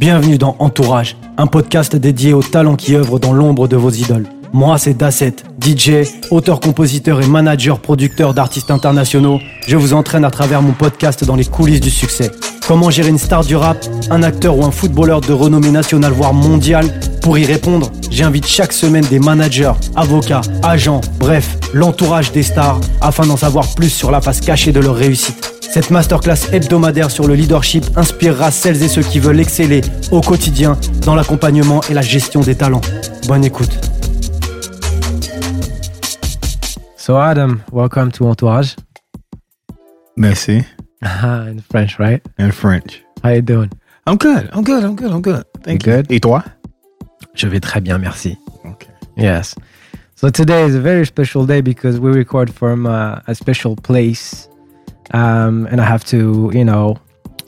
Bienvenue dans Entourage, un podcast dédié aux talents qui œuvrent dans l'ombre de vos idoles. Moi, c'est Dasset, DJ, auteur-compositeur et manager-producteur d'artistes internationaux. Je vous entraîne à travers mon podcast dans les coulisses du succès. Comment gérer une star du rap, un acteur ou un footballeur de renommée nationale voire mondiale? Pour y répondre, j'invite chaque semaine des managers, avocats, agents, bref, l'entourage des stars afin d'en savoir plus sur la face cachée de leur réussite. Cette masterclass hebdomadaire sur le leadership inspirera celles et ceux qui veulent exceller au quotidien dans l'accompagnement et la gestion des talents. Bonne écoute. So Adam, welcome to Entourage. Merci. In French, right? In French. How you doing? I'm good. I'm good. I'm good. I'm good. Thank You you. good? Et toi? Je vais très bien, merci. Okay. Yes. So today is a very special day because we record from uh, a special place, um, and I have to, you know,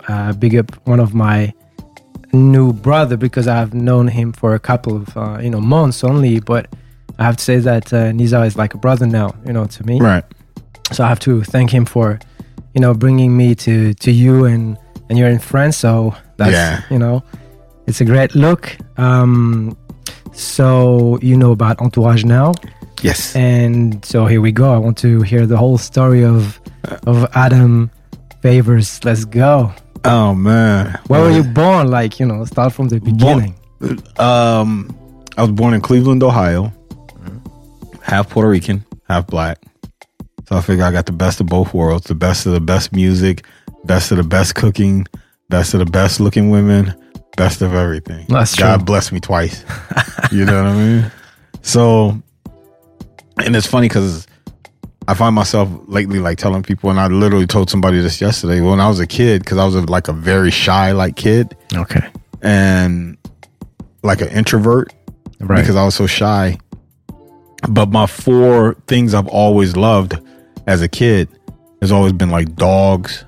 uh, big up one of my new brother because I've known him for a couple of, uh, you know, months only. But I have to say that uh, Niza is like a brother now, you know, to me. Right. So I have to thank him for, you know, bringing me to to you and and you're in France, so that's Yeah. you know, it's a great look. Um, so you know about Entourage now, Yes. and so here we go. I want to hear the whole story of of Adam Favors. Let's go. Oh man. Where were you born? Like you know, start from the beginning. Um, I was born in Cleveland, Ohio. Half Puerto Rican, half black. So I figure I got the best of both worlds: the best of the best music, best of the best cooking, best of the best looking women, best of everything. That's God true. bless me twice. you know what I mean? So, and it's funny because I find myself lately like telling people, and I literally told somebody this yesterday when I was a kid because I was a, like a very shy like kid Okay. and like an introvert Right. because I was so shy. But my four things I've always loved as a kid has always been like dogs,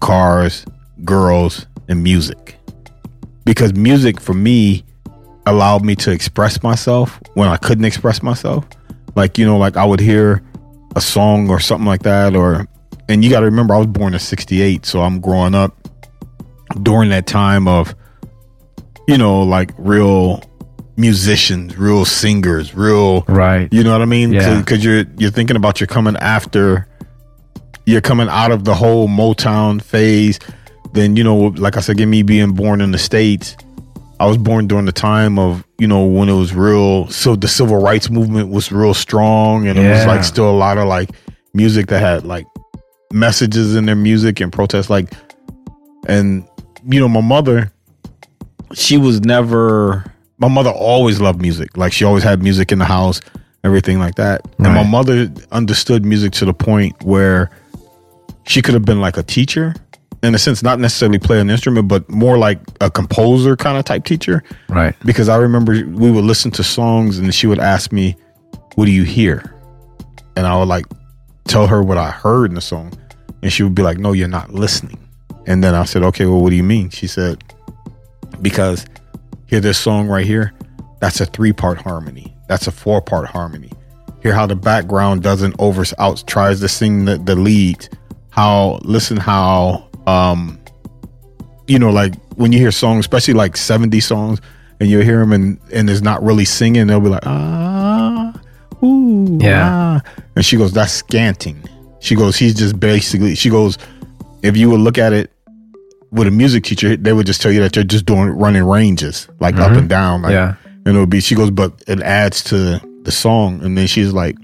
cars, girls, and music. Because music for me allowed me to express myself when I couldn't express myself. Like, you know, like I would hear a song or something like that or and you got to remember I was born in 68, so I'm growing up during that time of you know, like real musicians, real singers, real right. you know what I mean? Yeah. Because you're you're thinking about you're coming after, you're coming out of the whole Motown phase. Then you know, like I said, give me being born in the states. I was born during the time of you know when it was real. So the civil rights movement was real strong, and it was like still a lot of like music that had like messages in their music and protests. Like, and you know, my mother, she was never. My mother always loved music. Like she always had music in the house, everything like that. And my mother understood music to the point where she could have been like a teacher in a sense, not necessarily play an instrument, but more like a composer kind of type teacher. Right. Because I remember we would listen to songs and she would ask me, What do you hear? And I would like tell her what I heard in the song. And she would be like, No, you're not listening. And then I said, Okay, well, what do you mean? She said, Because hear this song right here? That's a three part harmony. That's a four part harmony. Hear how the background doesn't over out tries to sing the, the lead. How listen how um you know like when you hear songs, especially like 70 songs, and you hear them and and it's not really singing, they'll be like ah ooh Yeah. ah." And she goes, that's scatting. She goes, he's just basically. She goes, if you would look at it with a music teacher, they would just tell you that they're just doing running ranges, like up and mm-hmm. down. Like, Yeah. And it would be. She goes, but it adds to the song. And then she's like,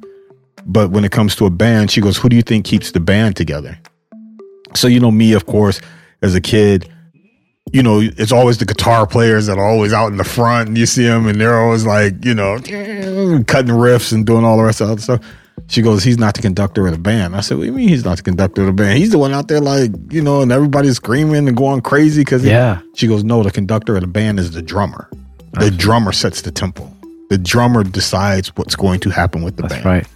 but when it comes to a band, she goes, who do you think keeps the band together? So you know me, of course, as a kid, you know, it's always the guitar players that are always out in the front, and you see them, and they're always like, you know, cutting riffs and doing all the rest of the other stuff. She goes, he's not the conductor of the band. I said, what do you mean he's not the conductor of the band? He's the one out there, like, you know, and everybody's screaming and going crazy because Yeah. She goes, no, the conductor of the band is the drummer. The drummer sets the tempo. The drummer decides what's going to happen with the That's band. right.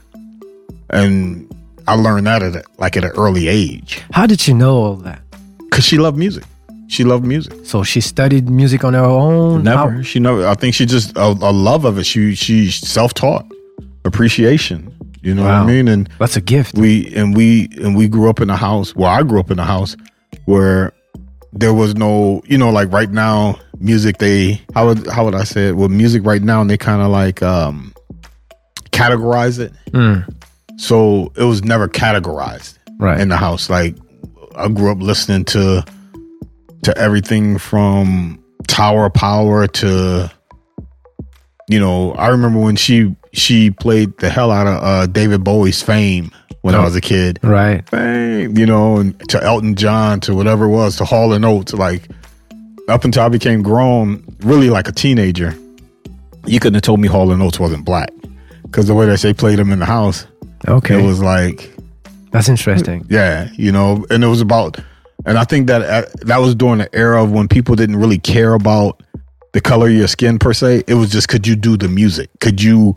And I learned that at a, like at an early age How did you know all that? because she loved music. She loved music. So she studied music on her own. Never. How- She never. I think she just a, a love of it. She she self taught appreciation. You know Wow. what I mean? And That's a gift. we and we and we grew up in a house. Well, I grew up in a house where there was no, you know, like right now music they how would how would I say it? Well, music right now, and they kind of like um categorize it. Mm. So it was never categorized Right. in the house. Like I grew up listening to to everything from Tower of Power to you know, I remember when she she played the hell out of uh, David Bowie's Fame when I Oh. was a kid. right. Fame, you know, and to Elton John to whatever it was to Hall and Oates like up until I became grown, really like a teenager. You couldn't have told me Hall and Oates wasn't black because the way that they played him in the house, Okay. it was like That's interesting. yeah, you know, and it was about, and I think that uh, that was during the era of when people didn't really care about the color of your skin per se. It was just could you do the music? Could you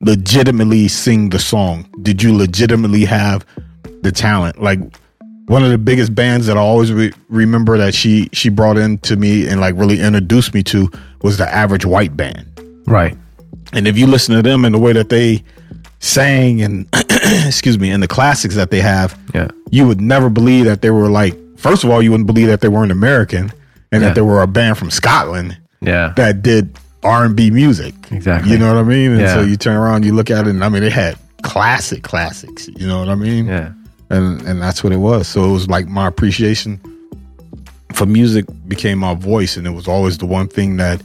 legitimately sing the song? Did you legitimately have the talent? Like one of the biggest bands that I always re- remember that she she brought into me and like really introduced me to was the Average White Band. Right. And if you listen to them and the way that they sang and excuse me, and the classics that they have, Yeah. you would never believe that they were like first of all, you wouldn't believe that they weren't American and Yeah. that they were a band from Scotland Yeah. that did R and B music. Exactly. You know what I mean? And so you turn around, you look at it, and I mean they had classic classics. You know what I mean? Yeah. And and that's what it was. So it was like my appreciation for music became my voice, and it was always the one thing that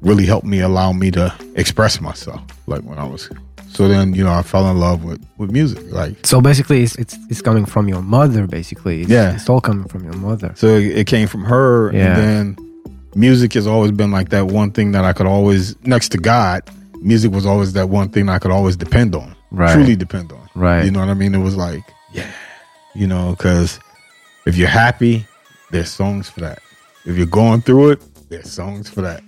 really helped me allow me to express myself. Like when I was so then, you know, I fell in love with with music. Like So basically, it's it's, it's coming from your mother. Basically, it's, Yeah. It's all coming from your mother. so it, it came from her, Yeah. and then music has always been like that one thing that I could always next to God. Music was always that one thing I could always depend on, Right. truly depend on. Right. You know what I mean? It was like, yeah, you know, because if you're happy, there's songs for that. If you're going through it, there's songs for that.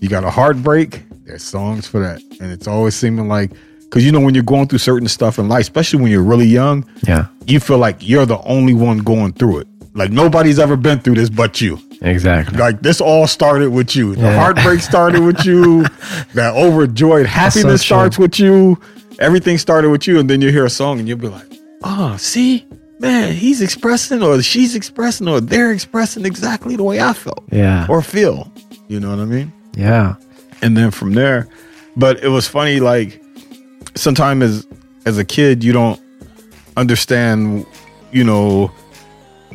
You got a heartbreak, there's songs for that. And it's always seeming like, because you know, when you're going through certain stuff in life, especially when you're really young, Yeah. you feel like you're the only one going through it. Like nobody's ever been through this but you. Exactly. Like this all started with you. The Yeah. heartbreak started with you. That overjoyed happiness so starts with you. Everything started with you, and then you hear a song, and you'll be like, "Oh, see, man, he's expressing, or she's expressing, or they're expressing exactly the way I felt Yeah. or feel." You know what I mean? yeah. and then from there but it was funny like sometimes as as a kid you don't understand you know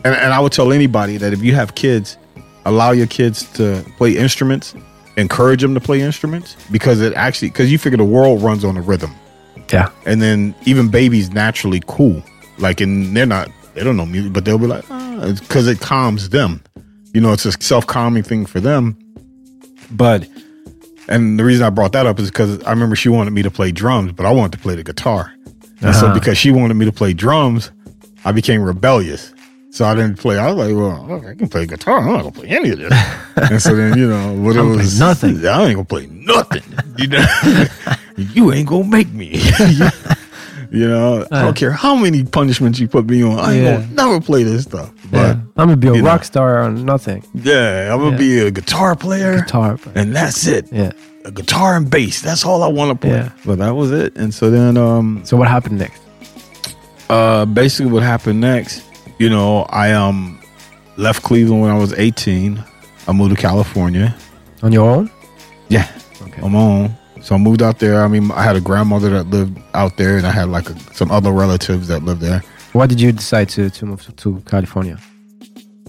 and, and i would tell anybody that if you have kids allow your kids to play instruments encourage them to play instruments because it actually because you figure the world runs on a rhythm. Yeah. and then even babies naturally cool. Like and they're not they don't know music but they'll be like ah, because it calms them. You know it's a self-calming thing for them. But and the reason i brought that up is because i remember she wanted me to play drums but i wanted to play the guitar. And so Uh-huh. because she wanted me to play drums i became rebellious so I didn't play. I was like, "Well, I can play guitar. I'm not gonna play any of this." and so then, you know, what it was nothing. I ain't gonna play nothing. You know, you ain't gonna make me. you know, I don't care how many punishments you put me on. I ain't Yeah. gonna never play this stuff. But yeah. I'm gonna be a you know. rock star or nothing. yeah, I'm gonna Yeah. be a guitar player, Guitar. but- and that's it. Yeah. A guitar and bass. That's all I want to play. Yeah. But that was it. And so then, um, So what happened next? uh, basically what happened next, you know, I um left Cleveland when I was 18. I moved to California. On your own? Yeah, Okay. on my own. So I moved out there. I mean, I had a grandmother that lived out there, and I had like a, some other relatives that lived there. Why did you decide to, to move to, to California?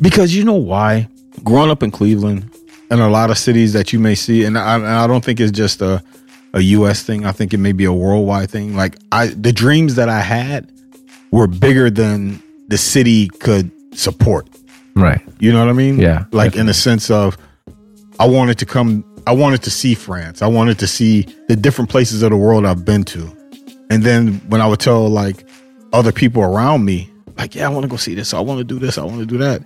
Because you know why? Growing up in Cleveland and a lot of cities that you may see, and I, and I don't think it's just a, a U.S. thing. I think it may be a worldwide thing. Like I, the dreams that I had were bigger than the city could support. Right. You know what I mean? Yeah, Like in the sense of, I wanted to come. I wanted to see France. I wanted to see the different places of the world I've been to. And then when I would tell like other people around me, like, yeah, I want to go see this. I want to do this. I want to do that.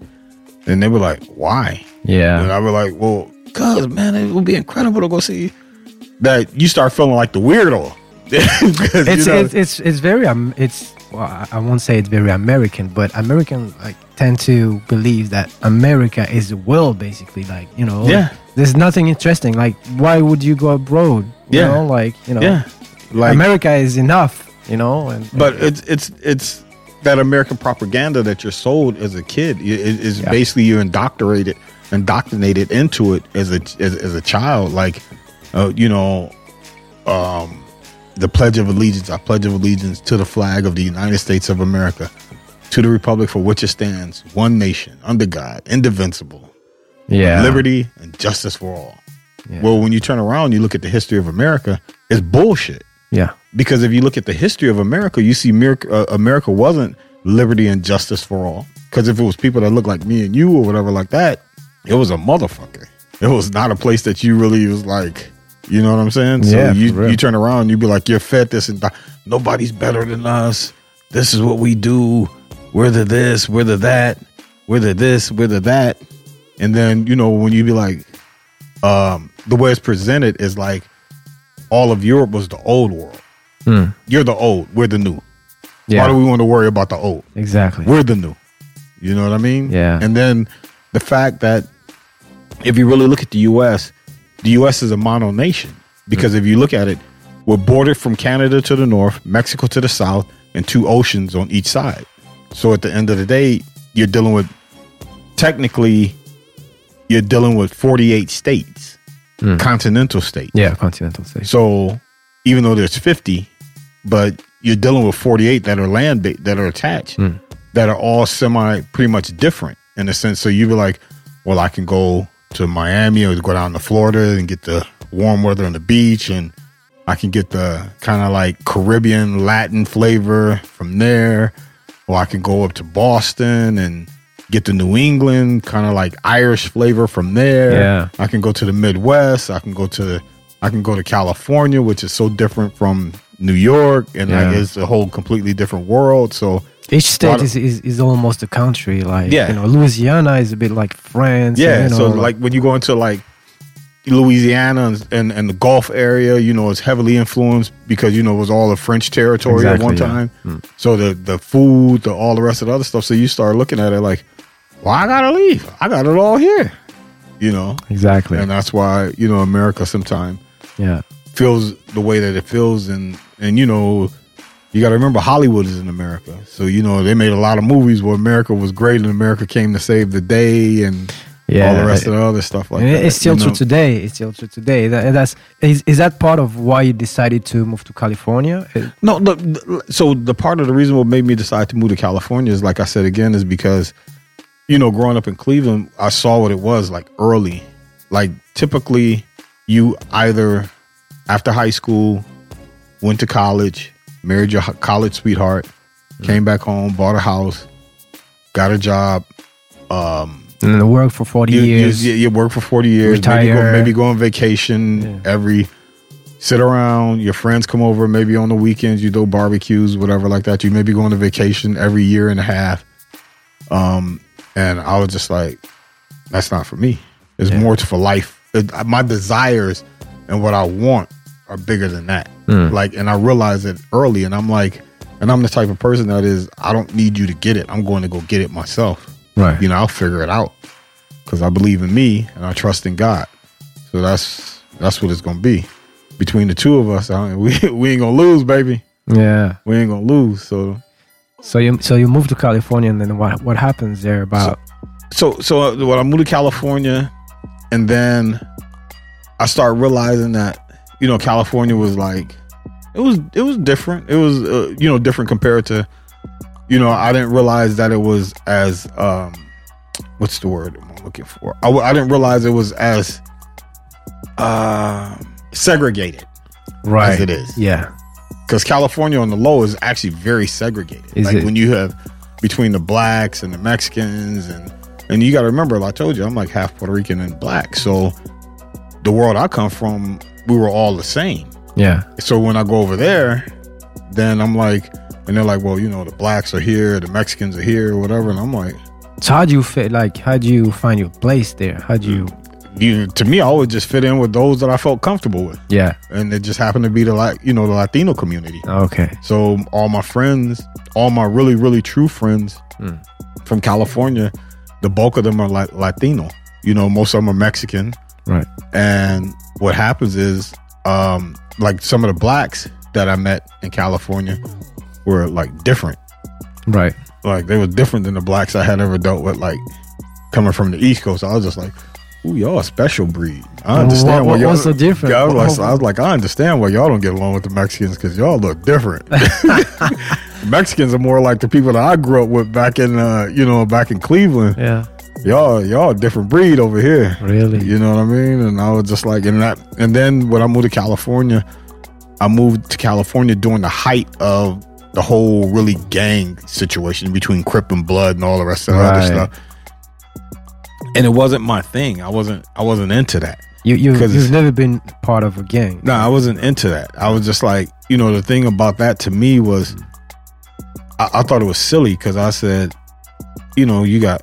And they were like, why? Yeah. And I was like, well, cause man, it would be incredible to go see that. You start feeling like the weirdo. It's, you know, it's it's it's very um it's well, I- I won't say it's very American, but American like tend to believe that America is the world basically. Like you know, Yeah. There's nothing interesting. Like why would you go abroad? You Yeah. know, like you know, yeah, like America is enough. You know, and But it's it's it's that American propaganda that you're sold as a kid. is it- Yeah. basically you're indoctrinated indoctrinated into it as a as, as a child. Like, uh, you know, um, the Pledge of Allegiance. I pledge of allegiance to the flag of the United States of America, to the republic for which it stands, one nation under God, indivisible, Yeah. liberty and justice for all. Yeah. Well, when you turn around, you look at the history of America. It's bullshit. Yeah. Because if you look at the history of America, you see America, uh, America wasn't liberty and justice for all. Because if it was people that look like me and you or whatever like that, it was a motherfucker. It was not a place that you really was like, you know what I'm saying? Yeah, so you you turn around, you be like, you're fed this and that. nobody's better than us. This is what we do. We're the this, we're the that, we're the this, we're the that. And then, you know, when you be like, um, the way it's presented is like all of Europe was the old world. Hmm. You're the old, we're the new. Yeah. Why do we want to worry about the old? exactly. We're the new. You know what I mean? Yeah. And then the fact that if you really look at the US, the US is a mono nation. Because mm. if you look at it, we're bordered from Canada to the north, Mexico to the south, and two oceans on each side. So at the end of the day, you're dealing with technically you're dealing with 48 states, mm. continental states. yeah. Continental state. So even though there's 50, but you're dealing with 48 that are land ba- that are attached, mm. that are all semi pretty much different in a sense. So you be like, well, I can go to Miami or go down to Florida and get the warm weather on the beach, and I can get the kind of like Caribbean Latin flavor from there, or I can go up to Boston and get the New England kind of like Irish flavor from there. Yeah. I can go to the Midwest. I can go to I can go to California, which is so different from New York, and Yeah. like it's a whole completely different world. So Each state is, is, is almost a country. Like, Yeah. you know, Louisiana is a bit like France. yeah, you know, so like when you go into like Louisiana and, and and the Gulf area, you know, it's heavily influenced because you know it was all the French territory at one yeah. time. Mm. So the the food, the all the rest of the other stuff. So you start looking at it like, well, I gotta leave. I got it all here, you know, exactly. and that's why you know America sometimes yeah. feels the way that it feels and and you know you got to remember hollywood is in america so you know they made a lot of movies where america was great and america came to save the day and all the rest of the other stuff like that it's still you true today. It's still true today. That, that's is, is that part of why you decided to move to California? Uh, no look so the part of the reason what made me decide to move to california is like i said again is because you know growing up in cleveland i saw what it was like early like typically you either after high school went to college married your college sweetheart came back home bought a house got a job um And then work for forty you, you, years. you, you work for 40 years maybe go, maybe go on vacation Yeah. every sit around your friends come over maybe on the weekends you do barbecues whatever like that you maybe go on a vacation every year and a half um and i was just like that's not for me it's Yeah. more for life It- my desires and what i want are bigger than that Mm. like and i realized it early and i'm like and i'm the type of person that is i don't need you to get it i'm going to go get it myself Right. you know, I'll figure it out because I believe in me and I trust in God. So that's that's what it's gonna be. Between the two of us, I, we we ain't gonna lose, baby. Yeah. We ain't gonna lose. So So you so you moved to California, and then what what happens there about? so so when I moved to California, and then I started realizing that you know California was like it was it was different. It was uh, you know different compared to you know I didn't realize that it was as um what's the word I'm looking for. I didn't realize it was as uh, segregated as it is Yeah. because California on the low is actually very segregated. Is like it? when you have between the blacks and the Mexicans and and you got to remember, like I told you, I'm like half Puerto Rican and black. So the world I come from, we were all the same. Yeah. So when I go over there, then I'm like, and they're like, well, you know, the blacks are here, the Mexicans are here, or whatever, and I'm like, So how do you fit? Like, how do you find your place there? How do you? you to me, I always just fit in with those that I felt comfortable with, Yeah. and it just happened to be the like, you know, the Latino community. Okay. So all my friends, all my really, really true friends Hmm. from California, the bulk of them are like Latino. You know, most of them are Mexican. Right. And what happens is, um, like some of the blacks that I met in California were like different. Right. Like they were different than the blacks I had ever dealt with, like coming from the East Coast, I was just like, "Ooh, y'all a special breed." I understand What- why y'all. what's so different? Yeah, I was, like, I was like, I understand why y'all don't get along with the Mexicans because y'all look different. Mexicans are more like the people that I grew up with back in, uh, you know, back in Cleveland. Yeah. Y'all, y'all a different breed over here. Really? You know what I mean? And I was just like, and that, and then when I moved to California, I moved to California during the height of the whole really gang situation between Crip and Blood and all the rest of the other stuff. And it wasn't my thing. I wasn't. I wasn't into that. You you you've never been part of a gang. No, I wasn't into that. I was just like, you know, the thing about that to me was, I, I thought it was silly because I said, you know, you got,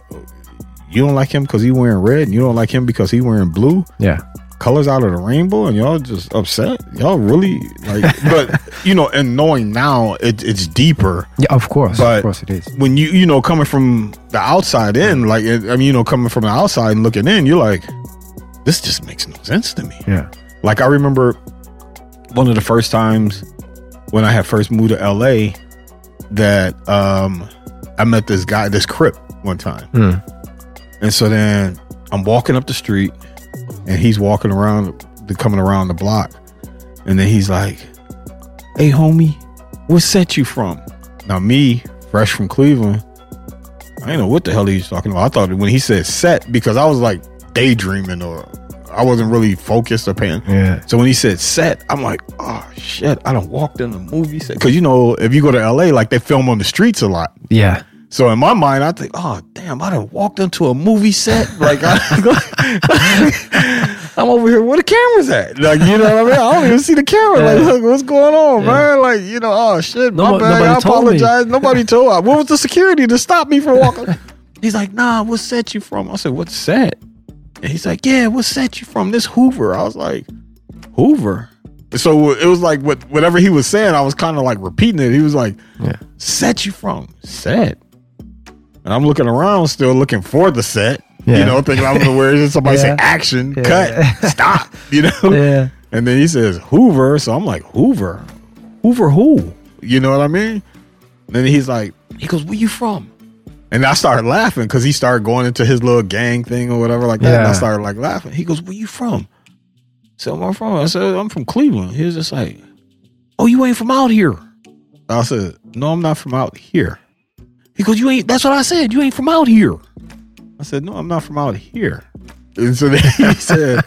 you don't like him because he wearing red, and you don't like him because he wearing blue. Yeah. colors out of the rainbow and y'all just upset y'all really like but you know and knowing now it, it's deeper Yeah, of course. But- of course it is. when you you know coming from the outside in like i mean you know coming from the outside and looking in you're like this just makes no sense to me Yeah. like i remember one of the first times when i had first moved to la that um i met this guy this crip one time Hmm. And so then I'm walking up the street and he's walking around, the coming around the block. And then he's like, Hey, homie, what set you from? Now, me, fresh from Cleveland, I didn't know what the hell he was talking about. I thought when he said set, because I was like daydreaming or I wasn't really focused or paying. Yeah. So when he said set, I'm like, oh shit, I don't walked in the movie set. Cause you know, if you go to LA, like they film on the streets a lot. Yeah. So in my mind, I think, oh damn, I done walked into a movie set. Like I, am over here where the cameras at. Like you know what I mean? I don't even see the camera. Like, look, what's going on, man? Like you know, oh shit, my bad. nobody I told apologize. Nobody told. Me. What was the security to stop me from walking? He's like, nah, what set you from? I said, what set? And he's like, yeah, what set you from? This Hoover. I was like, Hoover. So it was like what whatever he was saying, I was kind of like repeating it. He was like, Yeah. set you from set. And I'm looking around, still looking for the set. Yeah. You know, thinking I'm gonna where is somebody say action, Yeah. cut, stop. You know. Yeah. And then he says Hoover, so I'm like Hoover, Hoover who? You know what I mean? And then he's like, he goes, where you from? And I started laughing because he started going into his little gang thing or whatever like that. And I started like laughing. He goes, where you from? So where I'm from. I said, I'm from Cleveland. He was just like, oh, you ain't from out here. I said, no, I'm not from out here. He goes, you ain't. That's what I said. You ain't from out here. I said, no, I'm not from out here. And so then he said,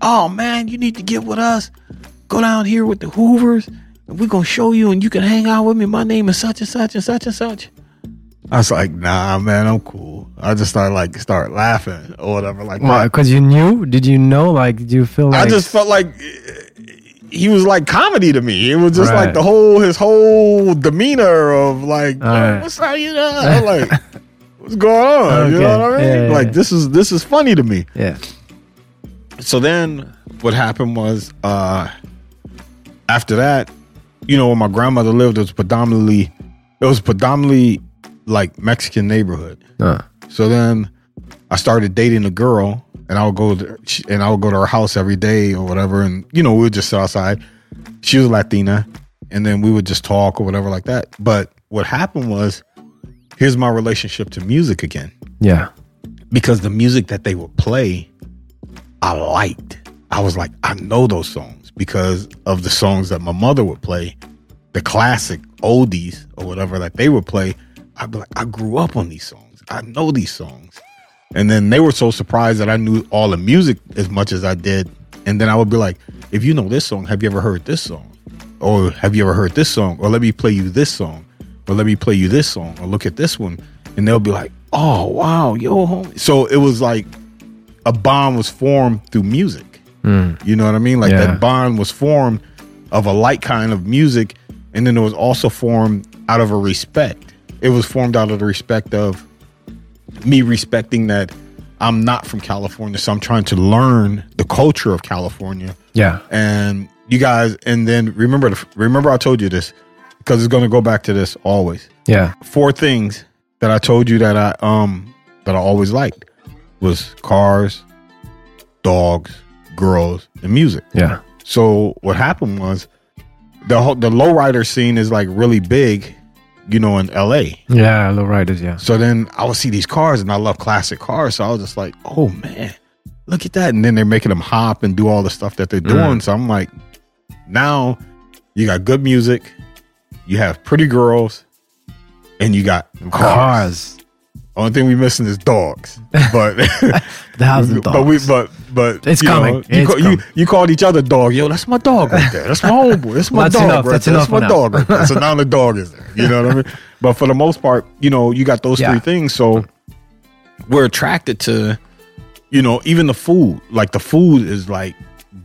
oh man, you need to get with us. Go down here with the Hoovers, and we're gonna show you, and you can hang out with me. My name is such and such and such and such. I was like, nah, man, I'm cool. I just started like start laughing or whatever. Like, Why? Because you knew? Did you know? Like, did you feel like? I just felt like he was like comedy to me. It was just like the whole his whole demeanor of like, oh, Alright. what's up, you know? I'm like, what's going on? You know what I mean? Yeah, yeah, like yeah. this is this is funny to me. Yeah. so then what happened was uh after that you know where my grandmother lived it was predominantly it was predominantly like mexican neighborhood Uh, so then i started dating a girl and i would go to, and i would go to her house every day or whatever and you know we would just sit outside she was latina and then we would just talk or whatever like that but what happened was here's my relationship to music again yeah. because the music that they would play, I liked. I was like, I know those songs because of the songs that my mother would play, the classic oldies or whatever that they would play. I'd be like, I grew up on these songs. I know these songs. And then they were so surprised that I knew all the music as much as I did. And then I would be like, if you know this song, have you ever heard this song? Or have you ever heard this song? Or let me play you this song. Or let me play you this song. Or look at this one. And they'll be like, oh, wow, yo, homie. So it was like a bond was formed through music. Hmm. You know what I mean? Like Yeah. that bond was formed of a like kind of music. And then it was also formed out of a respect. It was formed out of the respect of me respecting that I'm not from California. So I'm trying to learn the culture of California Yeah. and you guys and then remember remember I told you this because it's going to go back to this always. Yeah. Four things that I told you that I um that I always liked was cars, dogs, girls, and music. Yeah. So what happened was the whole, the lowrider scene is like really big you know, in LA. Yeah, low riders. Yeah. So then I would see these cars and I love classic cars. So I was just like, oh man, look at that. And then they're making them hop and do all the stuff that they're doing. So I'm like, now you got good music, you have pretty girls, and you got cars. Cars. Only thing we missing is dogs. But The house but we but but It's you know, coming. you, It's call, you coming. you called each other dog. Yo, that's my dog right there. That's my homeboy. That's my That's dog enough. right That's there. enough That's my now. dog right there. So now the dog is there. You know what I mean? But for the most part, you know, you got those Yeah. three things. So we're attracted to, you know, even the food. Like the food is like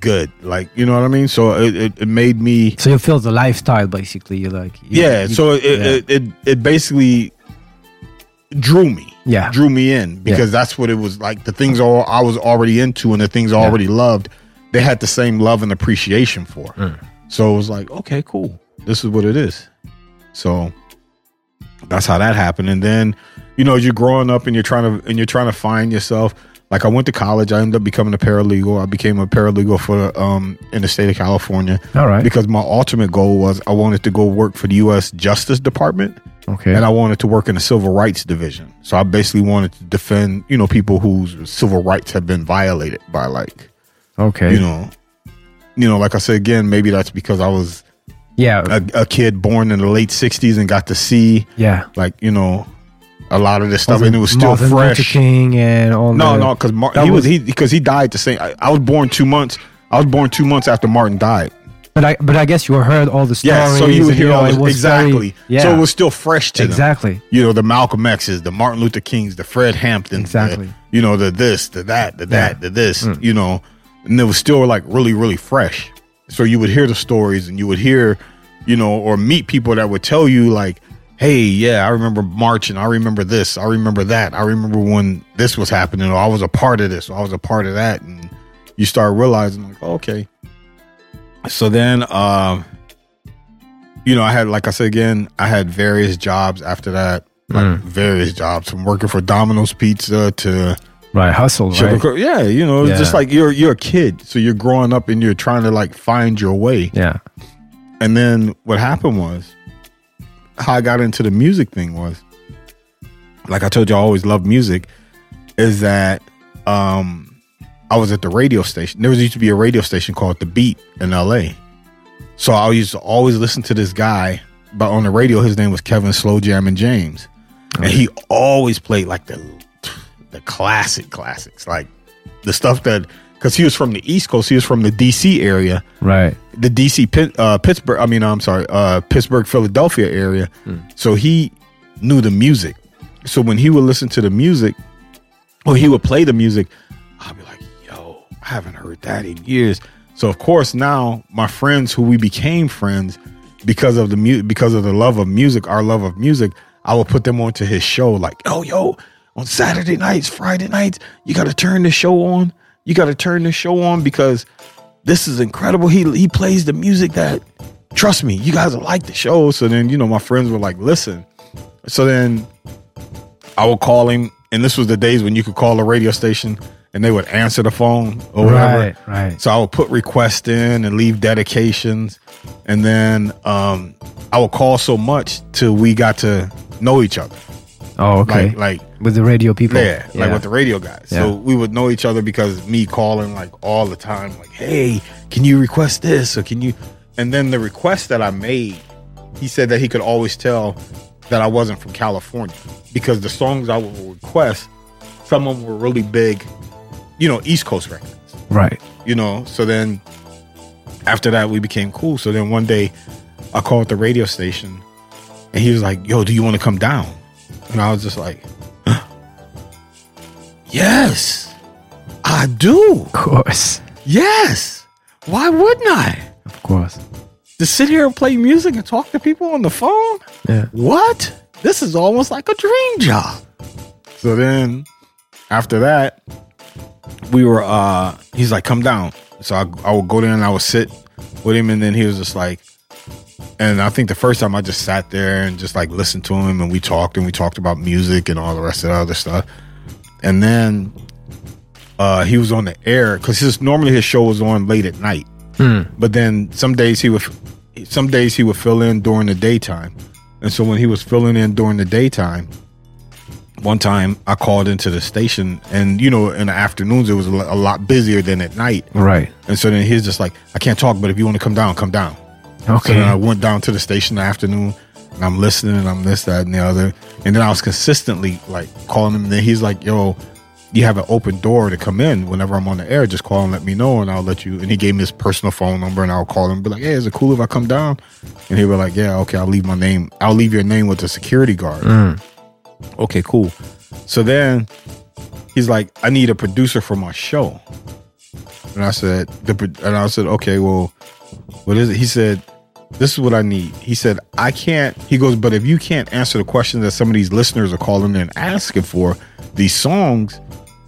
good. Like you know what I mean? So it, it, it made me So you feel the lifestyle basically. You're like. you- yeah. you- so it, yeah. it it it basically drew me. Yeah. drew me in because that's what it was like. The things all I was already into and the things I already loved, they had the same love and appreciation for. Mm. So it was like, okay, cool. This is what it is. So that's how that happened. And then, you know, you're growing up and you're trying to and you're trying to find yourself. Like I went to college, I ended up becoming a paralegal. I became a paralegal for um in the state of California All right. because my ultimate goal was I wanted to go work for the US Justice Department Okay. and I wanted to work in the civil rights division. So I basically wanted to defend, you know, people whose civil rights have been violated by like, okay. you know, you know, like I said again, maybe that's because I was yeah. a, a kid born in the late '60s and got to see yeah. like you know a lot of this stuff, and it was still Martin Luther fresh. King and all. No, the, no, because Mar- he was was- he because he died the same. I, I was born two months. I was born two months after Martin died. But I, but I guess you heard all the stories. Yeah, so you would hear all this, exactly. Very, yeah. So it was still fresh to them. exactly. you know, the Malcolm X's, the Martin Luther Kings, the Fred Hamptons, Exactly. the, you know, the this, the that, the that, Yeah. the this, Mm. you know, and it was still like really, really fresh. So you would hear the stories and you would hear, you know, or meet people that would tell you like, hey, yeah, I remember marching. I remember this. I remember that. I remember when this was happening I was a part of this I was a part of that. And you start realizing like, okay. So then, um, you know, I had, like I said again, I had various jobs after that, like Mm. various jobs from working for Domino's Pizza to Right. Hustle. Right. Cro- Yeah, you know, it's Yeah. just like you're you're a kid, so you're growing up and you're trying to like find your way. Yeah. And then what happened was, how I got into the music thing was, like I told you, I always loved music. Is that um, I was at the radio station. There was used to be a radio station called The Beat in L.A. So I used to always listen to this guy, but on the radio, his name was Kevin Slow Jammin' James, and he always played like the the classic classics, like the stuff that because he was from the East Coast, he was from the D.C. area Right. the DC Pit- uh, Pittsburgh. I mean, I'm sorry, uh, Pittsburgh, Philadelphia area. So he knew the music. So when he would listen to the music, or he would play the music, I'd be like, "Yo, I haven't heard that in years." So of course now my friends, who we became friends because of the mu- because of the love of music, our love of music, I would put them onto his show. Like, "Oh, yo, on Saturday nights, Friday nights, you got to turn the show on. You got to turn the show on because." this is incredible. He he plays the music that trust me, you guys like the show. So then, you know, my friends were like, listen. So then I would call him, and this was the days when you could call a radio station and they would answer the phone or whatever. Right. Right. So I would put requests in and leave dedications. And then um I would call so much till we got to know each other. Oh, okay. Like like With the radio people. yeah, like with the radio guys. Yeah. So we would know each other because me calling like all the time, like, hey, can you request this or can you? And then the request that I made, he said that he could always tell that I wasn't from California because the songs I would request, some of them were really big, you know, East Coast records, Right. you know. So then after that, we became cool. So then one day I called the radio station and he was like, yo, do you want to come down? And I was just like, Yes, I do. Of course. Yes. Why wouldn't I? Of course. To sit here and play music and talk to people on the phone? Yeah. What? This is almost like a dream job. So then after that, we were uh he's like, come down. So I I would go there and I would sit with him and then he was just like and I think the first time I just sat there and just like listened to him and we talked and we talked about music and all the rest of the other stuff. And then uh he was on the air because his normally his show was on late at night. Hmm. But then some days he would some days he would fill in during the daytime. And so when he was filling in during the daytime, one time I called into the station, and you know, in the afternoons it was a a lot busier than at night. Right. And so then he's just like, I can't talk, but if you want to come down, come down. So Okay. then I went down to the station in the afternoon and I'm listening and I'm this, that, and the other. And then I was consistently like calling him. And then he's like, yo, you have an open door to come in whenever I'm on the air. Just call and let me know and I'll let you. And he gave me his personal phone number and I'll call him and be like, hey, is it cool if I come down? And he was like, yeah, okay, I'll leave my name. I'll leave your name with the security guard. Mm. Okay, cool. So then he's like, I need a producer for my show. And I said, the, and I said, okay, well, what is it? He said, this is what I need. He said, I can't. He goes, but if you can't answer the questions that some of these listeners are calling and asking for these songs,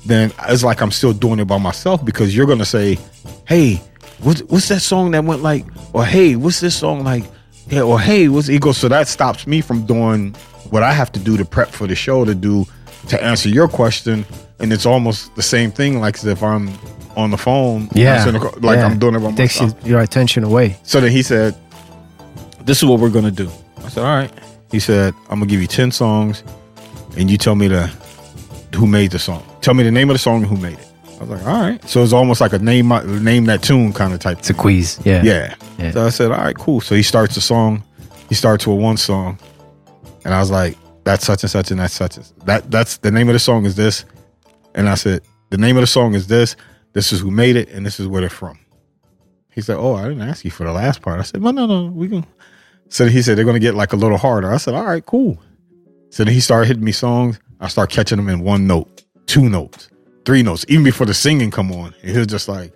then it's like I'm still doing it by myself because you're gonna say, hey, what's what's that song that went like, or hey, what's this song like? Yeah, or hey, what's he goes, so that stops me from doing what I have to do to prep for the show to do to answer your question. And it's almost the same thing, like as if I'm on the phone, Yeah. the like Yeah. I'm doing it by Takes myself. you, your attention away. So then he said, This is what we're gonna do. I said, All right. He said, I'm gonna give you 10 songs and you tell me the who made the song. Tell me the name of the song and who made it. I was like, all right. So it's almost like a name name that tune kind of type. It's a quiz. Yeah. Yeah. Yeah. So I said, all right, cool. So he starts the song. He starts with one song. And I was like, that's such and such and that's such and that that's the name of the song is this. And I said, the name of the song is this. This is who made it, and this is where they're from. He said, Oh, I didn't ask you for the last part. I said, No, no, no, we can so he said they're gonna get like a little harder. I said, All right, cool. So then he started hitting me songs. I start catching them in one note, two notes, three notes, even before the singing come on. And he was just like,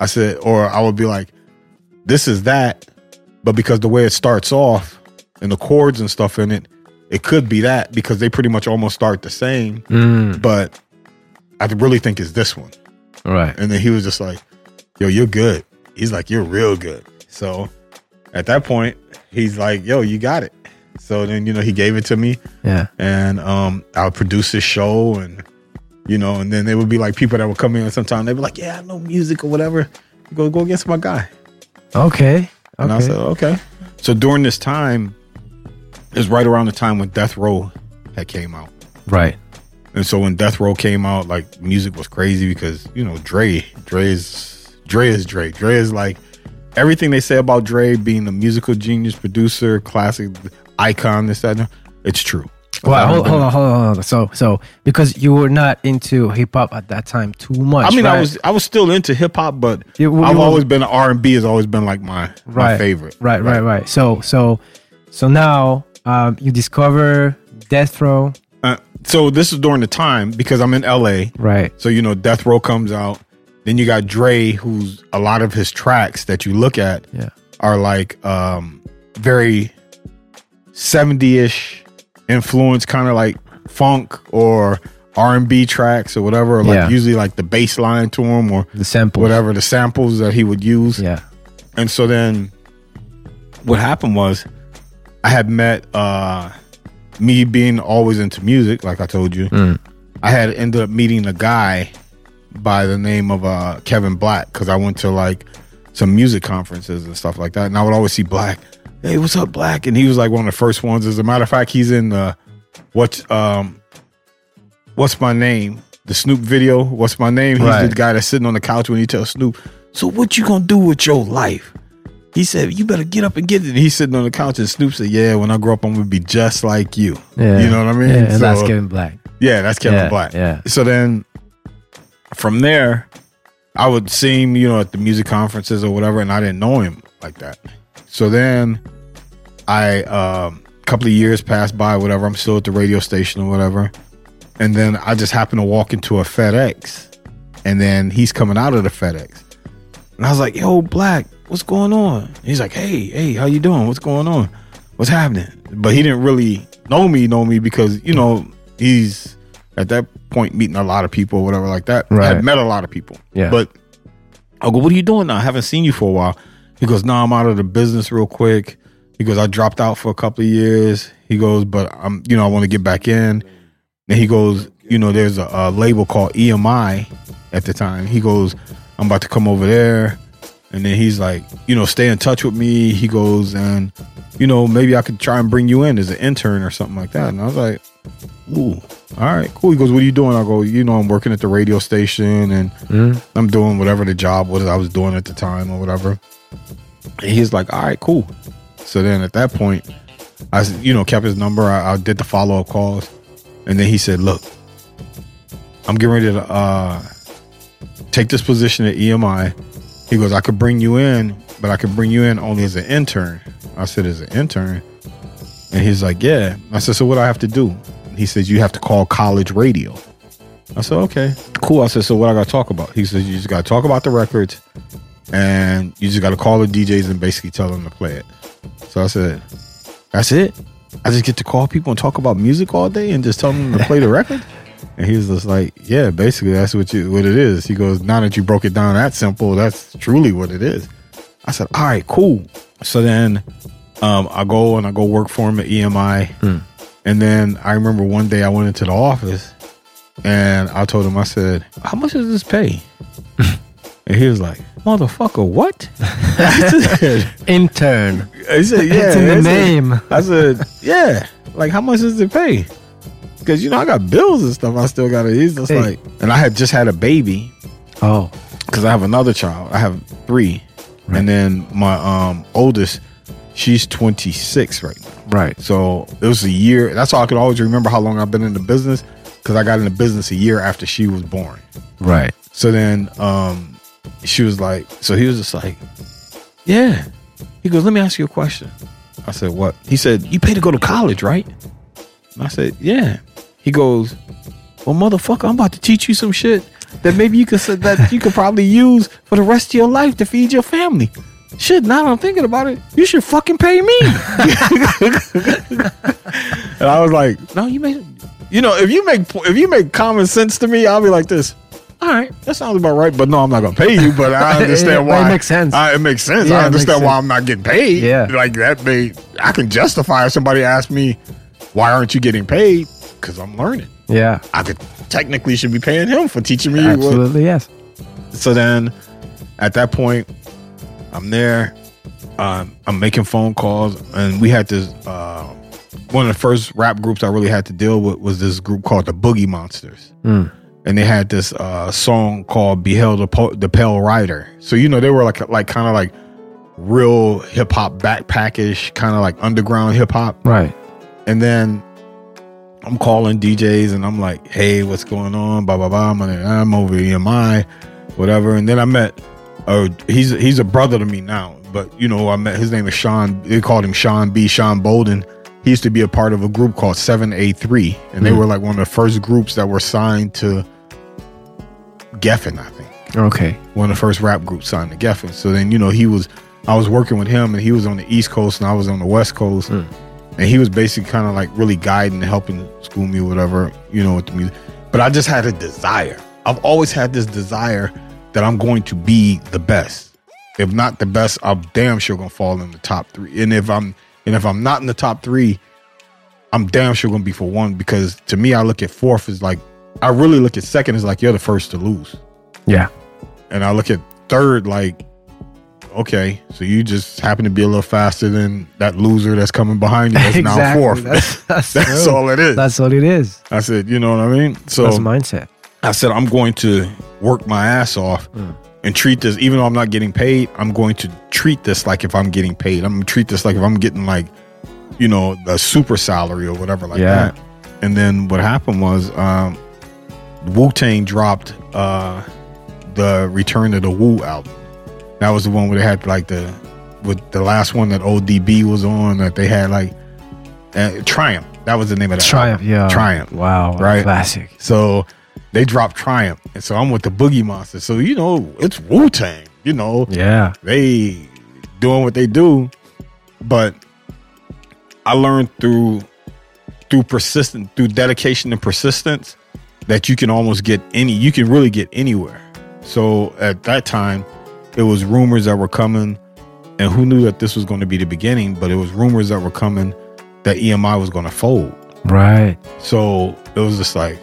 I said, or I would be like, this is that, but because the way it starts off and the chords and stuff in it, it could be that because they pretty much almost start the same. Mm, But I really think it's this one. right. And then he was just like, yo, you're good. He's like, you're real good. So at that point, he's like, yo, you got it. So then, you know, he gave it to me Yeah. and um, I would produce his show and, you know, and then there would be like people that would come in and sometimes they'd be like, yeah, I know music or whatever. Go, go against my guy. Okay. And I Okay. said, okay. So during this time, it was right around the time when Death Row had came out. Right. And so when Death Row came out, like music was crazy because, you know, Dre, Dre is Dre is Dre. Dre is like everything they say about Dre being a musical genius, producer, classic icon, this, that, and it's true. Well, hold, hold on, hold on, hold on. So, so because you were not into hip hop at that time too much. I mean, I was I was still into hip hop, but You- you I've were- always been R and B has always been like my my right, favorite. Right, right, right. So, so, so now um, you discover Death Row. Uh, so this is during the time because I'm in LA. Right. So you know, Death Row comes out. Then you got Dre, who's a lot of his tracks that you look at Yeah. are like um very 70ish influence, kind of like funk or R and B tracks or whatever. Or like Yeah. usually like the bass line to him or The sample. whatever the samples that he would use. Yeah. And so then what happened was I had met uh me being always into music, like I told you. Mm. I had ended up meeting a guy by the name of uh Kevin Black because I went to like some music conferences and stuff like that. And I would always see Black. Hey, what's up, Black? And he was like one of the first ones. As a matter of fact, he's in the what's um what's my name? The Snoop video, what's my name? He's Right. the guy that's sitting on the couch when he tells Snoop, So what you gonna do with your life? He said, You better get up and get it. And he's sitting on the couch and Snoop said, Yeah, when I grow up, I'm gonna be just like you. Yeah. You know what I mean? Yeah, and that's Kevin Black. yeah, that's Kevin Yeah, Black. yeah. So then from there, I would see him, you know, at the music conferences or whatever, and I didn't know him like that. So then I, a um couple of years passed by, whatever, I'm still at the radio station or whatever. And then I just happened to walk into a FedEx and then he's coming out of the FedEx. And I was like, yo, Black, what's going on? He's like, hey, hey, how you doing? What's going on? What's happening? But he didn't really know me, know me because, you know, he's at that point meeting a lot of people, whatever like that. Right. Had met a lot of people. Yeah. But I go, what are you doing now? I haven't seen you for a while. He goes, no, I'm out of the business real quick. He goes, I dropped out for a couple of years. He goes, but I'm, you know, I want to get back in. And he goes, you know, there's a, a label called EMI at the time. He goes, I'm about to come over there. And then he's like, you know, stay in touch with me. He goes, and, you know, maybe I could try and bring you in as an intern or something like that. And I was like, ooh, all right, cool. He goes, what are you doing? I go, you know, I'm working at the radio station and Mm. I'm doing whatever the job was I was doing at the time or whatever. And he's like, all right, cool. So then at that point, I, you know, kept his number. I, I did the follow up calls. And then he said, look, I'm getting ready to uh, take this position at EMI. He goes, I could bring you in, but I could bring you in only as an intern. I said, as an intern? And he's like, yeah. I said, so what do I have to do? He says, you have to call college radio. I said, okay, cool. I said, so what I got to talk about? He says, you just got to talk about the records and you just got to call the DJs and basically tell them to play it. So I said, that's it? I just get to call people and talk about music all day and just tell them to play the record? And he was just like, yeah, basically that's what you what it is. He goes, now that you broke it down that simple, that's truly what it is. I said, all right, cool. So then um, I go and I go work for him at EMI. And then I remember one day I went into the office and I told him, I said, how much does this pay? and he was like, motherfucker, what? Said, Intern. I said, yeah. it's in the I said- name. I said, yeah. Like, how much does it pay? Because, you know, I got bills and stuff I still got to, he's just Hey. like, and I had just had a baby Oh, because I have another child. I have three. And then my um oldest, she's 26 right now. right. So it was a year. That's all I could always remember how long I've been in the business because I got in the business a year after she was born. Right. So then um she was like, so he was just like, yeah. He goes, let me ask you a question. I said, what? He said, you pay to go to college, right? And I said, yeah. He goes, well, motherfucker, I'm about to teach you some shit that maybe you could that you could probably use for the rest of your life to feed your family. Shit, now that I'm thinking about it, you should fucking pay me. and I was like, no, you make, you know, if you make if you make common sense to me, I'll be like this. All right, that sounds about right. But no, I'm not gonna pay you. But I understand It- it why. makes sense. I, it makes sense. Yeah, I it makes understand why sense. I'm not getting paid. Yeah. like that. May I can justify if somebody asked me, why aren't you getting paid? Because I'm learning. Yeah. I could technically should be paying him for teaching me. what- Absolutely. Yes. so then at that point, I'm there. Um, I'm making phone calls, and we had this. Uh, one of the first rap groups I really had to deal with was this group called the Boogie Monsters, Mm. and they had this uh, song called "Beheld the, po- the Pale Rider." So you know they were like like kind of like real hip hop backpackish, kind of like underground hip hop. Right. And then I'm calling DJs and I'm like, hey, what's going on? Blah blah blah. I'm, like, I'm over EMI, whatever. And then I met uh he's he's a brother to me now. But you know, I met his name is Sean. They called him Sean B. Sean Bolden. He used to be a part of a group called 7A3. And they Hmm. were like one of the first groups that were signed to Geffen, I think Okay. one of the first rap groups signed to Geffen. So then, you know, he was, I was working with him and he was on the East Coast and I was on the West Coast. Mm. And he was basically kind of like really guiding and helping school me, or whatever, you know, with the music. But I just had a desire. I've always had this desire that I'm going to be the best. If not the best, I'm damn sure gonna fall in the top three. And if I'm and if I'm not in the top three, I'm damn sure gonna be for one because to me, I look at fourth as like I really look at second as like you're the first to lose Yeah. and I look at third like, okay, so you just happen to be a little faster than that loser that's coming behind you that's now Exactly. fourth. That's, that's, That's all it is. That's what it is. I said, you know what I mean? So That's mindset. I said, I'm going to work my ass off Mm. and treat this, even though I'm not getting paid, I'm going to treat this like if I'm getting paid. I'm going to treat this like if I'm getting like, you know, a super salary or whatever like Yeah. that. And then what happened was um, Wu Tang dropped uh, the Return of the Wu album. That was the one where they had like the, with the last one that ODB was on that they had like uh, Triumph. That was the name of that Triumph. album. Yeah. Triumph. Wow. Right. Classic. So they dropped Triumph, and so I'm with the Boogie Monster. So you know, it's Wu Tang. You know, Yeah. they doing what they do, but I learned through through persistent through dedication and persistence that you can almost get any. You can really get anywhere. So at that time, it was rumors that were coming, and who knew that this was going to be the beginning? But it was rumors that were coming that EMI was going to fold. Right. So it was just like,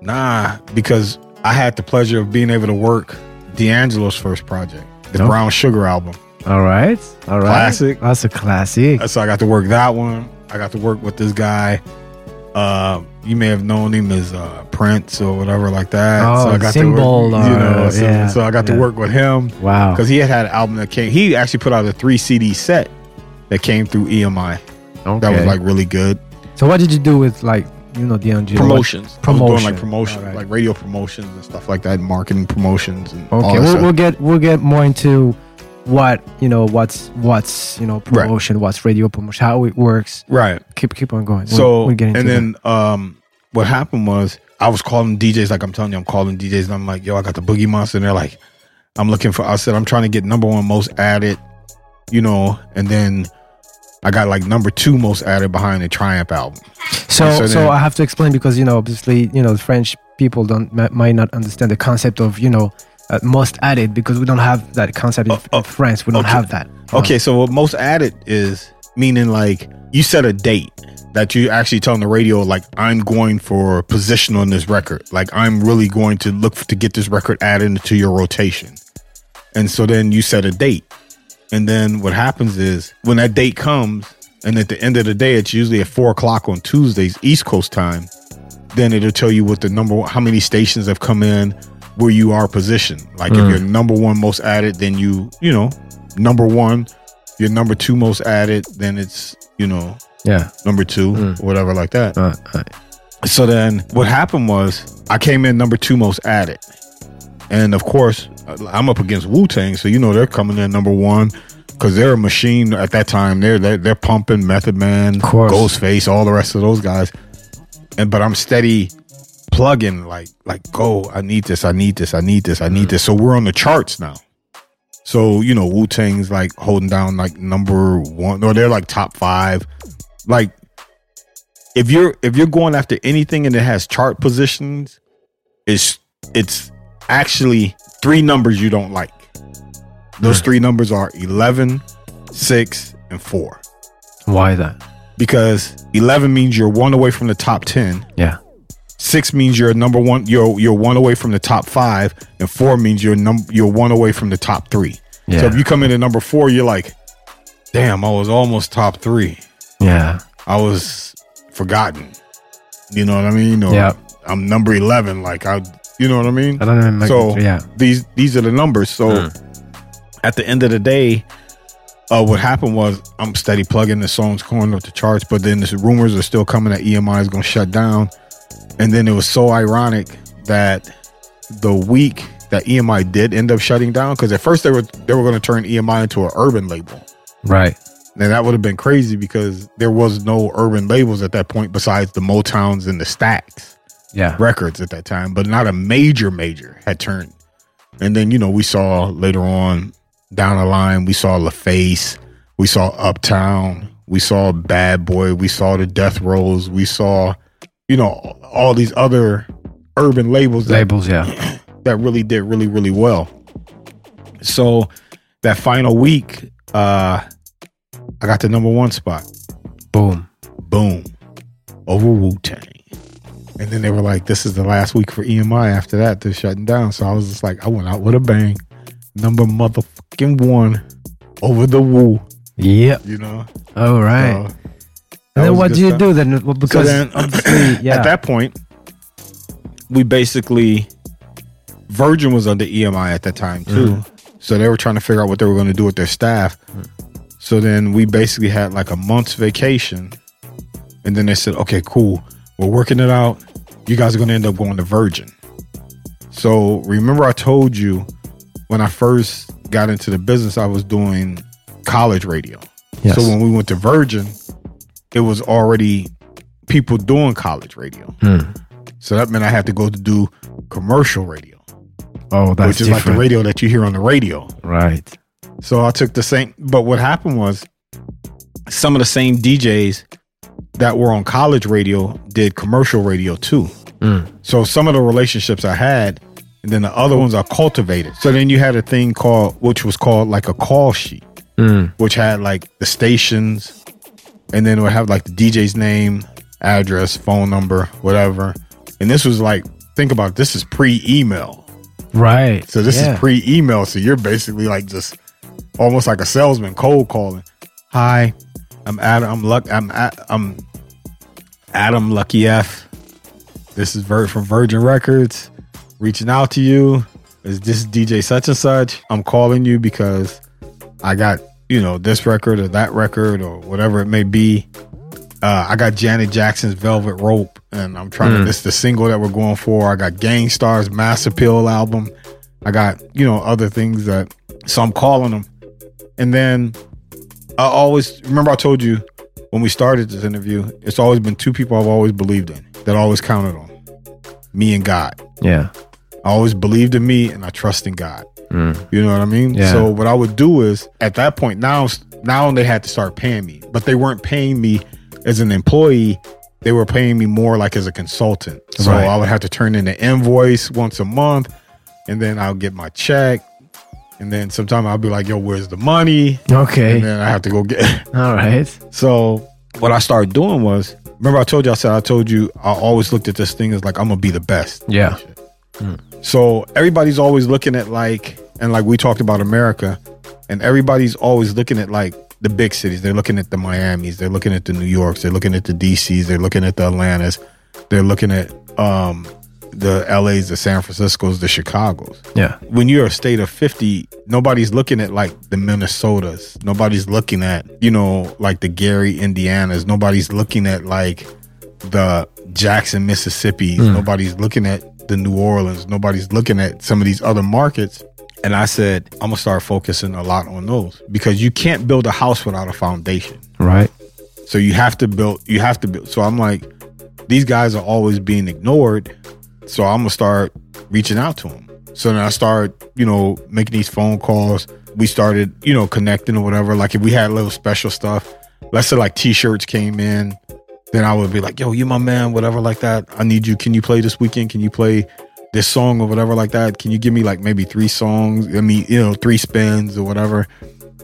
nah, because I had the pleasure of being able to work D'Angelo's first project. the Nope. Brown Sugar album. All right. All right. Classic. That's a classic. So I got to work that one. I got to work with this guy. Uh, you may have known him as uh, Prince or whatever like that. Oh, so I got Symbol to work, you or- know, so, yeah, so I got to work with him Wow. because he had had an album that came. He actually put out a three CD set that came through EMI. Okay. That was like really good. so what did you do with like you know D'Angelo? promotions. I was doing Promotion. like promotion, Alright. like radio promotions and stuff like that, marketing promotions and all Okay, we'll, we'll get we'll get more into what you know what's what's you know promotion, what's radio promotion, how it works. right. Keep keep on going. We'll- So we'll into and then um, what happened was I was calling DJs like I'm telling you, I'm calling DJs and I'm like, yo, I got the Boogie Monster, and they're like, I'm looking for. I said I'm trying to get number one most added, you know, and then I got like number two most added behind the Triumph album. that. so so so, then- I have to explain because you know obviously you know the French people don't might not understand the concept of you know uh, most added because we don't have that concept in, Oh, in France. We don't okay. have that. Okay, so what most added is meaning like you set a date that you actually tell on the radio, like I'm going for position on this record. Like I'm really going to look to get this record added into your rotation. And so then you set a date. And then what happens is when that date comes, and at the end of the day, it's usually at four o'clock on Tuesdays, East Coast time, then it'll tell you what the number how many stations have come in, where you are positioned. Like if you're number one most added, then you, you know, number one. You're number two most added, then it's, you know, Yeah. number two, Mm. or whatever like that. Uh, uh, So then what happened was I came in number two most added. And of course, I'm up against Wu Tang, so you know they're coming in number one because they're a machine at that time. They're they're, they're pumping Method Man. Ghostface, all the rest of those guys. And but I'm steady plugging like like go. I need this. I need this. I need this. I need this. So we're on the charts now. So you know Wu Tang's like holding down like number one, or they're like top five. Like if you're if you're going after anything and it has chart positions, it's it's actually three numbers you don't like. Those hmm. three numbers are 11, 6, and 4. why that? Because 11 means you're one away from the top 10. Yeah. 6 means you're a number 1 you're you're one away from the top 5 and 4 means you're num you're one away from the top 3. So if you come in at number 4, you're like, "Damn, I was almost top 3. Yeah. I was forgotten." You know what I mean? Or Yeah. I'm number 11 like I you know what I mean? I don't. So yeah. these these are the numbers. So Mm. at the end of the day, uh, what happened was I'm steady plugging the songs going up the charts, but then the rumors are still coming that EMI is going to shut down. And then it was so ironic that the week that EMI did end up shutting down, because at first they were they were going to turn EMI into an urban label. Right. And that would have been crazy because there was no urban labels at that point besides the Motowns and the Stacks Yeah. records at that time, but not a major major had turned. And then you know we saw later on down the line we saw LaFace, we saw Uptown, we saw Bad Boy, we saw the Death Rows, we saw you know all these other urban labels that, Labels. Yeah. that really did really really well. So that final week, uh I got the number one spot Boom. boom, over Wu Tang. And then they were like, this is the last week for EMI after that, they're shutting down. So I was just like, I went out with a bang. Number motherfucking one over the Wu, Yep. you know? All right. So, and then what do you stuff. do then? Well, Because then- obviously, yeah. At that point, we basically, Virgin was under EMI at that time too. Mm-hmm. So they were trying to figure out what they were going to do with their staff. So then we basically had like a month's vacation. And then they said, okay, cool. We're working it out. You guys are going to end up going to Virgin. So remember, I told you when I first got into the business, I was doing college radio. Yes. So when we went to Virgin, it was already people doing college radio. Hmm. So that meant I had to go to do commercial radio, oh, that's which is like the radio that you hear on the radio. Right. So I took the same, but what happened was some of the same DJs that were on college radio did commercial radio too. Mm. So some of the relationships I had, and then the other ones I cultivated. So then you had a thing called, which was called like a call sheet, Mm. which had like the stations, and then it would have like the DJ's name, address, phone number, whatever. And this was like, think about it, this is pre email. Right. So this Yeah. is pre-email. So you're basically like just almost like a salesman cold calling. Hi, I'm Adam. I'm Luck. I'm I'm Adam Lucky F. This is Vir- from Virgin Records. Reaching out to you. Is this DJ such and such? I'm calling you because I got you know this record or that record or whatever it may be. Uh, I got Janet Jackson's Velvet Rope, and I'm trying to. This is the single that we're going for. I got Gang Starr's Mass Appeal album. I got you know other things that. So I'm calling them, and then I always remember I told you when we started this interview. It's always been two people I've always believed in that I always counted on. Me and God. Yeah. I always believed in me, and I trust in God. You know what I mean? Yeah. So what I would do is at that point now now they had to start paying me, but they weren't paying me as an employee. They were paying me more like as a consultant. So Right. I would have to turn in an invoice once a month, and then I'll get my check, and then sometime I'll be like, "Yo, where's the money?" Okay. And then I have to go get. All right. So what I started doing was, remember I told you I said I told you I always looked at this thing as like I'm gonna be the best. Yeah. So everybody's always looking at like, and like we talked about America, and everybody's always looking at like the big cities. They're looking at the Miamis, they're looking at the New Yorks, they're looking at the DCs, they're looking at the Atlantas, they're looking at um the LAs, the San Franciscos, the Chicagos. Yeah. When you're a state of 50, nobody's looking at like the Minnesotas. Nobody's looking at, you know, like the Gary, Indianas. Nobody's looking at like the Jackson, Mississippi. Nobody's looking at the New Orleans. Nobody's looking at some of these other markets. And I said, I'm gonna start focusing a lot on those because you can't build a house without a foundation. Right. So you have to build. You have to build. So I'm like, these guys are always being ignored. So I'm gonna start reaching out to them. So then I started, you know, making these phone calls. We started, you know, connecting or whatever. Like if we had a little special stuff, let's say like T-shirts came in, then I would be like, "Yo, you my man," whatever like that. I need you. Can you play this weekend? Can you play this song or whatever like that? Can you give me like maybe three songs? I mean, you know, three spins or whatever.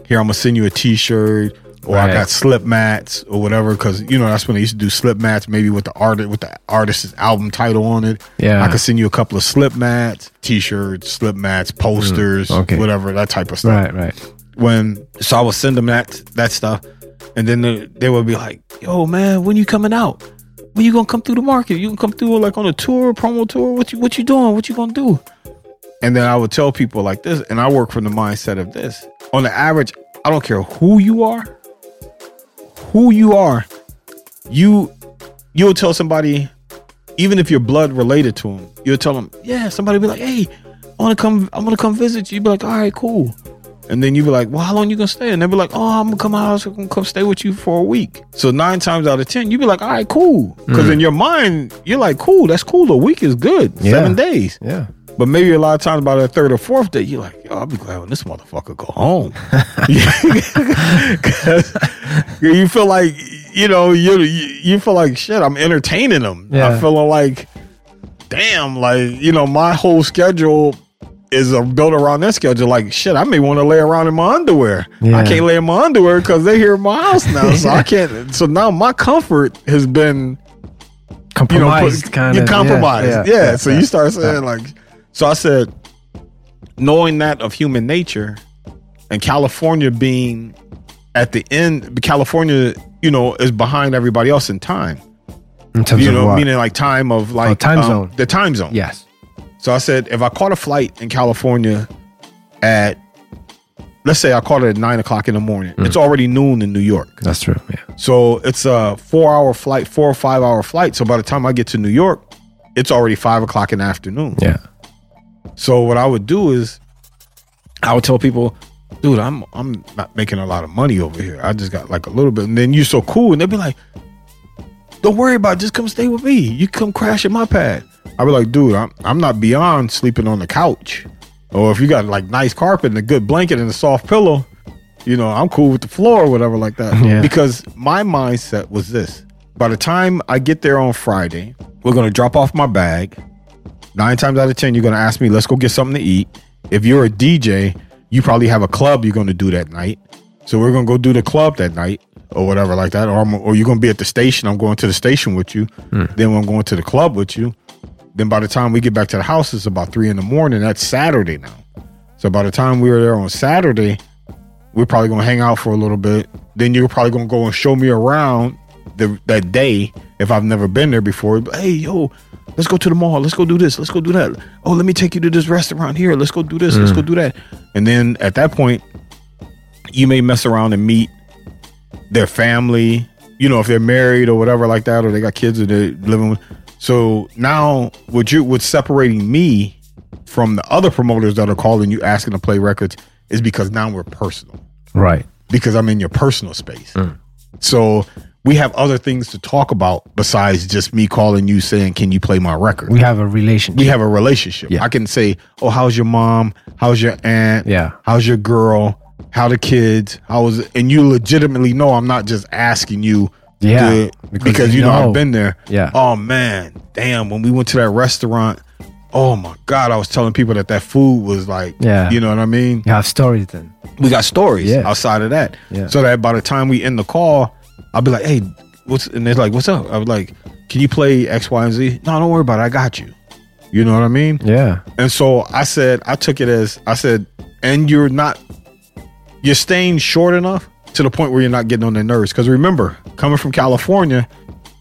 Here, I'm gonna send you a T-shirt, or I got slip mats or whatever. Because you know that's when they used to do slip mats, maybe with the artist with the artist's album title on it. Yeah. I could send you a couple of slip mats, T-shirts, slip mats, mm, posters, okay. whatever that type of stuff Right. Right. when so I would send them that that stuff, and then they, they would be like, "Yo, man, when you coming out? When you gonna come through the market? You can come through like on a tour, promo tour? What you what you doing? What you gonna do?" And then I would tell people like this, and I work from the mindset of this. On the average, I don't care who you are, who you are, you you'll tell somebody, even if you're blood related to them, you'll tell them, "Yeah." Somebody be like, "Hey, I want to come. I'm gonna come visit you." You be like, "All right, cool." And then you be like, well, how long you gonna stay? And they'll be like, oh, I'm gonna come out, I'm gonna come stay with you for a week. So nine times out of ten, you be like, all right, cool. Mm. Because in your mind, you're like, cool, that's cool. A week is good. Yeah. Seven days. Yeah. But maybe a lot of times by the third or fourth day, you're like, yo, I'll be glad when this motherfucker go home. 'Cause you feel like, you know, you you feel like shit, I'm entertaining them. Yeah. I'm feeling like, damn, like, you know, my whole schedule is a, built around that schedule. Like, shit, I may want to lay around in my underwear. Yeah. I can't lay in my underwear because they're here in my house now. So I can't. So now my comfort has been you know, Compromised kind you of. compromise. Yeah, so you start saying like, so I said, knowing that of human nature, and California being at the end, California, you know, is behind everybody else in time. in terms You of know, what? meaning like time of like Oh, time um, zone. the time zone. yes. So I said, if I caught a flight in California at, let's say I caught it at nine o'clock in the morning, Mm. it's already noon in New York. That's true. Yeah. So it's a four hour flight, four or five hour flight. So by the time I get to New York, it's already five o'clock in the afternoon. Yeah. So what I would do is I would tell people, dude, I'm I'm not making a lot of money over here. I just got like a little bit. And then you're so cool. And they'd be like, Don't worry about it, just come stay with me. You come crash at my pad. I'd be like, dude, I'm I'm not beyond sleeping on the couch. Or if you got like nice carpet and a good blanket and a soft pillow, you know, I'm cool with the floor or whatever like that. Yeah. Because my mindset was this. By the time I get there on Friday, we're gonna drop off my bag. Nine times out of ten, you're gonna ask me, let's go get something to eat. If you're a DJ, you probably have a club you're gonna do that night. So we're gonna go do the club that night or whatever like that. Or, I'm, or you're gonna be at the station. I'm going to the station with you. Hmm. Then I'm going to the club with you. Then by the time we get back to the house, it's about three in the morning. That's Saturday now. So by the time we were there on Saturday, we're probably gonna hang out for a little bit. Then you're probably gonna go and show me around the that day if I've never been there before. But, hey, yo, let's go to the mall. Let's go do this. Let's go do that. Oh, let me take you to this restaurant here. Let's go do this. Let's go mm. do that. And then at that point, you may mess around and meet their family. You know, if they're married or whatever like that, or they got kids or they're living with. So now, what you what's separating me from the other promoters that are calling you asking to play records is because now we're personal Right. because I'm in your personal space. Mm. So we have other things to talk about besides just me calling you saying, "Can you play my record?" We have a relationship. we have a relationship. Yeah. I can say, "Oh, how's your mom? How's your aunt? Yeah. How's your girl? How the kids? How was?" It? And you legitimately know I'm not just asking you. Yeah, to- because because, you you know, know. I've been there. Yeah. Oh man, damn! When we went to that restaurant, oh my god, I was telling people that that food was like, Yeah. you know what I mean you have stories then. we got stories Yeah. outside of that. Yeah. So that by the time we end the call, I'll be like, hey, what's and they're like, what's up? I was like, can you play X, Y, and Z? No, don't worry about it. I got you. You know what I mean? Yeah. And so I said, I took it as I said, and you're not you're staying short enough to the point where you're not getting on their nerves. Because remember, coming from California,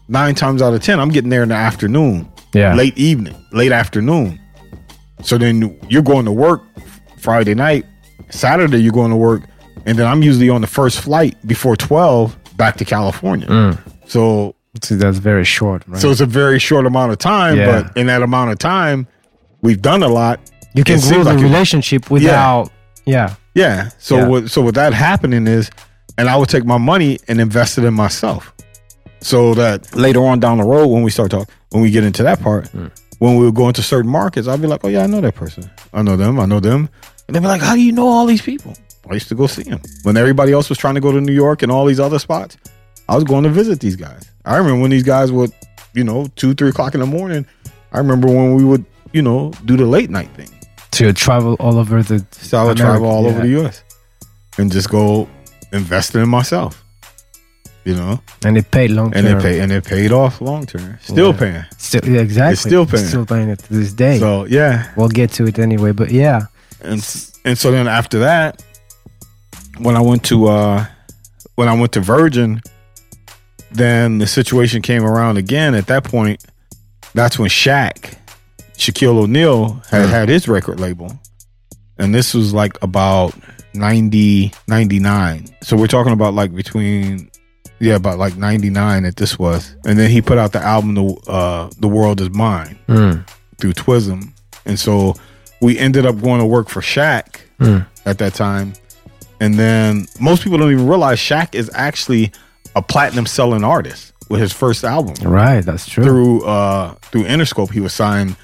nine times out of ten, I'm getting there in the afternoon Yeah. late evening, late afternoon. So then you're going to work Friday night, Saturday you're going to work, and then I'm usually on the first flight before 12 back to California. Mm. So See, that's very short, right? so it's a very short amount of time, Yeah. but in that amount of time, we've done a lot. you can grow the like relationship without. Yeah. Yeah. So Yeah. what so what that happening is, and I would take my money and invest it in myself. So that later on down the road, when we start talking, when we get into that part, Hmm. when we go into certain markets, I'd be like, oh yeah, I know that person. I know them. I know them. And they'd be like, how do you know all these people? I used to go see them when everybody else was trying to go to New York and all these other spots. I was going to visit these guys. I remember when these guys would, you know, two, three o'clock in the morning. I remember when we would, you know, do the late night thing. To travel all over the. So I would America, travel all yeah. over the U.S. and just go invest in myself. You know, And it paid long and term. it paid and it paid off long term. Still Yeah. paying. Still, yeah, exactly. It's still paying. Still paying it to this day. So yeah, we'll get to it anyway. But yeah. and and so then after that, when I went to uh when I went to Virgin, then the situation came around again. At that point, that's when Shaq, Shaquille O'Neal, had had his record label, and this was like about 90, 99. So we're talking about like between yeah, about like 99 that this was. And then he put out the album The uh The World Is Mine Mm. through Twism. And so we ended up going to work for Shaq Mm. at that time. And then most people don't even realize Shaq is actually a platinum selling artist with his first album. Right. That's true. Through uh through Interscope, he was signed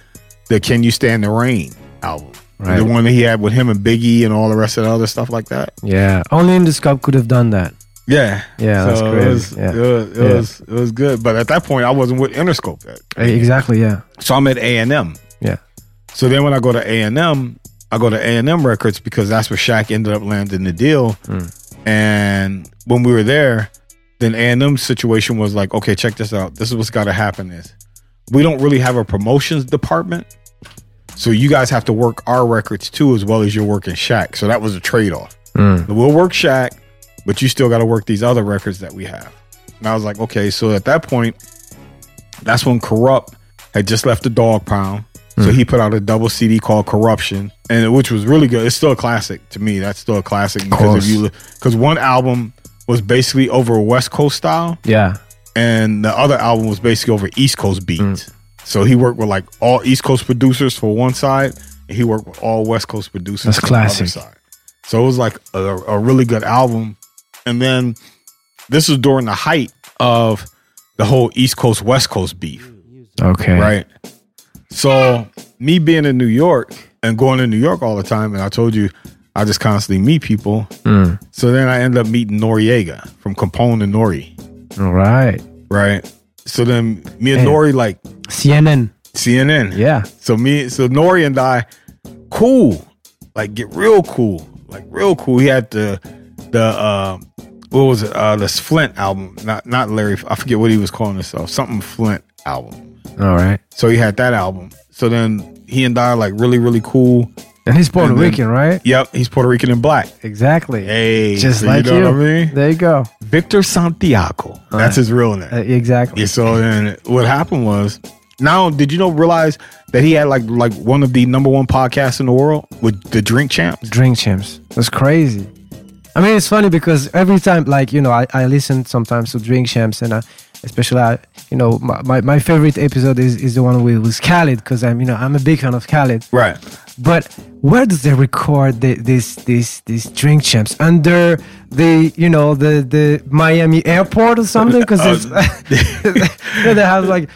the Can You Stand the Rain album. Right. The one that he had with him and Biggie and all the rest of the other stuff like that. Yeah. Only Interscope could have done that. Yeah. Yeah, that's It crazy. was, Yeah. it, was, it, Yeah. was, it was good. But at that point I wasn't with Interscope yet. Eh, exactly. Yeah. So I'm at A and M. Yeah. So then when I go to A and M, I go to A and M Records because that's where Shaq ended up landing the deal. Hmm. And when we were there, then A and M situation was like, okay, check this out. This is what's got to happen. Is we don't really have a promotions department, so you guys have to work our records too, as well as you're working Shaq. So that was a trade off. Mm. We'll work Shaq, but you still got to work these other records that we have. And I was like, okay. So at that point, that's when Kurupt had just left the Dog Pound. So he put out a double CD called Kuruption, and which was really good. It's still a classic to me. That's still a classic because if you because one album was basically over West Coast style, Yeah. and the other album was basically over East Coast beats. Mm. So he worked with like all East Coast producers for one side, and he worked with all West Coast producers That's for classic. the other side. So it was like a, a really good album. And then this was during the height of the whole East Coast West Coast beef, Okay. right? So me being in New York and going to New York all the time, and I told you I just constantly meet people. Mm. So then I end up meeting Noreaga from Capone and Nori, All right. right? So then me and Hey. Nori like CNN. CNN. Yeah. So me, so Nori and I, cool, like get real cool, like real cool. He had the the uh, what was it? Uh, this Flynt album, not not Larry. I forget what he was calling himself. Something Flynt album. All right. So he had that album. So then he and I are like really, really cool. And he's Puerto And then- Rican, right? Yep, he's Puerto Rican and black. Exactly. Hey, Just so like you you. know what I mean? There you go. Victor Santiago. That's his real name. Uh, exactly. Yeah, so then what happened was now did you know realize that he had like like one of the number one podcasts in the world with the drink champs? Drink champs. That's crazy. I mean, it's funny because every time, like you know, I, I listen sometimes to Drink Champs, and uh, especially, I, you know, my, my, my favorite episode is, is the one with, with Khaled because I'm you know I'm a big fan of Khaled. Right. But where does they record the, this this this Drink Champs under the you know the the Miami airport or something? Because know, they have like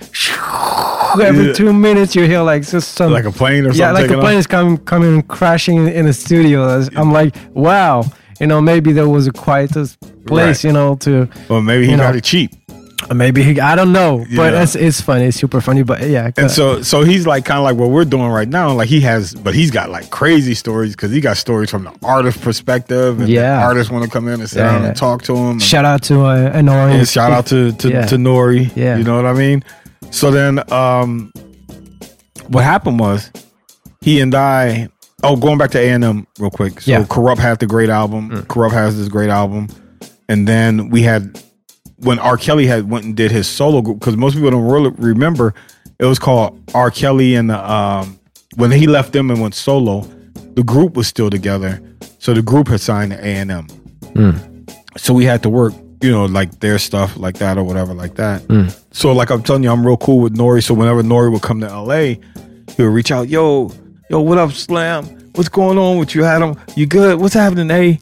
every two minutes you hear like just some Like a plane or something. yeah, like a plane off? is coming coming crashing in, the studio. I'm like, wow, you know, maybe there was a quietest place, Right. you know, to Well, maybe he got know. it cheap. Maybe he, I don't know, but Yeah. it's it's funny, it's super funny, but yeah, And so so he's like kind of like what we're doing right now. Like he has, but he's got like crazy stories because he got stories from the artist perspective. And Yeah. artists want to come in and sit Yeah, down and talk to him. and- shout out to uh, Annoying. And shout out to to, Yeah. to Nori. Yeah. You know what I mean? So then um what happened was he and I oh going back to A and M real quick. So Yeah. Mm. Kurupt had the great album. Kurupt has this great album. And then we had when R. Kelly had went and did his solo group, because most people don't really remember, it was called R. Kelly and the um when he left them and went solo, the group was still together. So the group had signed to A and M so we had to work, you know, like their stuff like that or whatever like that. So like I'm telling you, I'm real cool with Nori. So whenever Nori would come to LA, he would reach out, yo, yo, what up, Slam? What's going on with you, Adam? You good? What's happening, A?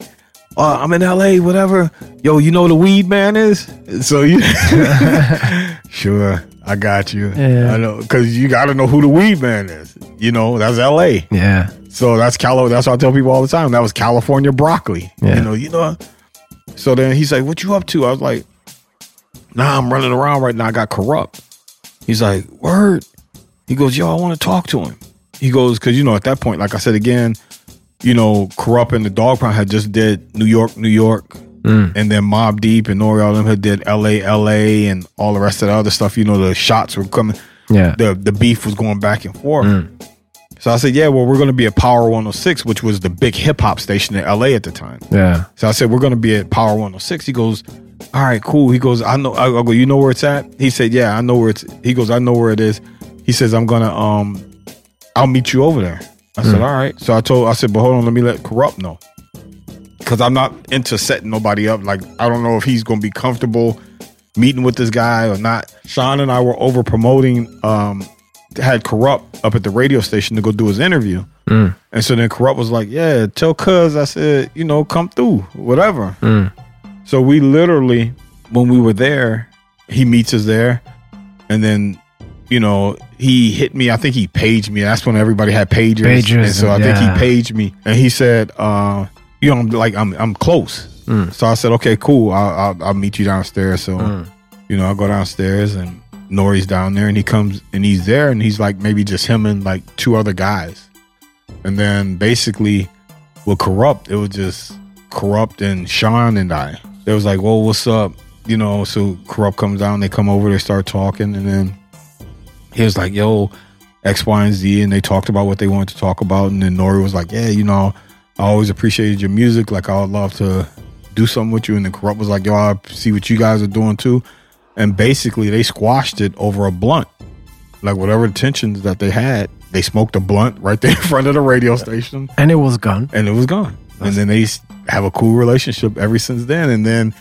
Uh, I'm in LA, whatever. Yo, you know who the weed man is? So you Sure, I got you. Yeah. I know because you gotta know who the weed man is. You know, that's LA. yeah, So that's Calo. That's what I tell people all the time. That was California broccoli. Yeah. You know, you know. So then he's like, "What you up to?" I was like, "Nah, I'm running around right now. I got Kurupt." He's like, "Word." He goes, "Yo, I want to talk to him." He goes, "Cause you know, at that point, like I said again, you know, Kurupt and the dog pound had just did New York, New York, and then Mobb Deep and Nori all them had did L.A., L.A., and all the rest of the other stuff. You know, the shots were coming yeah, the the beef was going back and forth. So I said, yeah, well, we're going to be at Power 106, which was the big hip hop station in LA at the time. yeah. So I said, we're going to be at Power 106. He goes, all right, cool. He goes, I know. I I go, you know where it's at? He said, yeah, I know where it's. He goes, I know where it is. He says, I'm gonna um, I'll meet you over there. I said, hmm. all right. So I told, I said, but hold on, let me let Kurupt know, because I'm not into setting nobody up. Like I don't know if he's gonna be comfortable meeting with this guy or not. Sean and I were over promoting. Um, had Kurupt up at the radio station to go do his interview. Hmm. And so then Kurupt was like, Yeah, tell Cuz I said, you know, come through, whatever. Hmm. So we literally, when we were there, he meets us there. And then, you know, he hit me. I think he paged me. That's when everybody had pagers. Pagers, and so I yeah. think he paged me. And he said, uh, you know, I'm like, I'm I'm close. So I said, okay, cool. I'll, I'll, I'll meet you downstairs. So, you know, I go downstairs and Nori's down there and he comes and he's there and he's like maybe just him and like two other guys. And then basically with Kurupt, it was just Kurupt and Sean and I. It was like, well, what's up? You know, so Kurupt comes down, they come over, they start talking, and then he was like, yo, X, Y, and Z, and they talked about what they wanted to talk about. And then Nori was like, yeah, you know, I always appreciated your music. Like, I would love to do something with you. And then Kurupt was like, yo, I see what you guys are doing too. And basically, they squashed it over a blunt. Like, whatever tensions that they had, they smoked a blunt right there in front of the radio station And it was gone. and it was gone. And then they have a cool relationship ever since then. And then,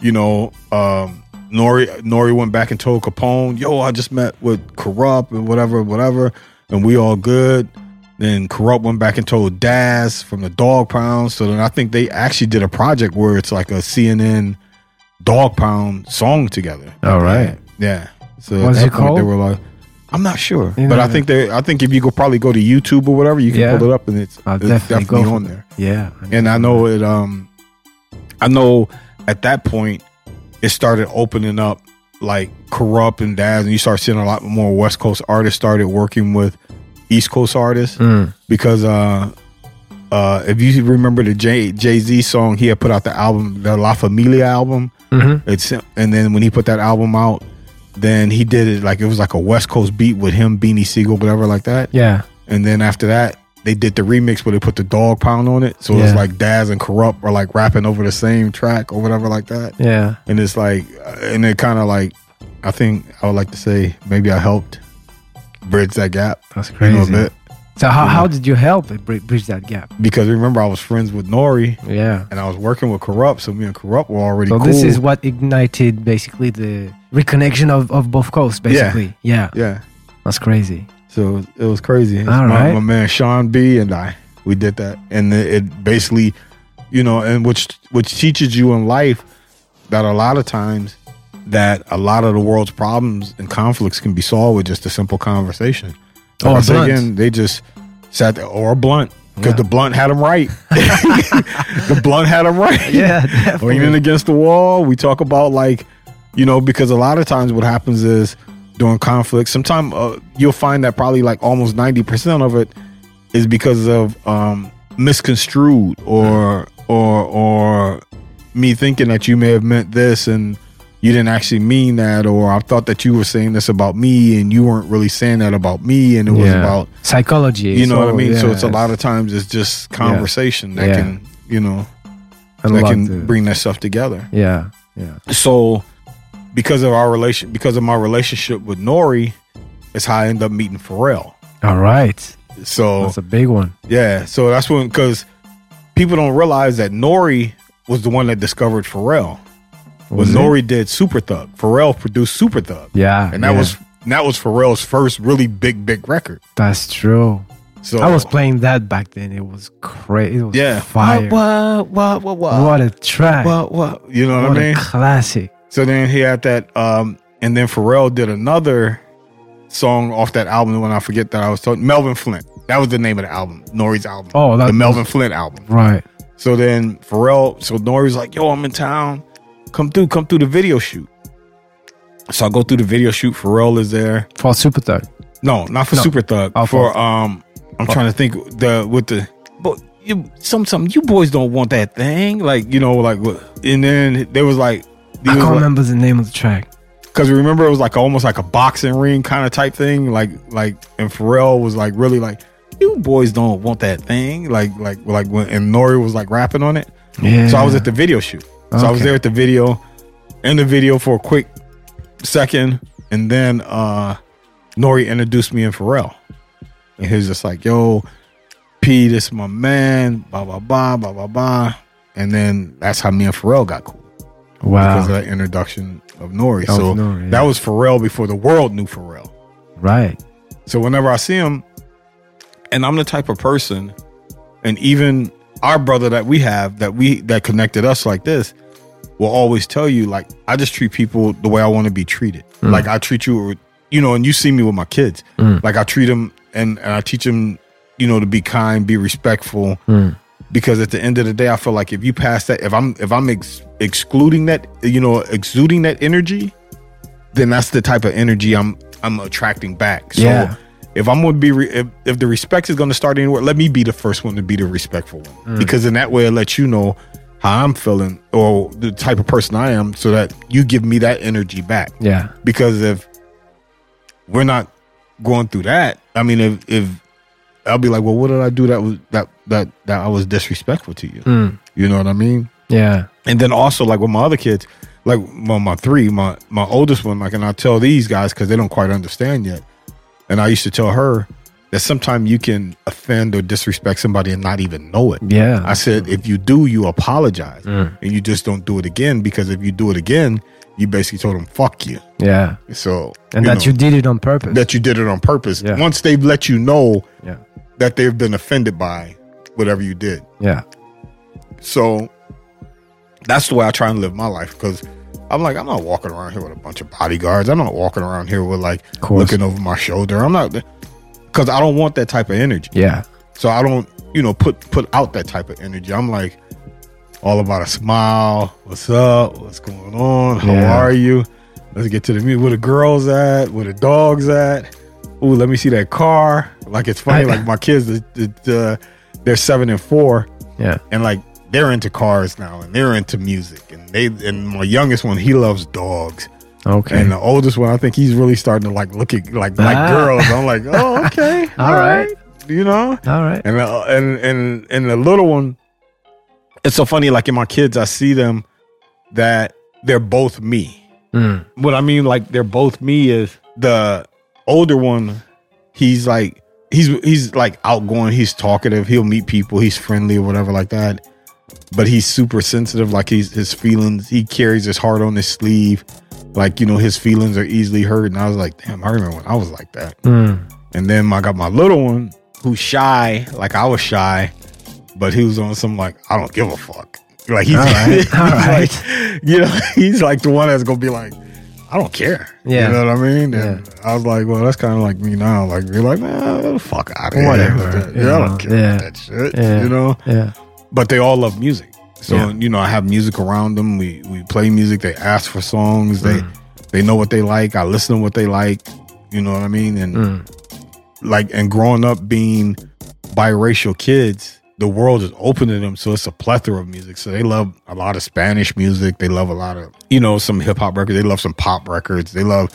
you know, um, Nori Nori went back and told Capone, "Yo, I just met with Kurupt and whatever, whatever, and we all good." Then Kurupt went back and told Daz from the Dog Pound. So then I think they actually did a project where it's like a CNN Dog Pound song together. All right. Yeah. So What's at it that point, They were like, I'm not sure, You but know, I think they. I think if you go probably go to YouTube or whatever, you can Yeah. pull it up and it's, I'll it's definitely definitely, on there. Yeah. And I know it. Um, I know at that point it started opening up like Kurupt and Daz, and you start seeing a lot more West Coast artists started working with East Coast artists Mm. because uh, uh, if you remember the Jay Jay Z song, he had put out the album, the La Familia album. Mhm. It's and then when he put that album out, Then he did it like it was like a West Coast beat with him, Beanie Sigel, whatever like that. Yeah. And then after that, they did the remix where they put the dog pound on it. So it's like Daz and Kurupt are like rapping over the same track or whatever like that. Yeah. And it's like, uh, and it kind of like, I think I would like to say maybe I helped bridge that gap That's you crazy. know, a bit. So how, how did you help bridge that gap? Because remember, I was friends with Nori Yeah. and I was working with Kurupt. So me and Kurupt were already So cool. this is what ignited basically the reconnection of, of both coasts, basically. Yeah. yeah. That's crazy. So it was crazy. All my, right. my man Sean B and I, we did that, and it, it basically, you know, and which which teaches you in life that a lot of times that a lot of the world's problems and conflicts can be solved with just a simple conversation. Oh, or blunt. again, they just sat there, or a blunt because Yeah. the blunt had them right. the blunt had them right. Yeah, definitely. leaning against the wall. We talk about like, you know, because a lot of times what happens is during conflict, sometimes uh, you'll find that probably like almost ninety percent of it is because of um, misconstrued or or or me thinking that you may have meant this and you didn't actually mean that, or I thought that you were saying this about me and you weren't really saying that about me, and it was Yeah. about psychology. you know what I so, mean. So yeah, it's a lot of times it's just conversation that Yeah. can you know a that can to- bring that stuff together Yeah. Yeah. so because of our relation because of my relationship with Nori is how I end up meeting Pharrell. All right. So That's a big one. yeah, so that's when because people don't realize that Nori was the one that discovered Pharrell. Was it? Nori did Super Thug, Pharrell produced Super Thug, Yeah. and that yeah. was that was Pharrell's first really big big record. That's true. So I was playing that back then. It was crazy. It was yeah, fire. What what what what What a track. what what you know what, what I mean? a classic. So then he had that, um, and then Pharrell did another song off that album. When I forget that I was talking, Melvin Flynt. That was the name of the album, Nori's album. Oh, that the Melvin Flynt album. Right. So then Pharrell, so Nori's like, "Yo, I'm in town. Come through, come through the video shoot." So I go through the video shoot. Pharrell is there. For Super Thug. No, not for No. Super Thug. Oh, for for- um, I'm trying to think the with the, but you some some you boys don't want that thing, like you know, like what- and then there was like. I can't remember the name of the track. Because remember, it was like almost like a boxing ring kind of type thing. Like, like, and Pharrell was like really like, you boys don't want that thing. Like, like, like when and Nori was like rapping on it. Yeah. So I was at the video shoot. So I was there at the video, in the video for a quick second, and then uh Nori introduced me and Pharrell, and he was just like, "Yo, P, this is my man." Blah blah blah blah blah blah, and then that's how me and Pharrell got cool because of Wow. that introduction of Nori. Of so Nori, yeah. that was Pharrell before the world knew Pharrell. Right. So whenever I see him, and I'm the type of person, and even our brother that we have that we that connected us like this, will always tell you like I just treat people the way I want to be treated. Mm. Like I treat you, you know, and you see me with my kids. Mm. Like I treat them and, and I teach them, you know, to be kind, be respectful. Mm. Because at the end of the day, I feel like if you pass that, if I'm if I'm ex- excluding that, you know, exuding that energy, then that's the type of energy I'm I'm attracting back. So Yeah. if I'm going to be, re- if, if the respect is going to start anywhere, let me be the first one to be the respectful one, mm. because in that way it lets you know how I'm feeling or the type of person I am, so that you give me that energy back. Yeah. Because if we're not going through that, I mean, if if I'll be like, well, what did I do that was that that that I was disrespectful to you? Hmm. You know what I mean? Yeah. And then also like with my other kids, like well, my three, my my oldest one, like, and I tell these guys because they don't quite understand yet. And I used to tell her that sometimes you can offend or disrespect somebody and not even know it. Yeah. I said if you do, you apologize, hmm. and you just don't do it again because if you do it again, you basically told them fuck you. yeah. So And that know, you did it on purpose. that you did it on purpose. Yeah. Once they've let you know yeah. That they've been offended by whatever you did. Yeah. So that's the way I try and live my life because I'm like, I'm not walking around here with a bunch of bodyguards. I'm not walking around here with like looking over my shoulder. I'm not because I don't want that type of energy. Yeah. So I don't, you know, put put out that type of energy. I'm like all about a smile. What's up? What's going on? How Yeah. are you? Let's get to the music. Where the girls at? Where the dogs at? Ooh, let me see that car. Like it's funny. I- like my kids, the, the, the, they're seven and four Yeah. and like they're into cars now and they're into music and they and my youngest one he loves dogs Okay. And the oldest one, I think he's really starting to like look at like like Ah. girls. I'm like, oh, okay, All right. you know. All right. And the, and and and the little one, it's so funny. Like in my kids, I see them that they're both me. Mm. What I mean, like they're both me, is the older one. He's like he's he's like outgoing. He's talkative. He'll meet people. He's friendly or whatever like that. But he's super sensitive. Like he's his feelings. He carries his heart on his sleeve. Like you know, his feelings are easily hurt. And I was like, damn, I remember when I was like that. Mm. And then I got my little one who's shy, like I was shy, but he was on some like I don't give a fuck. Like he's, All right, all right. like, you know, he's like the one that's gonna be like, I don't care. Yeah. you know what I mean. And I was like, well, that's kind of like me now. Like you're like, man, fuck out of here. Whatever, Yeah, you I don't care yeah. about that shit. Yeah. You know, Yeah. but they all love music. So Yeah. you know, I have music around them. We we play music. They ask for songs. They Mm. they know what they like. I listen to what they like. You know what I mean? And Mm. like and growing up being biracial kids, the world is open to them. So it's a plethora of music. So they love a lot of Spanish music. They love a lot of you know some hip hop records. They love some pop records. They love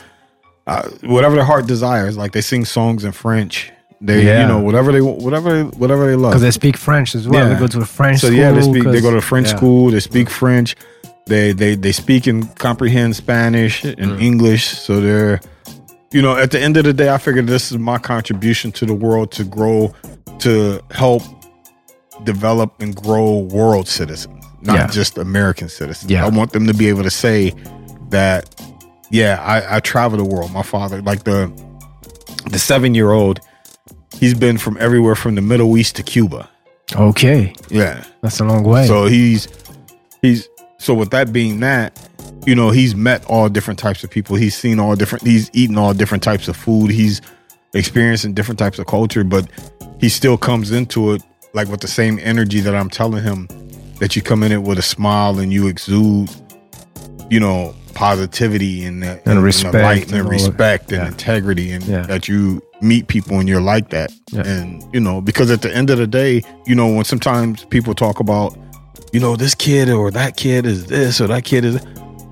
uh, whatever their heart desires. Like they sing songs in French. They Yeah. you know whatever they whatever whatever they love. Because they speak French as well. Yeah. They go to a French So school. yeah, they speak. They 'cause- go to French yeah. school. They speak French. They they they speak and comprehend Spanish and Mm. English. So they're, you know, at the end of the day, I figured this is my contribution to the world to grow, to help develop and grow world citizens, not Yeah. just American citizens. Yeah. I want them to be able to say that, yeah, I, I travel the world. My father, like the the seven year old, he's been from everywhere from the Middle East to Cuba. Okay. Yeah. That's a long way. So he's he's so with that being that, you know, he's met all different types of people. He's seen all different he's eaten all different types of food. He's experiencing different types of culture, but he still comes into it like with the same energy that I'm telling him that you come in it with a smile and you exude, you know, positivity and, And the respect light and and, respect and Yeah. integrity and Yeah. that you meet people and you're like that. Yeah. And you know, because at the end of the day, you know, when sometimes people talk about, you know, this kid or that kid is this or that kid is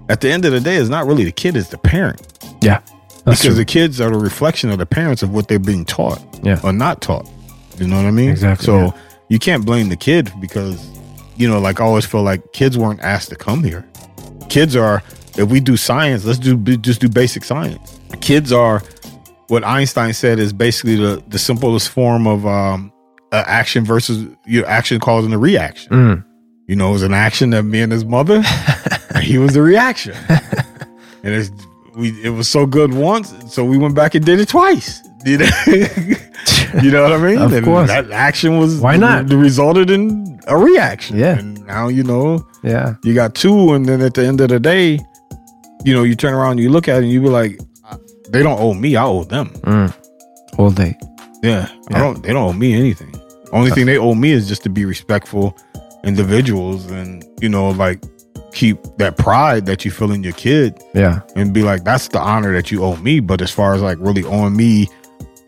at the end of the day, it's not really the kid, it's the parent. yeah. Because true. the kids are the reflection of the parents of what they're being taught Yeah. or not taught. You know what I mean? Exactly, So yeah. you can't blame the kid because, you know, like I always feel like kids weren't asked to come here. Kids are, if we do science, let's do just do basic science. Kids are what Einstein said is basically the, the simplest form of um, uh, action versus your action causing a reaction. Mm. You know, it was an action that me and his mother, he was the reaction. and it's we it was so good once, so we went back and did it twice. You know, you know what I mean? Of and course. that action was Why not? The, resulted in a reaction. Yeah. and now you know Yeah. you got two, and then at the end of the day, you know, you turn around, you look at it, and you be like, they don't owe me, I owe them. Mm. All day. Yeah, Yeah. I don't. They don't owe me anything. Only thing they owe me is just to be respectful individuals, and you know, like keep that pride that you feel in your kid, Yeah. and be like, that's the honor that you owe me. But as far as like really owing me,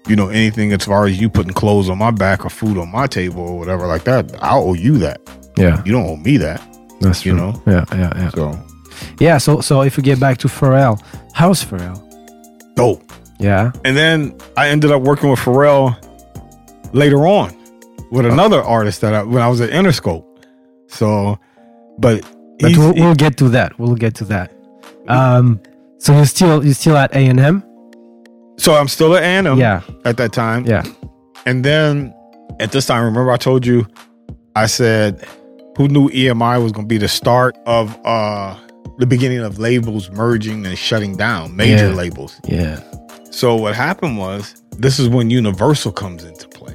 you know, anything as far as you putting clothes on my back or food on my table or whatever like that, I owe you that. Yeah. You don't owe me that. That's You true. know? Yeah. Yeah. Yeah. So Yeah. So so if we get back to Pharrell, how's Pharrell? dope. Yeah. And then I ended up working with Pharrell later on with another artist that I, when I was at Interscope. So, but, But we'll, we'll get to that. We'll get to that. Um. So you're still you're still at A and M. so I'm still at A and M Yeah. at that time. Yeah. And then at this time, remember I told you, I said, who knew EMI was going to be the start of uh the beginning of labels merging and shutting down major Yeah. labels. Yeah. So what happened was this is when Universal comes into play.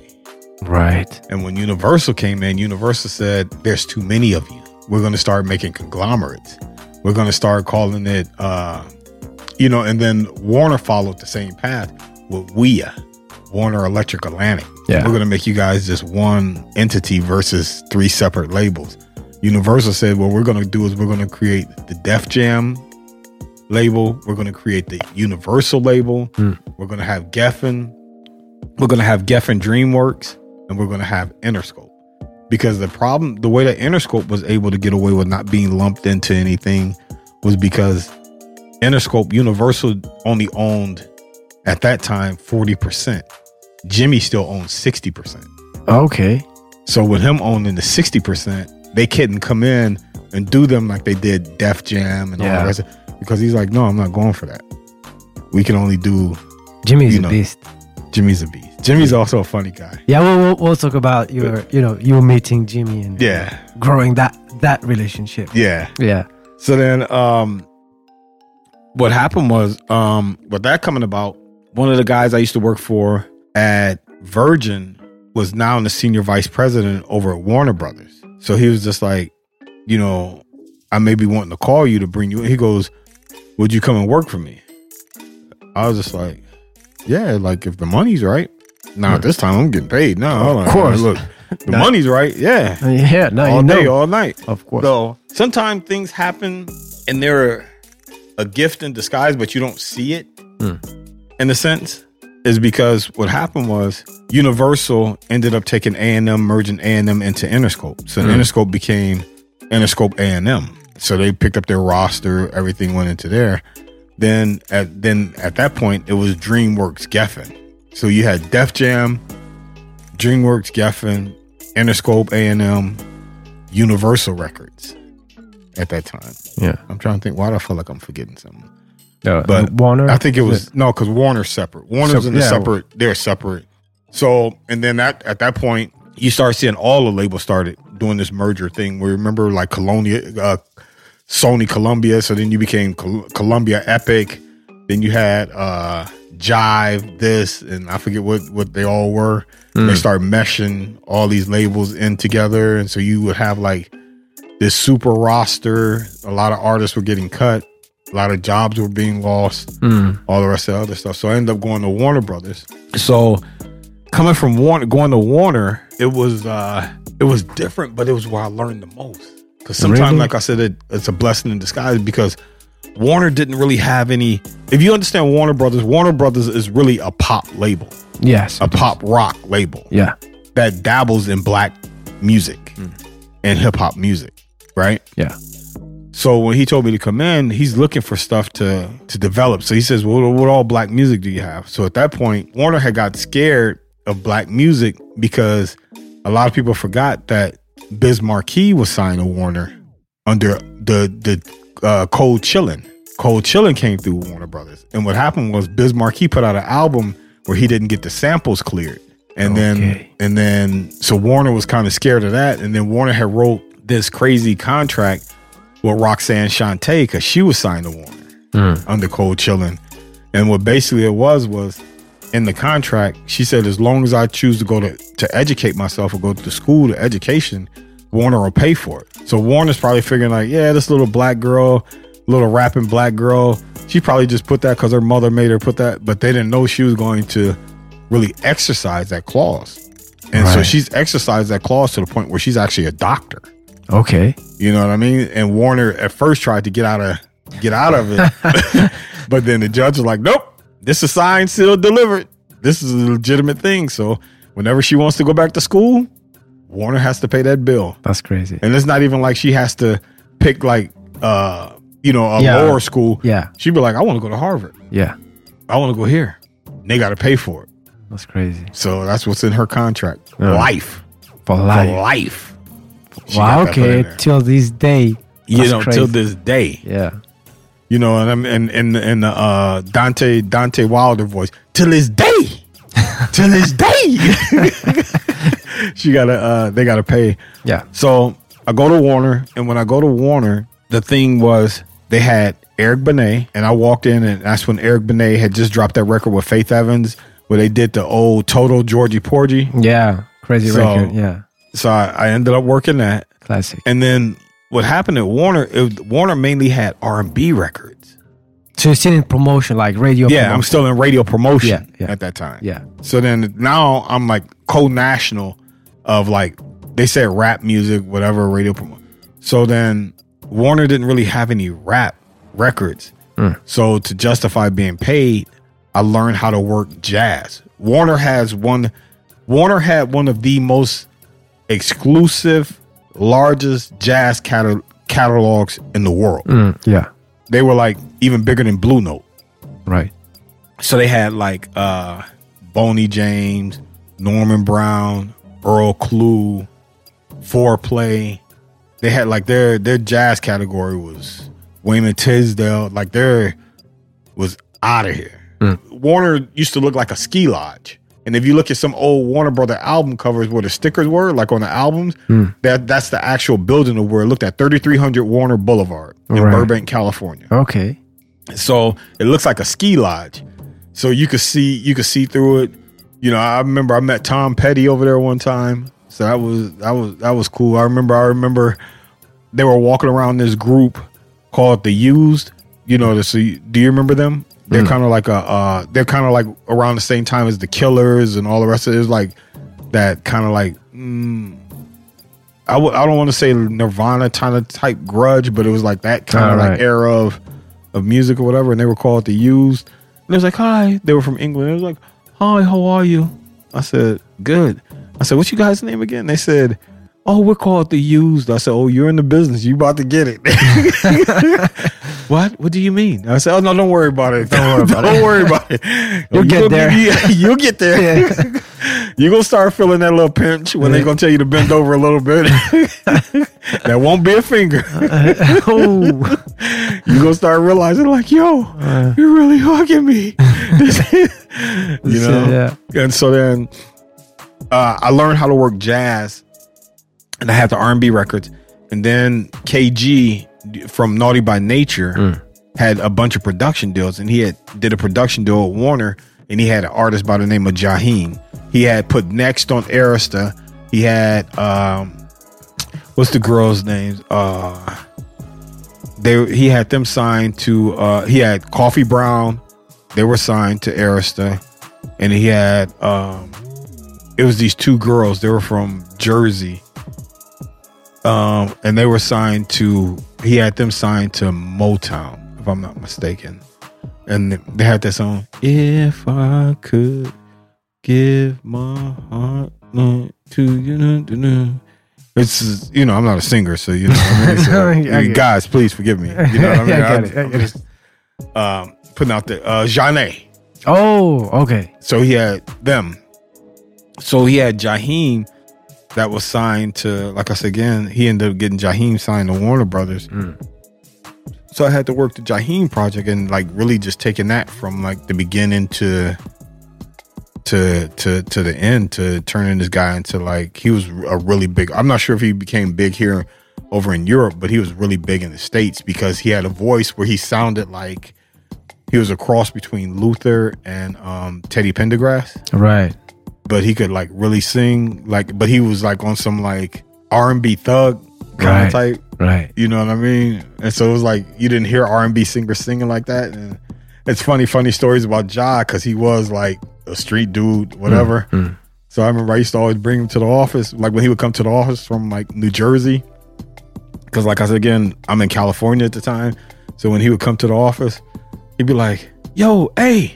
Right. And when Universal came in, Universal said, There's too many of you. We're going to start making conglomerates. We're going to start calling it, uh, you know, and then Warner followed the same path with WEA, Warner Elektra Atlantic. Yeah. We're going to make you guys just one entity versus three separate labels. Universal said, What we're going to do is we're going to create the Def Jam label. We're going to create the Universal label. Hmm. We're going to have Geffen. We're going to have Geffen DreamWorks and we're going to have Interscope. Because the problem, the way that Interscope was able to get away with not being lumped into anything was because Interscope Universal only owned at that time 40%. Jimmy still owned 60%. Okay. So with him owning the 60%, they couldn't come in and do them like they did Def Jam and all Yeah. the rest of because he's like, no, I'm not going for that. We can only do Jimmy's You a beast. Jimmy's a beast. Jimmy's also a funny guy. Yeah, we'll, we'll, we'll talk about your, you know, you meeting Jimmy and Yeah. growing that that relationship. Yeah. Yeah. So then um what happened was um with that coming about, one of the guys I used to work for at Virgin was now the senior vice president over at Warner Brothers. So he was just like, you know, I may be wanting to call you to bring you in. He goes, Would you come and work for me? I was just like, Yeah, like if the money's right. Now at this time I'm getting paid. No, Of course. Look, the money's right. Yeah. Yeah. No, all you know. day, all night. of course. So sometimes things happen and they're a gift in disguise, but you don't see it Hmm. in a sense. Is because what happened was Universal ended up taking A and M, merging A and M into Interscope. So Hmm. Interscope became Interscope A and M. So they picked up their roster, everything went into there. Then at then at that point it was DreamWorks Geffen. So you had Def Jam, DreamWorks Geffen, Interscope A and M, Universal Records at that time. yeah. I'm trying to think. Why do I feel like I'm forgetting something? Uh, But Warner. I think it was no, because Warner's separate. Warner's Sep- in the yeah. separate. They're separate. So and then that at that point, you start seeing all the labels started doing this merger thing. Where remember like Colonia, uh, Sony Columbia. So then you became Col- Columbia Epic. Then you had uh Jive, this, and I forget what what they all were. They start meshing all these labels in together, and so you would have like this super roster. A lot of artists were getting cut. A lot of jobs were being lost. Mm. All the rest of the other stuff. So I ended up going to Warner Brothers. So coming from Warner, going to Warner, it was uh it was different, but it was where I learned the most. Because sometimes, Really? like I said, it, it's a blessing in disguise because Warner didn't really have any. If you understand Warner Brothers, Warner Brothers is really a pop label, Yes. a pop rock label Yeah. that dabbles in black music and hip hop music, right? Yeah. So when he told me to come in, he's looking for stuff to to develop. So he says, "Well, what all black music do you have?" So at that point, Warner had got scared of black music because a lot of people forgot that Biz Markie was signed to Warner under the the uh, Cold Chillin'. Cold Chillin' came through Warner Brothers, and what happened was Biz Markie put out an album where he didn't get the samples cleared, and then and then so Warner was kind of scared of that, and then Warner had wrote this crazy contract with Roxanne Shante because she was signed to Warner hmm. under Cold Chillin'. And what basically it was was in the contract, she said as long as I choose to go to to educate myself or go to school to education, Warner will pay for it. So Warner's probably figuring like, yeah, this little black girl, little rapping black girl, she probably just put that because her mother made her put that, but they didn't know she was going to really exercise that clause. And so she's exercised that clause to the point where she's actually a doctor. Okay. You know what I mean? And Warner at first tried to get out of get out of it, but then the judge was like, "Nope, this is signed, sealed, delivered. This is a legitimate thing." So whenever she wants to go back to school, Warner has to pay that bill, That's crazy. and it's not even like she has to pick like uh you know a Yeah. lower school. Yeah. She'd be like, "I want to go to Harvard. Yeah. I want to go here." They got to pay for it. That's crazy. So that's what's in her contract. Yeah. Life For for life. She Wow. got that put in Okay. Till this day. You That's know, crazy. till this day. Yeah. You know, and I'm and and and uh Dante Dante Wilder voice till this day, till this day. she gotta uh they gotta pay. Yeah. So I go to Warner, and when I go to Warner, the thing was they had Eric Benet, and I walked in, and that's when Eric Benet had just dropped that record with Faith Evans, where they did the old Toto Georgy Porgy. Yeah. Crazy So- record. Yeah. So I, I ended up working that, Classic. and then what happened at Warner? It, Warner mainly had R and B records. So you're still in promotion, like radio. Yeah, I'm still in radio promotion Yeah, yeah. at that time. Yeah. So then now I'm like co-national of like they said rap music, whatever radio promo. So then Warner didn't really have any rap records. Hmm. So to justify being paid, I learned how to work jazz. Warner has one Warner had one of the most exclusive, largest jazz catal- catalogs in the world. Mm, yeah. they were like even bigger than Blue Note. Right. So they had like uh Boney James, Norman Brown, Earl Klugh, Fourplay. They had like their their jazz category was Wayman Tisdale. Like their was out of here. Warner used to look like a ski lodge. And if you look at some old Warner Brother album covers where the stickers were, like on the albums, hmm. that that's the actual building of where it looked at 3300 Warner Boulevard in Right. Burbank, California. Okay. So it looks like a ski lodge. So you could see you could see through it. You know, I remember I met Tom Petty over there one time. So that was that was that was cool. I remember I remember they were walking around this group called the Used. You know, the, so you- do you remember them? They're kind of like a uh, they're kind of like around the same time as the Killers and all the rest of it. It was like that kind of like mm, I w- I don't want to say Nirvana kind of type grunge, but it was like that kind of All like right. era of of music or whatever, and they were called the Used. And it was like, hi. They were from England. It was like, hi, how are you? I said, good. I said, what's you guys' name again? They said, oh, we're called the Used. I said, oh, you're in the business. You about to get it. what? What do you mean? I said, oh, no, don't worry about it. Don't worry about it. Don't worry about it. You'll get gonna there. be- you'll get there. You're going to start feeling that little pinch when they're going to tell you to bend over a little bit. that won't be a finger. oh. You're going to start realizing, like, yo, you're really hugging me. you know? yeah. And so then uh, I learned how to work jazz, and I had the R&B records. And then KG from Naughty by Nature had a bunch of production deals, and he had did a production deal with Warner, and he had an artist by the name of Jaheim. He had put Next on Arista. He had um, what's the girl's name? Uh, they he had them signed to. Uh, he had Koffee Brown. They were signed to Arista, and he had um, it was these two girls. They were from Jersey, um, and they were signed to. He had them signed to Motown, if I'm not mistaken, and they had that song. If I could give my heart uh, to you, know. It's you know I'm not a singer, so you know I mean? So, I get it. guys, please forgive me. You know what I mean? I get it, I get it. just, um, putting out the uh, Zhané. Oh, okay. So he had them. So he had Jaheim that was signed to, like I said again, he ended up getting Jaheim signed to Warner Brothers. So I had to work the Jaheim project and like really just taking that from like the beginning to to to to the end to turning this guy into like he was a really big. I'm not sure if he became big here over in Europe, but he was really big in the states because he had a voice where he sounded like he was a cross between Luther and um, Teddy Pendergrass, Right. But he could like really sing like, but he was like on some like R and B thug kind of Right. type. Right. You know what I mean? And so it was like you didn't hear R and B singers singing like that. And it's funny, funny stories about Ja because he was like a street dude, whatever. Mm, mm. So I remember I used to always bring him to the office, like when he would come to the office from like New Jersey. Because like I said again, I'm in California at the time. So when he would come to the office, he'd be like, "Yo, hey,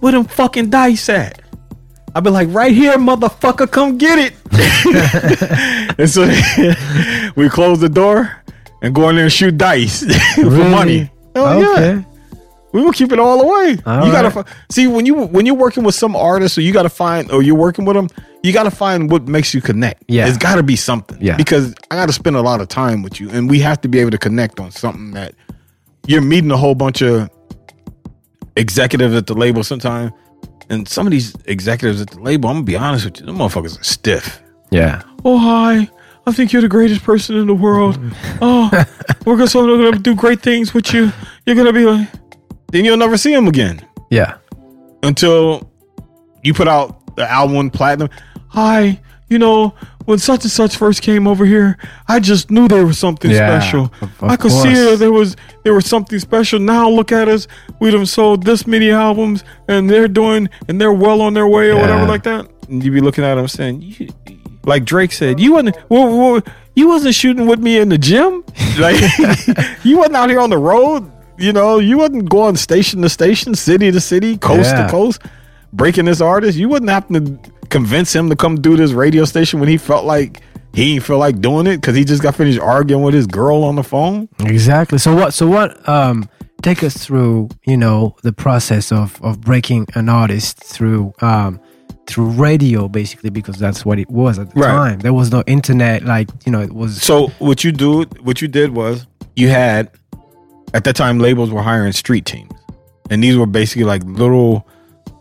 where them fucking dice at?" I'd be like, "Right here, motherfucker, come get it." and so we close the door and go in there and shoot dice for Really? money. Oh yeah. We will keep it all away. All you gotta right. fi- see when you when you're working with some artist or you gotta find, or you're working with them, you gotta find what makes you connect. Yeah. it's gotta be something. Yeah. because I gotta spend a lot of time with you, and we have to be able to connect on something that you're meeting a whole bunch of executives at the label sometime, and some of these executives at the label, I'm gonna be honest with you, them motherfuckers are stiff. Yeah. Oh hi, I think you're the greatest person in the world. Oh, we're gonna, so we're gonna do great things with you. You're gonna be like, then you'll never see him again Yeah. until you put out the album platinum. Hi, you know, when such and such first came over here, I just knew there was something Yeah, special. I could see course. it. There was there was something special. Now look at us. We've done sold this many albums, and they're doing, and they're well on their way, or whatever like that. And you be looking at them saying, you, like Drake said, you wasn't, well, well, you wasn't shooting with me in the gym. Like you wasn't out here on the road. You know, you wasn't going station to station, city to city, coast Yeah. to coast, breaking this artist. You wouldn't have to convince him to come do this radio station when he felt like he ain't feel like doing it because he just got finished arguing with his girl on the phone. Exactly. So what? So what? Um, take us through. You know the process of of breaking an artist through um through radio, basically, because that's what it was at the Right. time. There was no internet. Like you know, it was. So what you do, what you did was you had at that time labels were hiring street teams, and these were basically like little.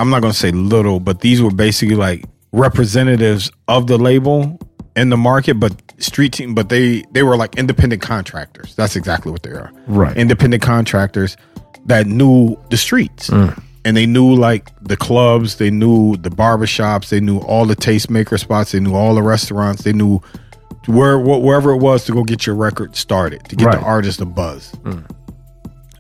I'm not gonna say little, but these were basically like representatives of the label in the market, but street team. But they they were like independent contractors. That's exactly what they are. Right. Independent contractors that knew the streets. Mm. And they knew like the clubs, they knew the barbershops, they knew all the tastemaker spots, they knew all the restaurants, they knew where wh- wherever it was to go get your record started to get Right. the artist a buzz. Mm.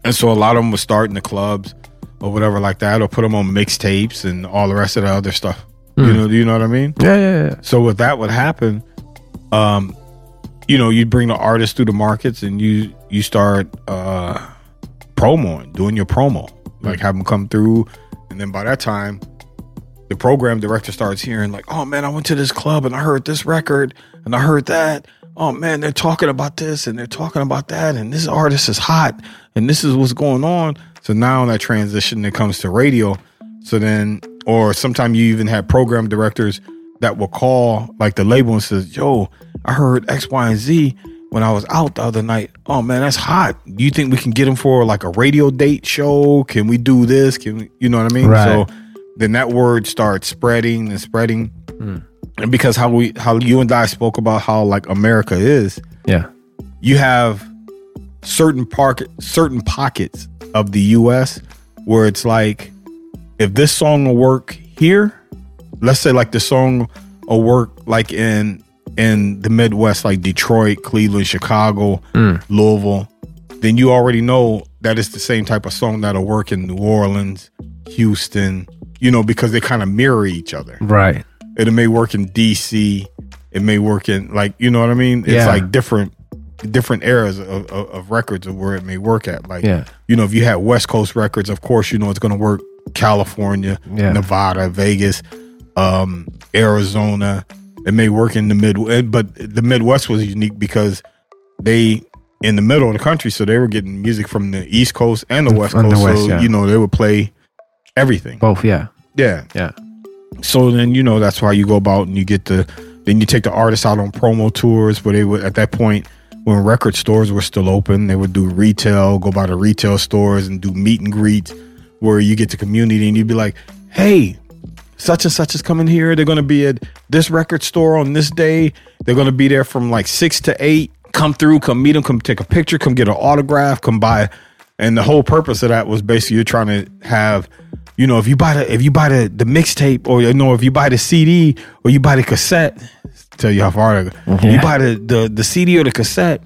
And so a lot of them were starting the clubs or whatever like that, or put them on mixtapes and all the rest of the other stuff. You know, you know what I mean? yeah, yeah, yeah. So with that would happen, um, you know, you'd bring the artist through the markets and you you start uh promoing, doing your promo, like have them come through, and then by that time, the program director starts hearing like, oh man, I went to this club and I heard this record and I heard that. Oh man, they're talking about this and they're talking about that, and this artist is hot, and this is what's going on. So now in that transition, it comes to radio. So then, or sometimes you even have program directors that will call like the label and says, "Yo, I heard X, Y, and Z when I was out the other night. Oh man, that's hot. Do you think we can get them for like a radio date show? Can we do this? Can we, you know what I mean? Right. So then that word starts spreading and spreading. Hmm. And because how we how you and I spoke about how like America is, Yeah. you have certain park certain pockets of the US where it's like if this song will work here, let's say like the song will work like in in the Midwest, like Detroit, Cleveland, Chicago, mm. Louisville, then you already know that it's the same type of song that'll work in New Orleans, Houston, you know, because they kind of mirror each other. Right. It may work in DC. It may work in like you know what I mean. It's Yeah. like different different eras of, of, of records of where it may work at. Like Yeah. you know, if you had West Coast records, of course you know it's going to work. California, Yeah. Nevada, Vegas, um, Arizona. It may work in the Midwest, but the Midwest was unique because they in the middle of the country, so they were getting music from the East Coast and the West From the Coast. West, so yeah. you know they would play everything. Both. Yeah. Yeah. Yeah. So then you know that's why you go about and you get the then you take the artists out on promo tours where they would at that point when record stores were still open they would do retail go by the retail stores and do meet and greets where you get to community and you'd be like hey such and such is coming here. They're going to be at this record store on this day. They're going to be there from like six to eight. Come through come meet them come take a picture come get an autograph come buy. And the whole purpose of that was basically you're trying to have you know if you buy the if you buy the the mixtape or you know if you buy the cd or you buy the cassette tell you how far go. you buy the, the the cd or the cassette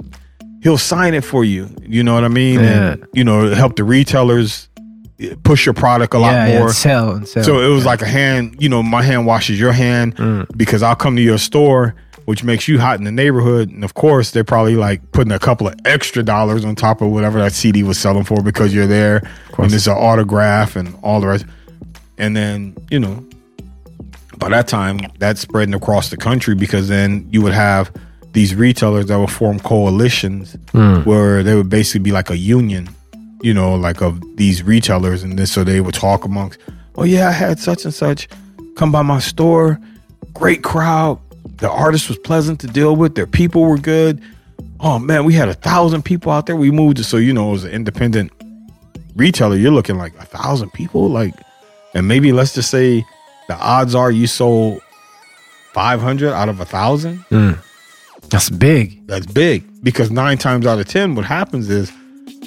he'll sign it for you you know what i mean and, you know help the retailers push your product a lot yeah, yeah, more and sell sell. so it was like a hand, you know, my hand washes your hand mm. because I'll come to your store, which makes you hot in the neighborhood. And of course, they're probably like putting a couple of extra dollars on top of whatever that CD was selling for because you're there and it's an autograph and all the rest. And then, you know, by that time, that's spreading across the country because then you would have these retailers that would form coalitions hmm. where they would basically be like a union, you know, like of these retailers. And this, so they would talk amongst, oh, yeah, I had such and such come by my store. Great crowd. The artist was pleasant to deal with. Their people were good. Oh, man, we had a thousand people out there. We moved. So, you know, as an independent retailer, you're looking like a thousand people. Like, and maybe let's just say the odds are you sold 500 out of a thousand. That's big. That's big because nine times out of 10, what happens is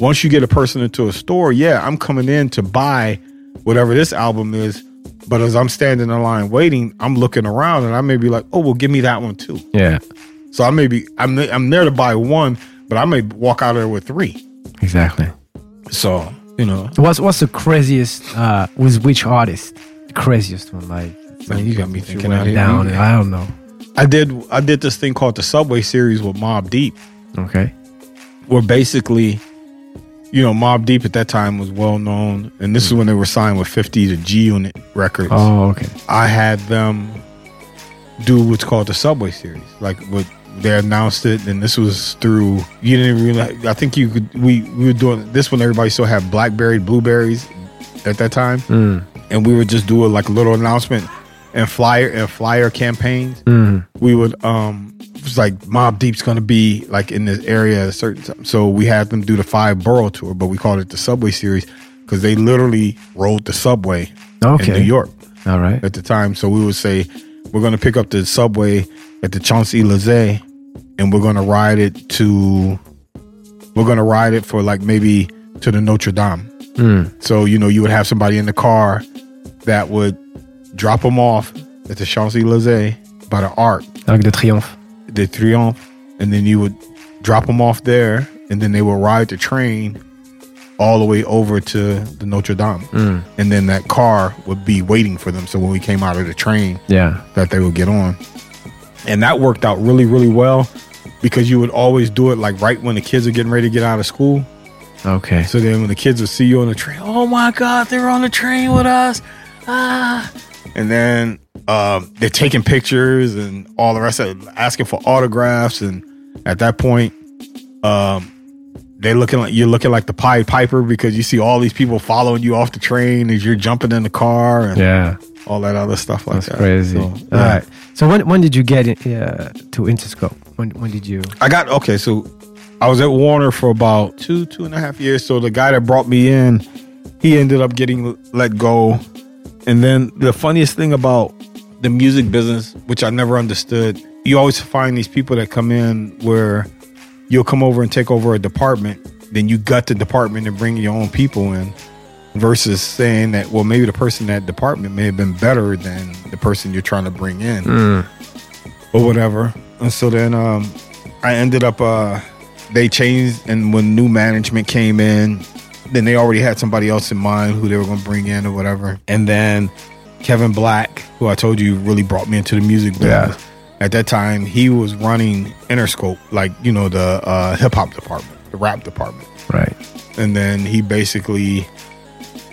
once you get a person into a store, yeah, I'm coming in to buy whatever this album is. But as I'm standing in line waiting, I'm looking around and I may be like, oh, well, give me that one too. Yeah. So I may be, I'm, I'm there to buy one, but I may walk out of there with three. Exactly. So, you know, What's what's the craziest uh with which artist? Craziest one, like Man, you got me thinking out here. down. I don't know. I did, I did this thing called the Subway series with Mobb Deep. Okay. where basically, you know, Mobb Deep at that time was well known, and this is when they were signed with 50 to G Unit Records. Oh, okay. I had them do what's called the Subway series, like with they announced it, and this was through. You didn't realize. I think you could. We we were doing this when everybody still had BlackBerry, Blueberries at that time, hmm. And we would just do a like little announcement and flyer and flyer campaigns. We would um. it's like Mobb Deep's gonna be like in this area at a certain time, so we had them do the five borough tour, but we called it the Subway Series because they literally rode the subway in New York All right. at the time. So we would say we're going to pick up the subway at the Champs Elysees, and we're going to ride it to. We're going to ride it for like maybe to the Notre Dame. Mm. So you know you would have somebody in the car that would drop them off at the Champs Elysees by the Arc Arc de Triomphe. de Triomphe, and then you would drop them off there, and then they would ride the train all the way over to the Notre Dame, mm. and then that car would be waiting for them. So when we came out of the train, Yeah. that they would get on, and that worked out really, really well because you would always do it like right when the kids are getting ready to get out of school. Okay. So then when the kids would see you on the train, oh my God, they're on the train with us. Ah. And then um, they're taking pictures and all the rest of it, asking for autographs. And at that point, um, they're looking like you're looking like the Pied Piper because you see all these people following you off the train as you're jumping in the car and Yeah. all that other stuff like That's that. crazy. So, All yeah. right. So when when did you get in, uh, to Interscope? When when did you? I got okay. So I was at Warner for about two, two and a half years. So the guy that brought me in, he ended up getting let go. And then the funniest thing about the music business, which I never understood, you always find these people that come in where you'll come over and take over a department, then you gut the department and bring your own people in. Versus saying that, well, maybe the person in that department may have been better than the person you're trying to bring in or whatever. And so then um, I ended up, uh, they changed, and when new management came in, then they already had somebody else in mind who they were going to bring in or whatever. And then Kevin Black, who I told you really brought me into the music business. At that time, he was running Interscope, like, you know, the uh, hip hop department, the rap department. Right. And then he basically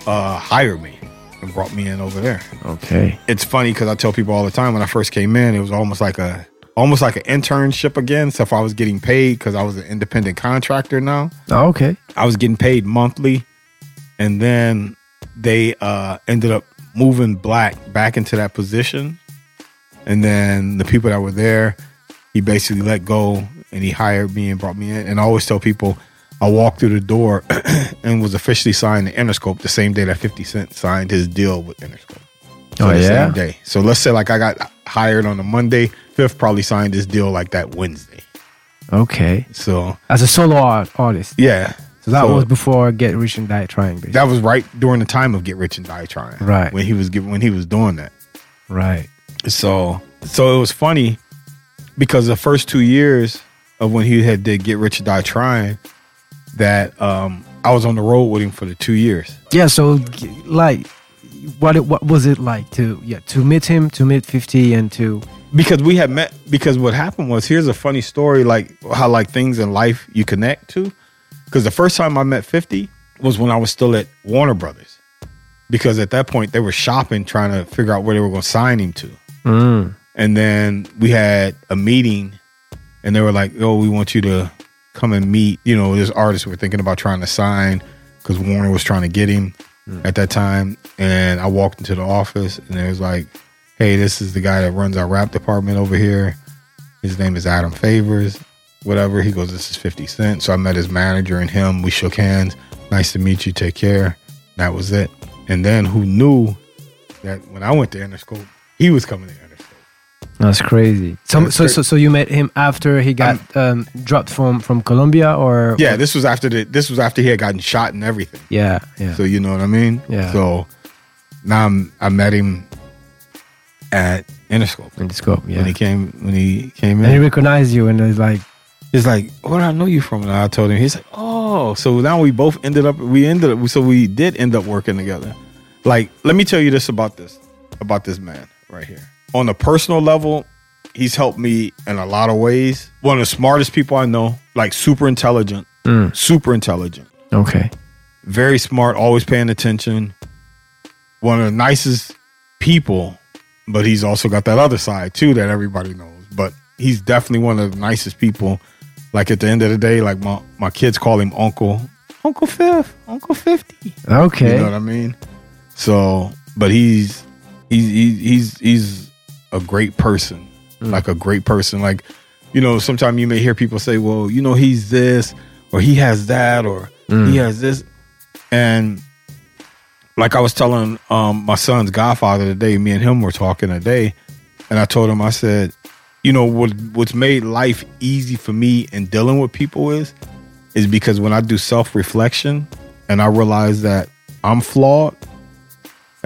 uh, hired me and brought me in over there Okay. it's funny because I tell people all the time when I first came in, it was almost like a almost like an internship again. So if I was getting paid because I was an independent contractor now, Oh, okay. I was getting paid monthly, and then they uh, ended up moving Black back into that position, and then the people that were there, he basically let go and he hired me and brought me in. And I always tell people. I walked through the door and was officially signed to Interscope the same day that 50 Cent signed his deal with Interscope. Oh, the yeah? same day. So let's say like I got hired on a Monday, Fifth probably signed this deal like that Wednesday. Okay. So As a solo art, artist. yeah, So that was before Get Rich and Die Trying, basically. that was right during the time of Get Rich and Die Trying. Right. when he was giving when he was doing that. right. So so it was funny because the first two years of when he had did Get Rich and Die Trying, that um I was on the road with him for the two years. Yeah. So, like, what it, what was it like to yeah to meet him to meet Fifty and to because we had met because what happened was here's a funny story like how like things in life you connect to. Because the first time i met 50 was when i was still at warner brothers. Because at that point they were shopping trying to figure out where they were going to sign him to. Mm. And then we had a meeting and they were like oh we want you to come and meet you know this artist we're thinking about trying to sign because warner was trying to get him at that time and i walked into the office and it was like hey this is the guy that runs our rap department over here. His name is adam favors whatever. He goes this is 50 cent so i met his manager and him. We shook hands. Nice to meet you. Take care. That was it. And then who knew that when i went to interscope he was coming interscope That's crazy. So, That's so, cra- so, so you met him after he got um, dropped from from Columbia, or Yeah, this was after the this was after he had gotten shot and everything. yeah, yeah. So you know what I mean? Yeah. So now I'm, I met him at Interscope in the scope, yeah. when he came when he came and he recognized you, and he's like, He's like, "Where do I know you from?" And I told him. He's like, "Oh." So now we both ended up. We ended up. So we did end up working together. Like, let me tell you this about this about this man right here. On a personal level, he's helped me in a lot of ways. One of the smartest people I know. Like super intelligent. Mm. Super intelligent. okay, very smart, always paying attention. One of the nicest people, but he's also got that other side too that everybody knows. But he's definitely one of the nicest people. Like at the end of the day, like my my kids call him Uncle Uncle Fifth, Uncle Fifty. Okay. You know what I mean? So, but he's he's he's he's, he's a great person, like a great person. Like you know, sometimes you may hear people say, "Well, you know, he's this or he has that or he has this," and like I was telling um, my son's godfather today, me and him were talking today, and I told him, I said, you know, what what's made life easy for me in dealing with people is, is because when I do self reflection and I realize that I'm flawed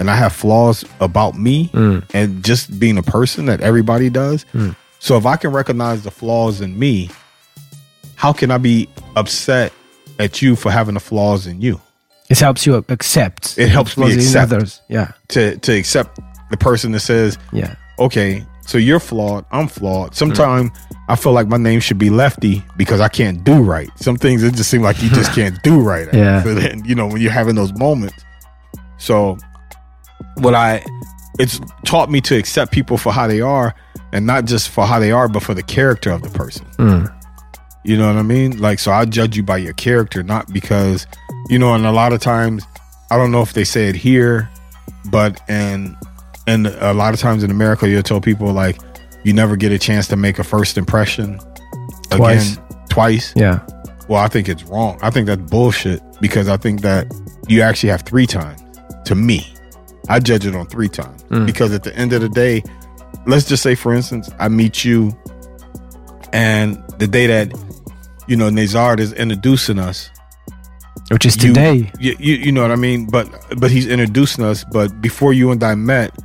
and I have flaws about me mm. and just being a person that everybody does. Mm. So if I can recognize the flaws in me, how can I be upset at you for having the flaws in you? It helps you accept. It helps me accept. others. Yeah. To to accept the person that says, Yeah. okay, so you're flawed, I'm flawed. Sometimes I feel like my name should be Lefty because I can't do right. Some things it just seem like you just can't do right. at. Yeah. So then, you know, when you're having those moments. So what I it's taught me to accept people for how they are and not just for how they are, but for the character of the person. Hmm. You know what I mean? Like, so I judge you by your character, not because, you know, and a lot of times, I don't know if they say it here, but and and a lot of times in America, you'll tell people like, you never get a chance to make a first impression Twice. again, twice. Yeah. Well, I think it's wrong. I think that's bullshit because I think that you actually have three times. To me, I judge it on three times mm. because at the end of the day, let's just say, for instance, I meet you, and the day that you know Nazard is introducing us, Which is you- today. You, you you know what I mean? But but he's introducing us. But before you and I met,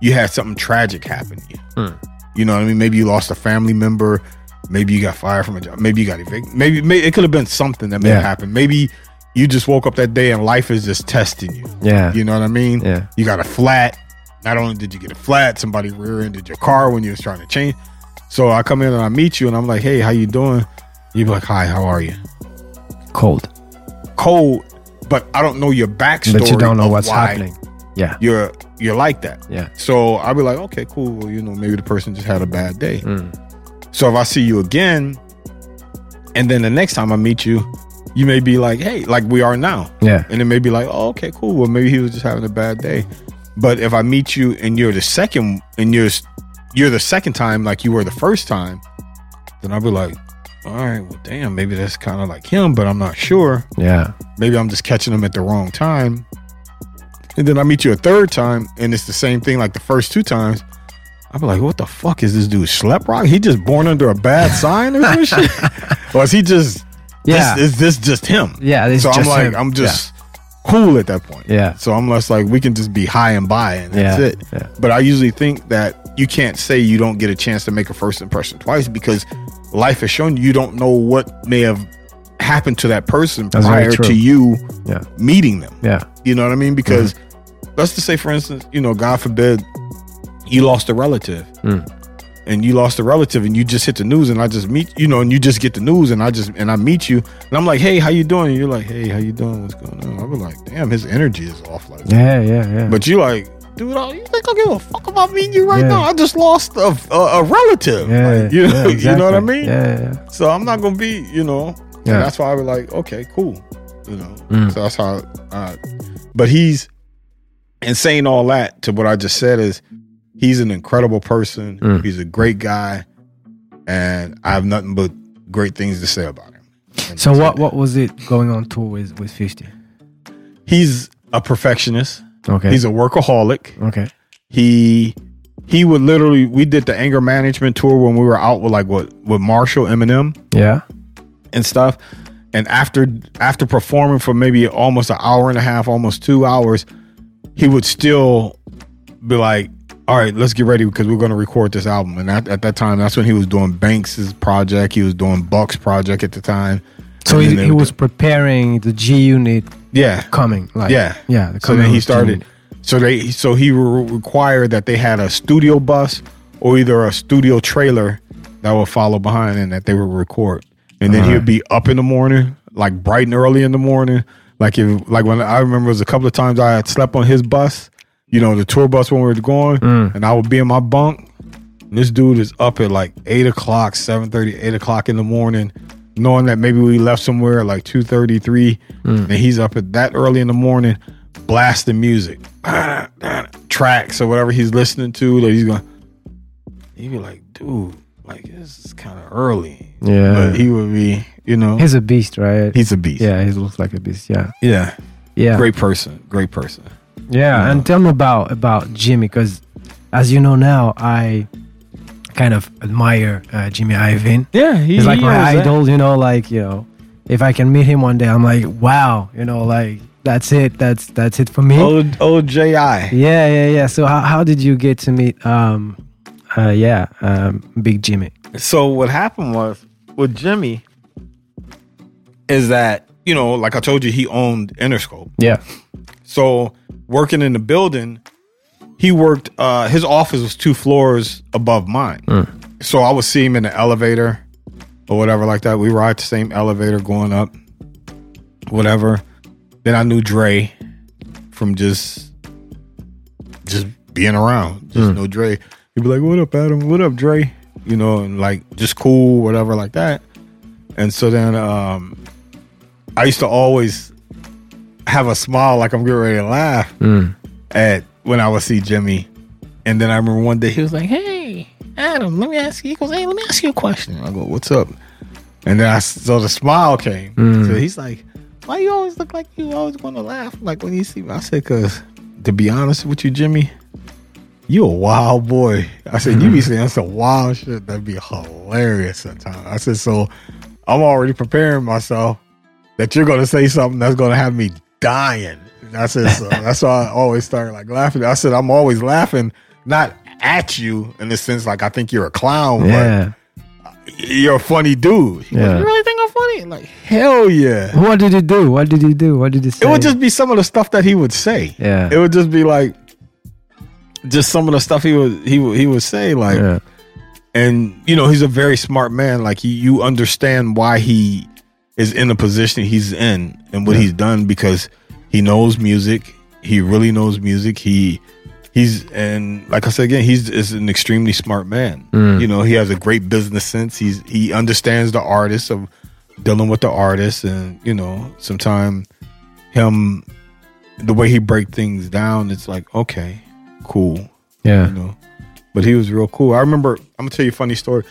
you had something tragic happen to you. Hmm. You know what I mean? Maybe you lost a family member. Maybe you got fired from a job. Maybe you got evicted. Maybe, maybe it could have been something that may have happened. Maybe you just woke up that day and life is just testing you. Yeah. You know what I mean? Yeah. You got a flat. Not only did you get a flat, somebody rear-ended your car when you was trying to change. So I come in and I meet you and I'm like, hey, how you doing? You be like, hi, how are you? Cold. Cold, but I don't know your backstory. But you don't know what's happening. Yeah. You're you're like that. Yeah. So I'll be like, okay, cool. Well, you know, maybe the person just had a bad day. Mm. So if I see you again, and then the next time I meet you, you may be like, hey, like we are now. Yeah. And it may be like, oh, okay, cool. Well, maybe he was just having a bad day. But if I meet you and you're the second, and you're you're the second time like you were the first time, then I'll be like, all right, well, damn, maybe that's kind of like him, but I'm not sure. Yeah. Maybe I'm just catching him at the wrong time. And then I meet you a third time, and it's the same thing like the first two times. I'll be like, what the fuck is this dude? Schleprock? He just born under a bad sign or some shit? Or is he just, Yeah. this, is this just him? Yeah, it's so I'm like, him. I'm just cool at that point. Yeah. So I'm less like, we can just be high and by, and that's Yeah, it. yeah. But I usually think that you can't say you don't get a chance to make a first impression twice because life has shown you you don't know what may have happened to that person That's prior to you Yeah. meeting them. Yeah. You know what I mean? Because mm-hmm. let's just say, for instance, you know, God forbid, you lost a relative, mm. And you lost a relative, and you just hit the news, and I just meet, you know, and you just get the news, and I just and I meet you, and I'm like, hey, how you doing? And you're like, hey, how you doing? What's going on? I'll be like, damn, his energy is off like that. Yeah. Yeah. Yeah. But you like, dude, I- you think I give a fuck about meeting you right Yeah. now? I just lost a a, a relative. yeah. Like, you know, yeah, you know what I mean? Yeah. Yeah. So I'm not gonna be, you know. Yeah. that's why I was like, okay, cool. You know. Mm. So that's how. I, but he's and saying all that to what I just said is he's an incredible person. Mm. He's a great guy, and I have nothing but great things to say about him. And So what what was it going on tour with with Fifty? He's a perfectionist. Okay. He's a workaholic. okay. he he would literally we did the anger management tour when we were out with like what with Marshall Eminem Yeah. and stuff and after after performing for maybe almost an hour and a half almost two hours he would still be like all right let's get ready because we're going to record this album and at, at that time that's when he was doing Banks's project he was doing Buck's project at the time So he, he was preparing the G Unit yeah coming. Like Yeah. Yeah. the So then he started. So they so he re- required that they had a studio bus or either a studio trailer that would follow behind and that they would record. And then he would uh-huh. be up in the morning, like bright and early in the morning. Like if like when I remember it was a couple of times I had slept on his bus, you know, the tour bus when we were going, mm. and I would be in my bunk. And this dude is up at like eight o'clock, 7 8 o'clock in the morning, knowing that maybe we left somewhere at like 2 3 mm. and he's up at that early in the morning, blasting music, tracks or whatever he's listening to. That he's going, he'd be like, dude, like this is kind of early. Yeah. But he would be, you know, He's a beast, right? he's a beast. yeah, he looks like a beast. Yeah. Yeah. Yeah. Great person. Great person. Yeah, and tell me about about Jimmy because, as you know now, I kind of admire uh, Jimmy Iovine. Yeah. He, He's like my idol, you know. Like you know, if I can meet him one day, I'm like, wow, you know, like that's it. That's that's it for me. Old, old J.I. Yeah, yeah, yeah. So how how did you get to meet? Um, uh, yeah, um, Big Jimmy. So what happened was with Jimmy is that, you know, like I told you, he owned Interscope. Yeah. So working in the building, he worked uh his office was two floors above mine. So I would see him in the elevator or whatever like that. We ride the same elevator going up, whatever. Then I knew Dre from just just being around. Just know Dre. He'd be like, What up, Adam? What up, Dre? You know, and like just cool, whatever like that. And so then um I used to always have a smile like I'm getting ready to laugh mm. at when I would see Jimmy. And then I remember one day he was like, Hey, Adam, let me ask you. He goes, Hey, let me ask you a question. I go, What's up? And then I so the smile came. Mm. So he's like, Why you always look like you always want to laugh? Like when you see me, I said, Cause to be honest with you, Jimmy, you a wild boy. I said, you be mm-hmm. saying some wild shit that'd be hilarious sometimes. I said, so I'm already preparing myself that you're gonna say something that's gonna have me dying. I said, so that's why I always start like laughing. I said, I'm always laughing, not at you in the sense like I think you're a clown, Yeah. but you're a funny dude. He goes, Yeah. you really think I'm funny? Like, hell yeah. What did he do? What did he do? What did he say? It would just be some of the stuff that he would say. Yeah. It would just be like just some of the stuff he would he would he would say like yeah. and you know he's a very smart man like he, you understand why he is in the position he's in and what he's done because he knows music he really knows music he he's and like i said again he's is an extremely smart man mm. you know he has a great business sense he's he understands the artist of dealing with the artist and you know sometimes him the way he break things down it's like okay cool Yeah. you know. But he was real cool. I remember. I'm gonna tell you a funny story.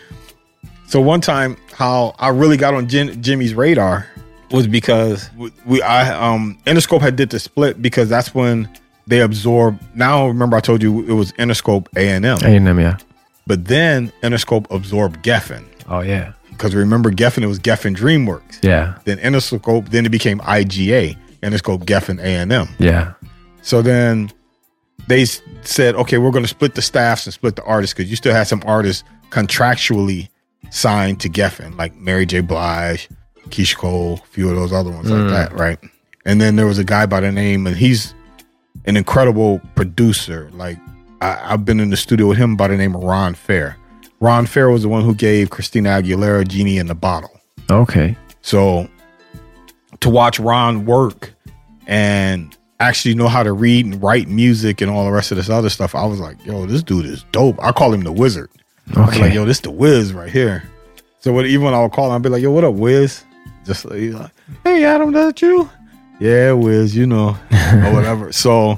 So one time, how I really got on Jim, Jimmy's radar was because we, we I um Interscope had did the split because that's when they absorbed. Now remember I told you it was Interscope A and M, A&M, yeah. but then Interscope absorbed Geffen Oh yeah. because remember Geffen it was Geffen DreamWorks. Yeah. Then Interscope then it became IGA Interscope Geffen A and M. Yeah. So then they said, okay, we're going to split the staffs and split the artists because you still had some artists contractually signed to Geffen, like Mary J. Blige, Keyshia Cole, a few of those other ones like mm. that, right? And then there was a guy by the name, and he's an incredible producer. Like I, I've been in the studio with him by the name of Ron Fair. Ron Fair was the one who gave Christina Aguilera "Genie in the Bottle." Okay. So to watch Ron work and actually know how to read and write music and all the rest of this other stuff, I was like, yo, this dude is dope. I call him the wizard. Okay. like, yo, this the whiz right here. So what, even when I would call him, I'd be like, yo, what up, Wiz? Just like, he's like hey, Adam, that you? Yeah, Wiz, you know, or whatever. So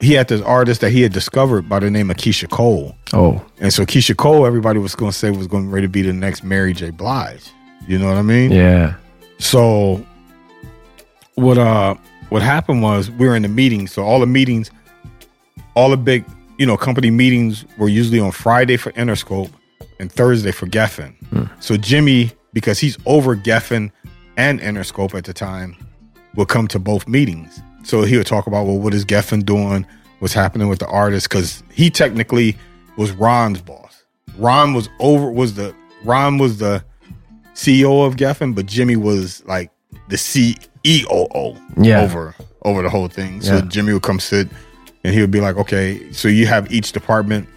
he had this artist that he had discovered by the name of Keyshia Cole. Oh. And so Keyshia Cole, everybody was going to say was going to be the next Mary J. Blige. You know what I mean? Yeah. So what uh what happened was we were in the meeting. So all the meetings, all the big, you know, company meetings were usually on Friday for Interscope and Thursday for Geffen. Hmm. So Jimmy, because he's over Geffen and Interscope at the time, would come to both meetings. So he would talk about well, what is Geffen doing? What's happening with the artist? Because he technically was Ron's boss. Ron was over was the Ron was the CEO of Geffen, but Jimmy was like the CEO Yeah. over over the whole thing. So Yeah. Jimmy would come sit and he would be like, okay, so you have each department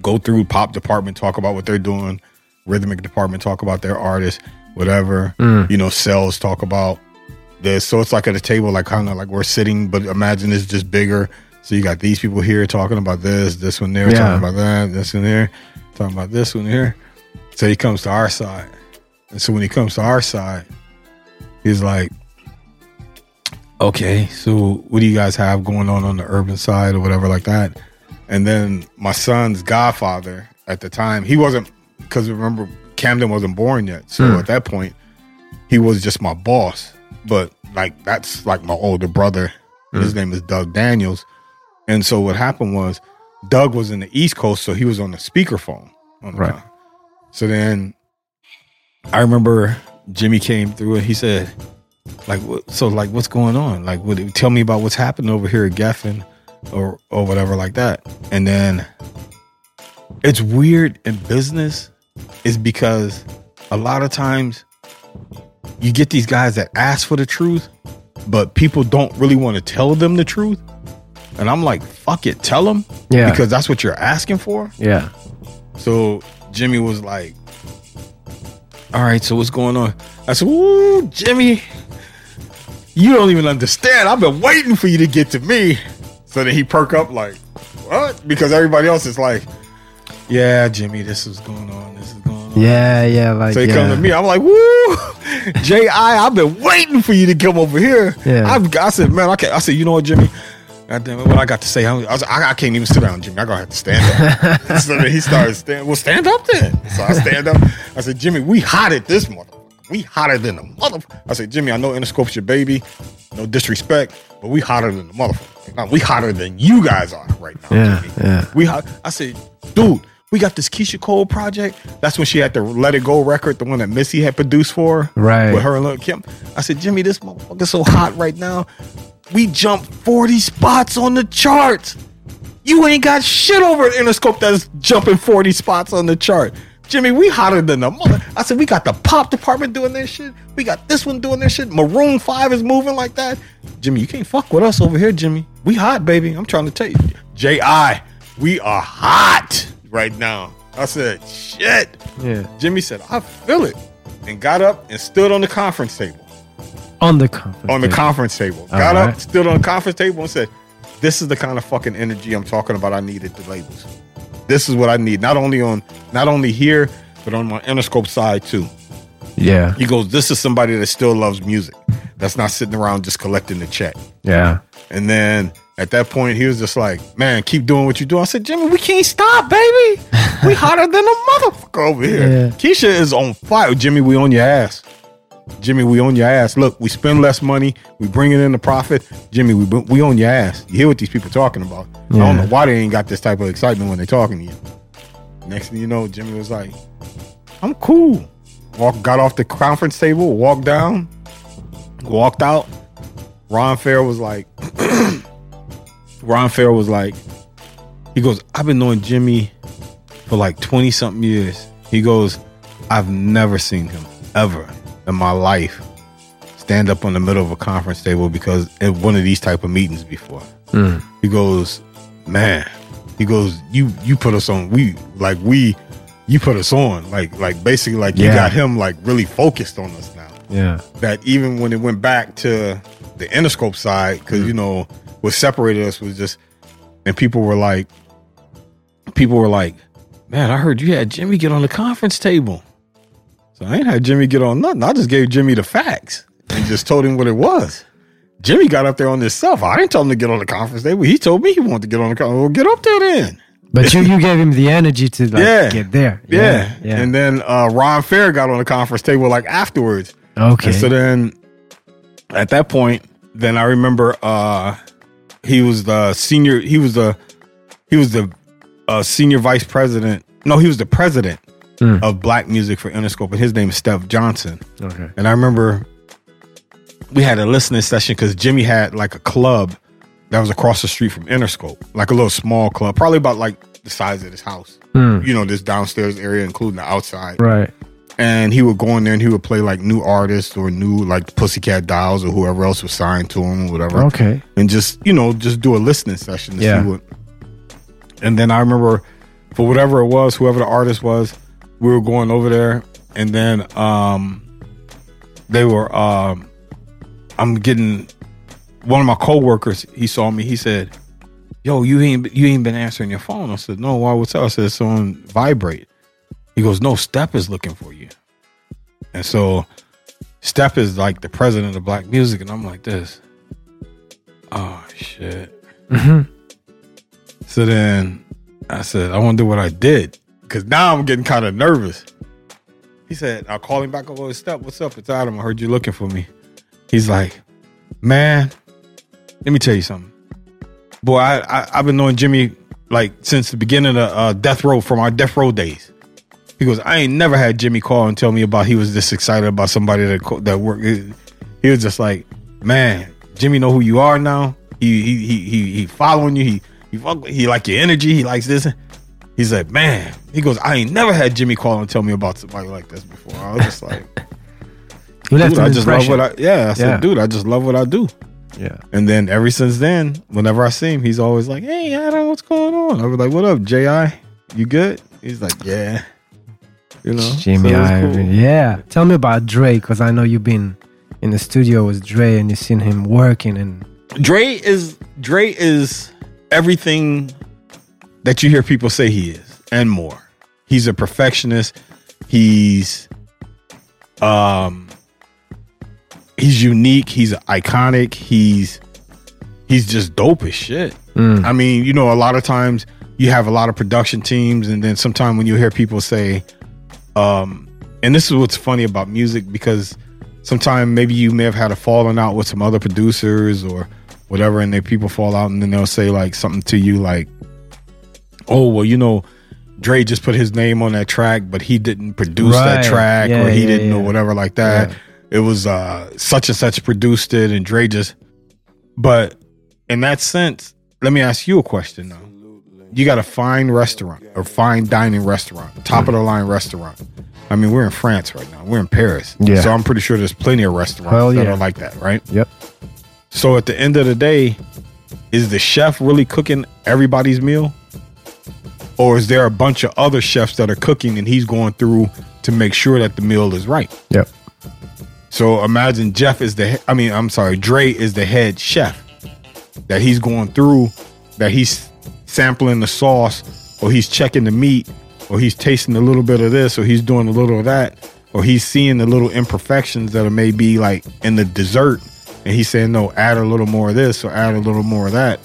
go through pop department, talk about what they're doing, rhythmic department, talk about their artists, whatever, mm. you know, sales, talk about this. So it's like at a table, like kind of like we're sitting, but imagine it's just bigger. So you got these people here talking about this, this one there Yeah. talking about that, this one there, talking about this one here. So he comes to our side. And so when he comes to our side, he's like, okay, so what do you guys have going on on the urban side or whatever like that? And then my son's godfather at the time, he wasn't, because remember, Camden wasn't born yet. So Hmm. at that point, he was just my boss. But like, that's like my older brother. His name is Doug Daniels. And so what happened was, Doug was in the East Coast, so he was on the speakerphone. On the Right. phone. So then I remember Jimmy came through and he said, like, what, so like, what's going on? Like, what, tell me about what's happening over here at Geffen or, or whatever like that. And then it's weird in business is because a lot of times you get these guys that ask for the truth, but people don't really want to tell them the truth. And I'm like, fuck it, tell them. Yeah. Because that's what you're asking for. Yeah. So Jimmy was like, All right, so what's going on? I said, Ooh, Jimmy, you don't even understand. I've been waiting for you to get to me. So then he perk up like, What? Because everybody else is like, Yeah, Jimmy, this is going on. This is going on. Yeah, yeah, like So he yeah. comes to me. I'm like, woo, J.I., I've been waiting for you to come over here. Yeah. I've, I said, man, okay. I said, you know what, Jimmy? God damn it, what I got to say? I, was, I, I can't even sit down, Jimmy. I gotta have to stand up. so then he started stand. Well, stand up then. So I stand up. I said, Jimmy, we hot at this motherfucker. We hotter than the motherfucker. I said, Jimmy, I know Interscope's your baby. No disrespect, but we hotter than the motherfucker. Now, we hotter than you guys are right now. Yeah, Jimmy. yeah. We hot. I said, dude, we got this Keyshia Cole project. That's when she had the Let It Go record, the one that Missy had produced for her. Right. With her and Lil Kim. I said, Jimmy, this motherfucker's so hot right now. We jumped 40 spots on the charts. You ain't got shit over at Interscope that's jumping 40 spots on the chart. Jimmy, we hotter than the mother. I said, we got the pop department doing this shit. We got this one doing this shit. Maroon 5 is moving like that. Jimmy, you can't fuck with us over here, Jimmy. We hot, baby. I'm trying to tell you. J.I., we are hot right now. I said, shit. Yeah. Jimmy said, I feel it. And got up and stood on the conference table. On the conference. On the table. conference table. All got up, right. stood on the conference table and said, This is the kind of fucking energy I'm talking about I need at the labels. This is what I need. Not only on not only here, but on my Interscope side too. Yeah. He goes, This is somebody that still loves music. That's not sitting around just collecting the check. Yeah. And then at that point, he was just like, "Man, keep doing what you do." I said, "Jimmy, we can't stop, baby. We hotter than a motherfucker over here." Yeah. Keyshia is on fire. Jimmy, we on your ass. Jimmy, we own your ass. Look, we spend less money. We bring it in the profit. Jimmy, we we on your ass. You hear what these people talking about? I don't know why they ain't got this type of excitement when they talking to you. Next thing you know, Jimmy was like, "I'm cool." Walk, got off the conference table, walked down, walked out. Ron Fair was like, Ron Fair was like, he goes, I've been knowing Jimmy for like 20 something years. He goes, I've never seen him ever in my life stand up on the middle of a conference table because at one of these type of meetings before. Mm. He goes, man, he goes, you you put us on. We like we, you put us on. Like like basically like you got him like really focused on us now Yeah. that even when it went back to the Interscope side, because mm. you know what separated us was just, and people were like, people were like, man, I heard you had Jimmy get on the conference table. So I ain't had Jimmy get on nothing. I just gave Jimmy the facts and just told him what it was. Jimmy got up there on this stuff. I didn't tell him to get on the conference table. He told me he wanted to get on the conference. Well, get up there then. But you you gave him the energy to like Yeah. get there. Yeah. Yeah. And then uh, Ron Fair got on the conference table like afterwards. okay. And so then at that point, then I remember uh he was the senior he was the he was the uh senior vice president. No, he was the president Mm. of black music for Interscope, and his name is Step Johnson. okay. And I remember we had a listening session because Jimmy had like a club that was across the street from Interscope, like a little small club, probably about like the size of this house. Hmm. You know, this downstairs area, including the outside Right. and he would go in there and he would play like new artists or new like Pussycat Dolls or whoever else was signed to him or whatever, Okay. and just you know just do a listening session to Yeah. see what. And then I remember, for whatever it was, whoever the artist was, we were going over there, and then um, they were um, I'm getting one of my coworkers. He saw me. He said, "Yo, you ain't you ain't been answering your phone." I said, "No, why? What's up?" I said, "Someone vibrate." He goes, "No, Step is looking for you." And so, Step is like the president of black music, and I'm like this. Oh shit. Mm-hmm. So then I said, I wonder what I did. Cause now I'm getting kind of nervous. He said, I'll call him back over his step. What's up? It's Adam. I heard you looking for me. He's like, Man, let me tell you something. Boy, I, I I've been knowing Jimmy like since the beginning of uh, Death Row from our Death Row days. He goes, I ain't never had Jimmy call and tell me about he was this excited about somebody that that worked. He was just like, man, Jimmy know who you are now. He he he he, he following you. He he he like your energy. He likes this. He's like, man. He goes, I ain't never had Jimmy call and tell me about somebody like this before. I was just like, dude, I just love what I yeah. I said, Yeah. dude, I just love what I do. yeah. And then ever since then, whenever I see him, he's always like, "Hey, Adam, what's going on?" I was like, "What up, Ji? You good?" He's like, "Yeah." You know, Jimmy So Iovine. cool. Yeah. Tell me about Dre, because I know you've been in the studio with Dre and you've seen him working and Dre is Dre is everything that you hear people say he is and more. He's a perfectionist. He's um he's unique, he's iconic, he's he's just dope as shit. I mean, you know, a lot of times you have a lot of production teams and then sometimes when you hear people say um and this is what's funny about music because sometimes maybe you may have had a falling out with some other producers or whatever and then people fall out and then they'll say like something to you like oh well you know Dre just put his name on that track but he didn't produce that track Yeah, or he yeah, didn't or whatever like that Yeah. it was uh such and such produced it and Dre just but in that sense let me ask you a question though you got a fine restaurant or fine dining restaurant top of the line restaurant I mean we're in France right now we're in Paris Yeah. so I'm pretty sure there's plenty of restaurants Hell that yeah. are like that right Yep. so at the end of the day, is the chef really cooking everybody's meal? Or is there a bunch of other chefs that are cooking and he's going through to make sure that the meal is right? Yep. So imagine Jeff is the I mean, I'm sorry, Dre is the head chef that he's going through, that he's sampling the sauce, or he's checking the meat, or he's tasting a little bit of this, or he's doing a little of that, or he's seeing the little imperfections that are maybe like in the dessert, and he's saying, no, add a little more of this, or add a little more of that.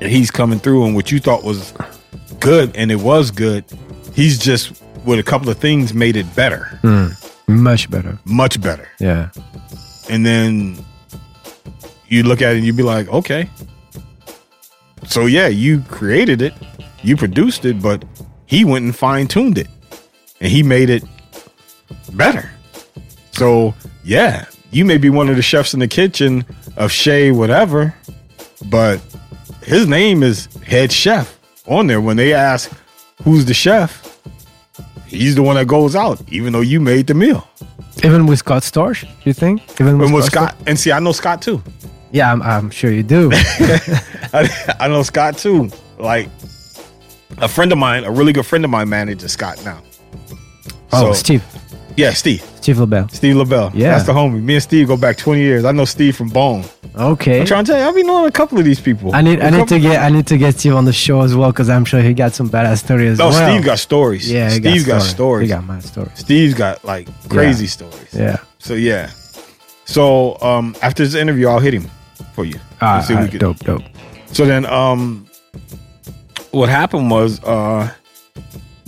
And he's coming through, and what you thought was good, and it was good, he's just with a couple of things made it better, hmm. Much better. much better. Yeah. and then you look at it and you'd be like, okay. So yeah, you created it, you produced it, but he went and fine tuned it, and he made it better. So yeah, you may be one of the chefs in the kitchen of Shay whatever, but his name is head chef on there. When they ask who's the chef, he's the one that goes out, even though you made the meal. Even with Scott Storch, you think? Even with, with Scott? Scott, and see, I know Scott too. Yeah, I'm, I'm sure you do. I, I know Scott too. Like a friend of mine, a really good friend of mine, manages Scott now. oh, So- Steve. Yeah, Steve. Steve Lobel. Steve Lobel. Yeah. That's the homie. Me and Steve go back 20 years. I know Steve from Bone. Okay. I'm trying to tell you, I've been knowing a couple of these people. I need I need to get I need to get Steve on the show as well because I'm sure he got some badass stories as No, well. Steve got stories. yeah, he Steve got, stories. stories. He got my stories. Steve's got like crazy stories. Yeah. So yeah. So um after this interview, I'll hit him for you. Ah, see we can- dope, dope. So then, um, what happened was, uh,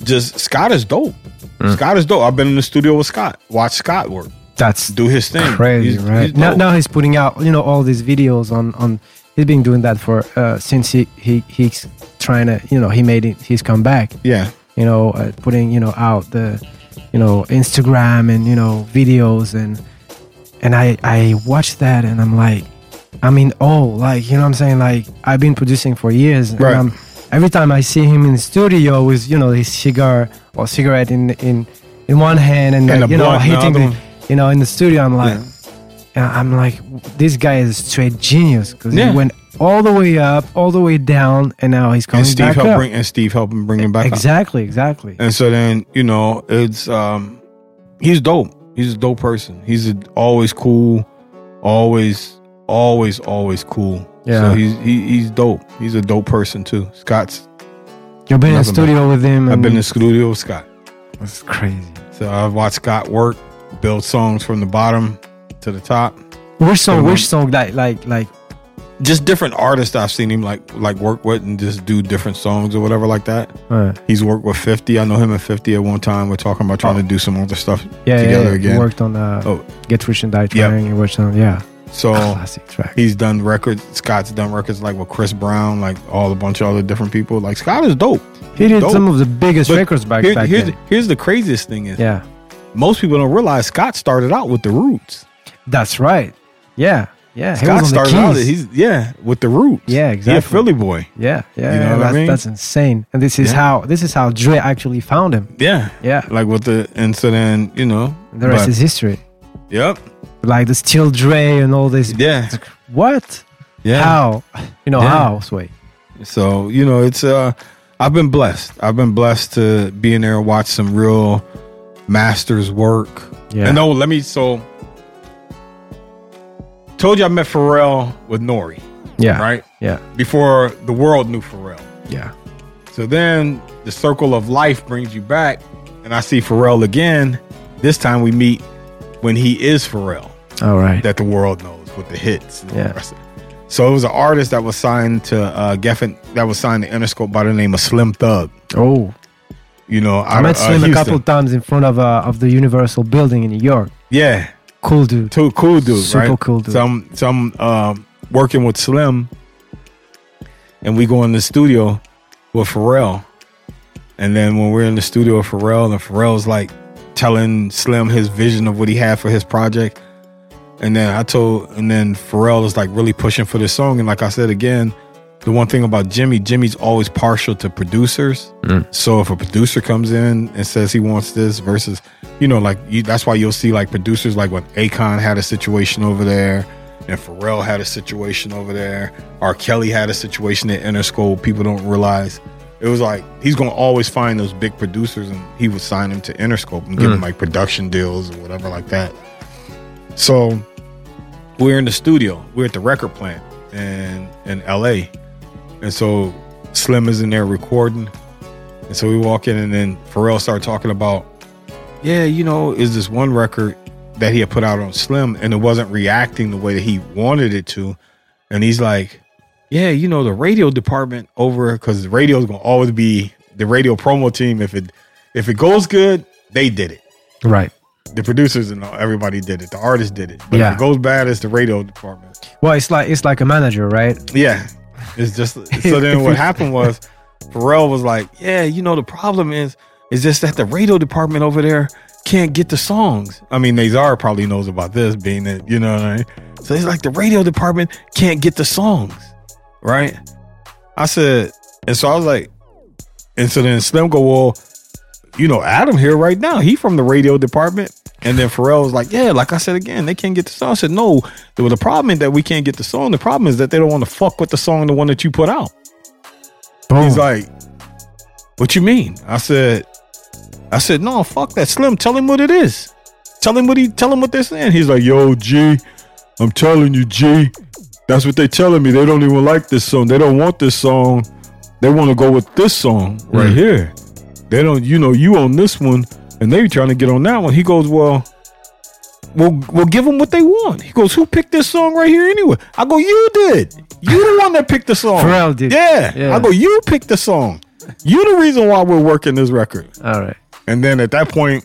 just Scott is dope. Mm. Scott is dope. I've been in the studio with Scott. Watch Scott work, That's do his thing. crazy, He's- right? he's now, now he's putting out you know all these videos on on. He's been doing that for uh, since he he he's trying to you know he made it he's come back yeah, you know uh, putting you know out the you know Instagram and you know videos and and I I watched that and I'm like I mean oh like you know what I'm saying like I've been producing for years and Right. I'm, every time I see him in the studio with you know his cigar or cigarette in in in one hand and, And like, you know hitting the. You know in the studio I'm like Yeah. I'm like this guy is a straight genius because Yeah. he went all the way up all the way down and now he's coming and Steve back helped up bring and Steve helped him bring him back. up. exactly exactly And so then you know it's um, he's dope. He's a dope person. He's a, always cool, always always, always cool. Yeah. So he's he, he's dope. He's a dope person too. Scott's. You've been in Never studio with him. I've been in the studio with Scott. That's crazy. So I've watched Scott work, build songs from the bottom to the top. Which song? Which song? That like like Just different artists I've seen him like like work with and just do different songs or whatever like that. uh, He's worked with 50. I know him and 50 at one time. We're talking about trying to do some other stuff yeah, yeah, together yeah. again. He worked on uh, Oh. Get Rich and Die Yep. Trying. He worked on yeah, So classic track. he's done records. Scott's done records like with Chris Brown, like all a bunch of other different people. Like Scott is dope. He did dope. some of the biggest But records back Here- back here's, then. the, here's the craziest thing is Yeah, most people don't realize Scott started out with the Roots. that's right. Yeah, yeah. He Scott was on the started out. He's yeah with the Roots. Yeah, exactly. Philly boy. yeah, yeah. You know yeah, what I that's, mean? that's insane. And this is Yeah. how this is how Dre actually found him. Yeah, Yeah, like with the incident, you know the rest but- is history. Yep. Like the Still Dre and all this. Yeah. What? Yeah. How? You know Yeah. how? Sway. So you know, it's uh, I've been blessed. I've been blessed to be in there and watch some real masters work. Yeah. And no, let me. So, told you I met Pharrell with Nori, Yeah. right Yeah. before the world knew Pharrell. Yeah. So then the circle of life brings you back, and I see Pharrell again. This time we meet when he is Pharrell All right. that the world knows with the hits. the Yeah. it. So it was an artist that was signed to uh, Geffen, that was signed to Interscope by the name of Slim Thug. Oh, You know, I out met uh, Slim a Houston. couple times in front of uh, of the Universal building in New York. Yeah, Cool dude. two cool dude, Super right? cool dude. So I'm, so I'm um, working with Slim, and we go in the studio with Pharrell, and then when we're in the studio with Pharrell, and Pharrell's like telling Slim his vision of what he had for his project, and then I told, and then Pharrell is like really pushing for this song, and like I said again, the one thing about Jimmy, Jimmy's always partial to producers. Mm. So if a producer comes in and says he wants this versus, you know, like you, that's why you'll see like producers like when Akon had a situation over there, and Pharrell had a situation over there, R. Kelly had a situation at Interscope. People don't realize it was like he's gonna always find those big producers, and he would sign them to Interscope and give mm. them like production deals or whatever like that. So we're in the studio. We're at the record plant in in LA. And so Slim is in there recording. And so we walk in and then Pharrell started talking about, yeah, you know, is this one record that he had put out on Slim and it wasn't reacting the way that he wanted it to. And he's like, yeah, you know, the radio department over because the radio is gonna always be the radio promo team. If it if it goes good, they did it Right. the producers and everybody did it. The artist did it. But Yeah. if it goes bad, it's the radio department. Well, it's like it's like a manager, right? Yeah. It's just so then what happened was Pharrell was like, Yeah, you know, the problem is is just that the radio department over there can't get the songs. I mean, Nazar probably knows about this, being that, you know what I mean? So he's like, the radio department can't get the songs. Right? I said, and so I was like, and so then Slim go, Well, you know, Adam here right now. He from the radio department. And then Pharrell was like, Yeah, like I said again, they can't get the song. I said, No, well, the problem is that we can't get the song. The problem is that they don't want to fuck with the song, the one that you put out. Boom. He's like, What you mean? I said, I said, No, fuck that. Slim, tell him what it is. Tell him what he tell him what they're saying. He's like, Yo, G, I'm telling you, G. That's what they're telling me. They don't even like this song. They don't want this song. They want to go with this song right Mm. here. They don't, you know, you on this one, and they were trying to get on that one. He goes, Well, we'll we'll give them what they want. He goes, Who picked this song right here anyway? I go, You did. You the one that picked the song. Pharrell did. Yeah. Yeah. I go, You picked the song. You the reason why we're working this record. All right. And then at that point,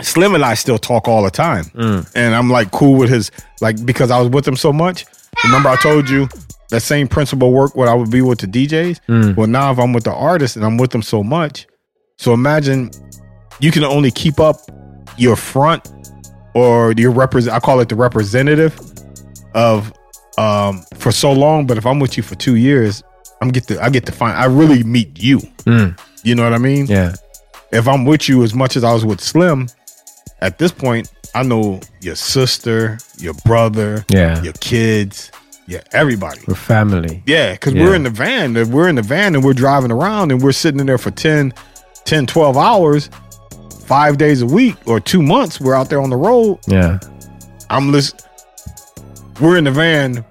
Slim and I still talk all the time. Mm. And I'm like cool with his like because I was with him so much. Remember I told you that same principle work what I would be with the DJs. Mm. Well, now if I'm with the artist and I'm with them so much, so imagine you can only keep up your front or your represent. I call it the representative of um for so long. But if I'm with you for two years, I'm get to I get to find I really meet you. Mm. You know what I mean? Yeah. if I'm with you as much as I was with Slim, at this point, I know your sister, your brother, Yeah. your kids, yeah, everybody. We're family. Yeah, because Yeah. we're in the van. We're in the van and we're driving around and we're sitting in there for 10, 10, 12 hours, five days a week or two months. We're out there on the road. Yeah. I'm listening. we're in the van.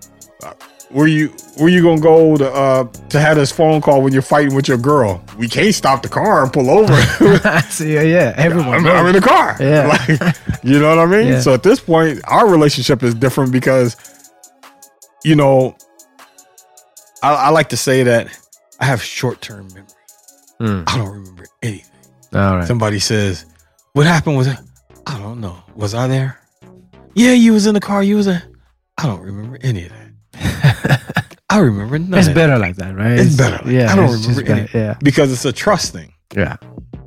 Where you where you gonna go to uh to have this phone call when you're fighting with your girl? We can't stop the car and pull over. so, yeah, yeah, everyone. I'm, I'm in the car. Yeah. Like, you know what I mean? Yeah. So at this point, our relationship is different because, you know, I, I like to say that I have short term memory. Mm. I don't remember anything. All right. Somebody says, "What happened was I don't know. Was I there? Yeah, you was in the car. You was a. I don't remember any of that. I remember none. It's better like that, right? It's better like yeah. I don't it's remember any- better, Yeah, because it's a trust thing yeah,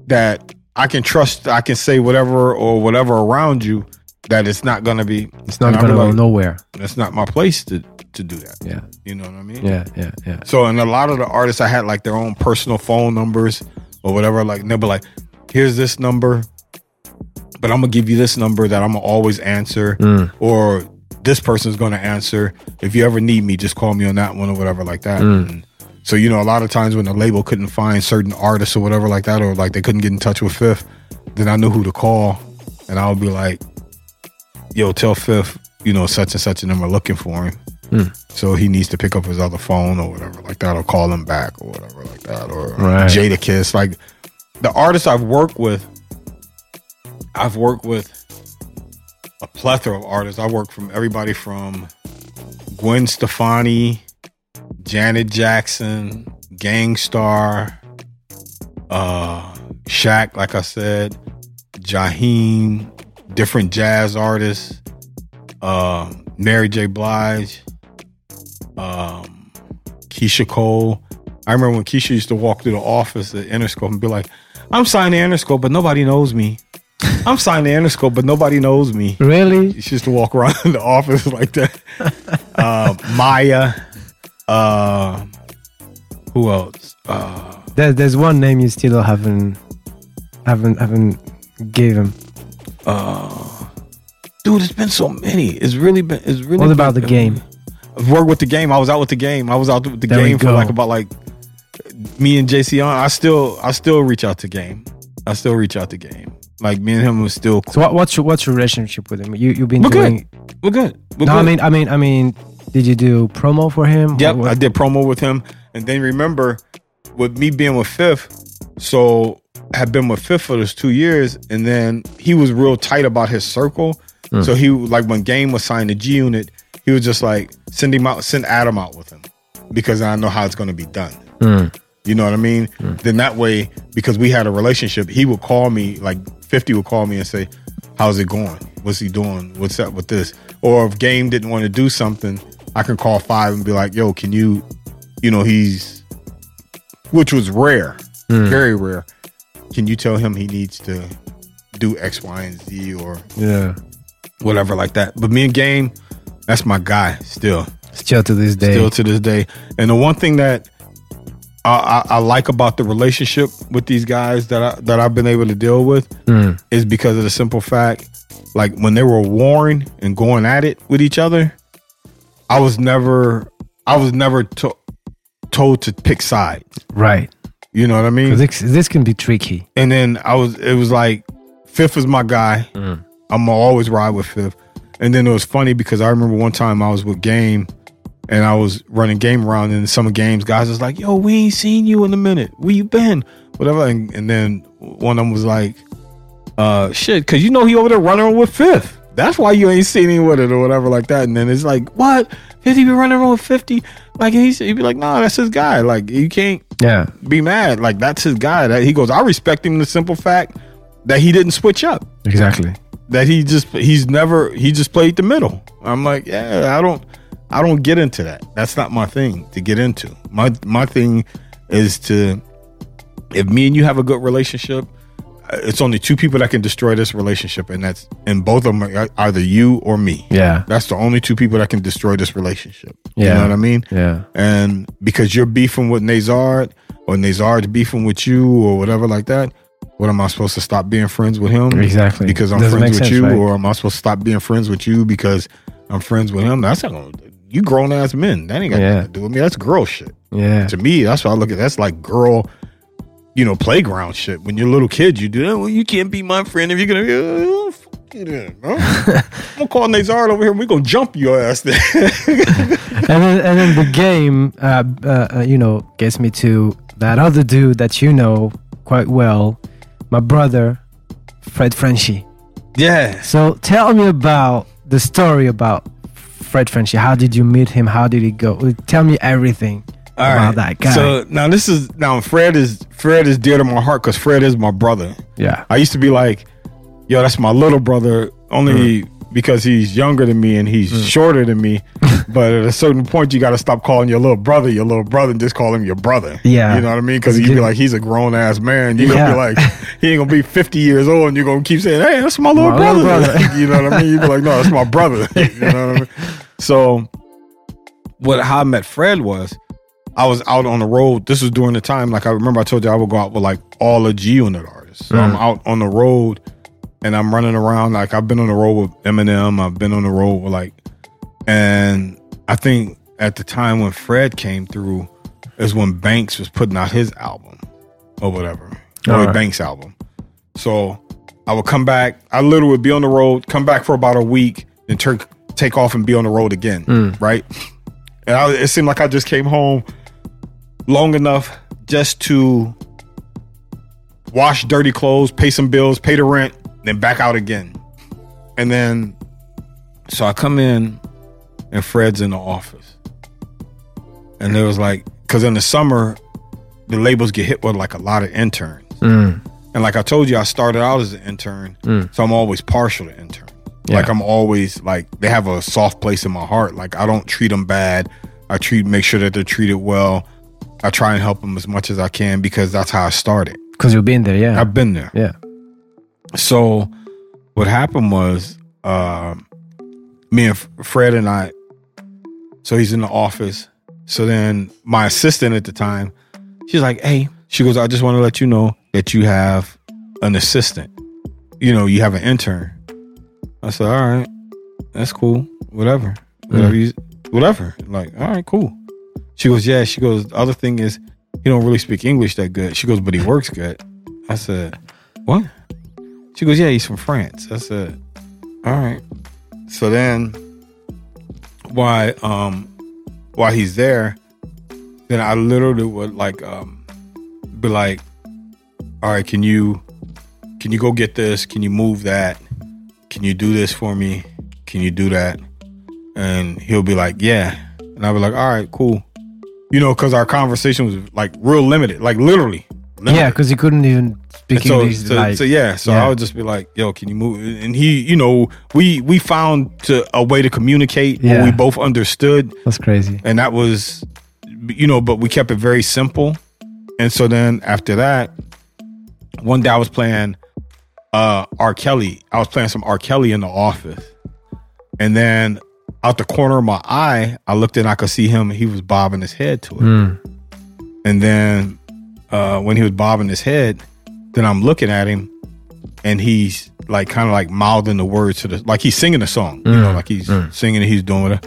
that I can trust. I can say whatever or whatever around you that it's not gonna be. it's not gonna be go nowhere. That's not my place to to do that. Yeah, You know what I mean? yeah, yeah, yeah. So, and a lot of the artists, I had like their own personal phone numbers or whatever. Like, they'll be like, here's this number, but I'm to give you this number that I'm to always answer, Mm. or this person's going to answer. If you ever need me, just call me on that one or whatever, like that. Mm. So, you know, a lot of times when the label couldn't find certain artists or whatever like that, or like they couldn't get in touch with Fifth, then I knew who to call. And I would be like, yo, tell Fifth, you know, such and such, and them are looking for him. So he needs to pick up his other phone or whatever like that, or call him back or whatever like that, or Right. Jadakiss. Like the artists I've worked with, I've worked with a plethora of artists. I worked from everybody from Gwen Stefani, Janet Jackson, Gang Starr, uh, Shaq, like I said, Jaheim, different jazz artists, uh, Mary J. Blige, um, Keyshia Cole. I remember when Keyshia used to walk through the office at Interscope and be like, I'm signed to Interscope, but nobody knows me. I'm signed to Interscope, but nobody knows me. Really? She used to walk around the office like that. uh, Mya. Uh, who else? Uh, There, there's one name you still haven't, haven't, haven't gave him. uh, dude, it's been so many. It's really been. It's really. What about been- the game? Worked with the game. I was out with the game. I was out with the There game for like about like me and JC on. I still I still reach out to game. I still reach out to game. Like me and him was still cool. So what, what's your what's your relationship with him? You you've been We're good. We're good. We're No, I mean, I mean, I mean, did you do promo for him? Yep, I did promo with him, and then remember, with me being with Fifth, so I had been with Fifth for those two years, and then he was real tight about his circle. Hmm. So he like when Game was signed to G Unit, he was just like send him out, send Adam out with him, because I know how it's going to be done. Mm. You know what I mean? Then that way, because we had a relationship, he would call me, like 50 would call me and say, How's it going? What's he doing? What's up with this? Or if Game didn't want to do something, I can call five and be like, Yo, can you, you know, he's, which was rare, very rare. Can you tell him he needs to do X, Y, and Z or Yeah. whatever like that? But me and Game, that's my guy still Still to this day. still to this day. And the one thing that I, I, I like about the relationship with these guys that I, that I've been able to deal with Mm. is because of the simple fact, like when they were warring and going at it with each other, I was never I was never to, told to pick sides. Right. You know what I mean? This, this can be tricky. And then I was, it was like, Fifth is my guy. I'm gonna always ride with Fifth. And then it was funny because I remember one time I was with Game and I was running game around in some games. Guys was like, "Yo, we ain't seen you in a minute. Where you been? Whatever." And, and then one of them was like, "Uh, shit, because you know he over there running with Fifth. That's why you ain't seen him with it or whatever like that." And then it's like, "What? Fifty be running around with fifty? Like he's he'd be like, "Nah, that's his guy. Like you can't Yeah. be mad. Like that's his guy. That he goes, I respect him. The simple fact that he didn't switch up. Exactly. That he just he's never he just played the middle. I'm like, yeah, I don't I don't get into that. That's not my thing to get into. My my thing is to if me and you have a good relationship, uh, it's only two people that can destroy this relationship, and that's and both of them are either you or me. Yeah. That's the only two people that can destroy this relationship. You Yeah. know what I mean? Yeah. And because you're beefing with Nazard or Nazard's beefing with you or whatever like that, what am I supposed to stop being friends with him? Exactly. Because I'm Doesn't friends with sense, you, right? or am I supposed to stop being friends with you because I'm friends with him? That's not gonna you grown ass men. That ain't got Yeah. nothing to do with me. That's girl shit. Yeah. To me, that's what I look at. That's like girl, you know, playground shit. When you're little kids, you do that. Well, you can't be my friend if you're gonna be fuck you then. Huh? I'm gonna call Nazard over here. We gonna jump your ass then. and then and then the game, uh, uh, uh, you know, gets me to that other dude that you know quite well, my brother, Fred Frenchy. yeah. So tell me about the story about Fred Frenchy. How did you meet him? How did he go? Tell me everything All about right. that guy. So now this is now Fred is Fred is dear to my heart because Fred is my brother. yeah. I used to be like, yo, that's my little brother, only Mm. because he's younger than me and he's shorter than me. But at a certain point, you got to stop calling your little brother your little brother and just call him your brother. Yeah. You know what I mean? Because you'd be like, he's a grown ass man. You're Yeah. going to be like, he ain't going to be 50 years old and you're going to keep saying, hey, that's my little My brother. little brother. you know what I mean? You'd be like, no, that's my brother. you know what I mean? So, what how I met Fred was, I was out on the road. This was during the time, like I remember I told you I would go out with like all the G Unit artists. So I'm Mm. out on the road and I'm running around. Like I've been on the road with Eminem. I've been on the road with like, and I think at the time when Fred came through is when Banks was putting out his album or whatever, or Alright. Banks album. So I would come back. I literally would be on the road, come back for about a week, and tur- take off and be on the road again. Mm. Right. And I, it seemed like I just came home long enough just to wash dirty clothes, pay some bills, pay the rent, then back out again. And then, so I come in and Fred's in the office. And there was like, because in the summer, the labels get hit with like a lot of interns. Mm. And like I told you, I started out as an intern, Mm. so I'm always partial to intern. Yeah. Like I'm always like they have a soft place in my heart. Like I don't treat them bad. I treat make sure that they're treated well. I try and help them as much as I can because that's how I started. Because you've been there, yeah. I've been there. yeah. So what happened was uh, me and Fred and I. So he's in the office. So then my assistant at the time, she's like, "Hey," she goes, "I just want to let you know that you have an assistant. You know, you have an intern." I said, "All right, that's cool. Whatever, mm. whatever, you, whatever." Like, all right, cool. She goes, "Yeah." She goes, "The other thing is, he don't really speak English that good." She goes, "But he works good." I said, "What?" She goes, "Yeah, he's from France." I said, "All right." So then, why um, while he's there, then I literally would like um, be like, "All right, can you can you go get this? Can you move that? Can you do this for me? Can you do that?" And he'll be like, "Yeah," and I'll be like, "All right, cool." You know, because our conversation was like real limited, like literally. Limited. Yeah, because he couldn't even speak And so, English. so, like, so yeah, so yeah. I would just be like, "Yo, can you move?" And he, you know, we we found to, a way to communicate where Yeah. we both understood, That's crazy. and that was, you know, but we kept it very simple. And so then after that, one day I was playing uh R. Kelly. I was playing some R. Kelly in the office, and then out the corner of my eye, I looked and I could see him. And he was bobbing his head to it. Mm. And then uh, when he was bobbing his head, then I'm looking at him, and he's like kind of like mouthing the words to the like he's singing a song, you know, Mm, like he's mm. singing and he's doing it.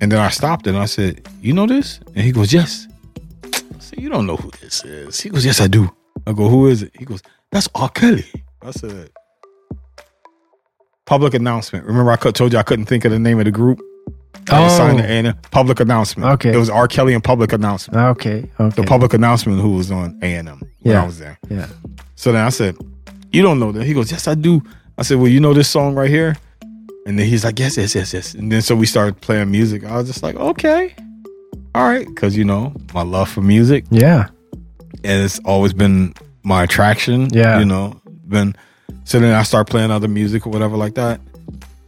And then I stopped it and I said, "You know this?" And he goes, "Yes." I said, "You don't know who this is." He goes, "Yes, I do." I go, "Who is it?" He goes, "That's R. Kelly." I said, "Public announcement." Remember, I told you I couldn't think of the name of the group. I was signed Oh. A&M. Public announcement. Okay. It was R. Kelly and public announcement Okay. Okay. the public announcement who was on A and M when Yeah. I was there. Yeah. So then I said, "You don't know that?" He goes, "Yes, I do." I said, "Well, you know this song right here?" And then he's like, "Yes, yes, yes, yes." And then so we started playing music. I was just like, "Okay, all right," because you know my love for music, Yeah. and it's always been my attraction. Yeah. you know, been. So then I start playing other music or whatever like that,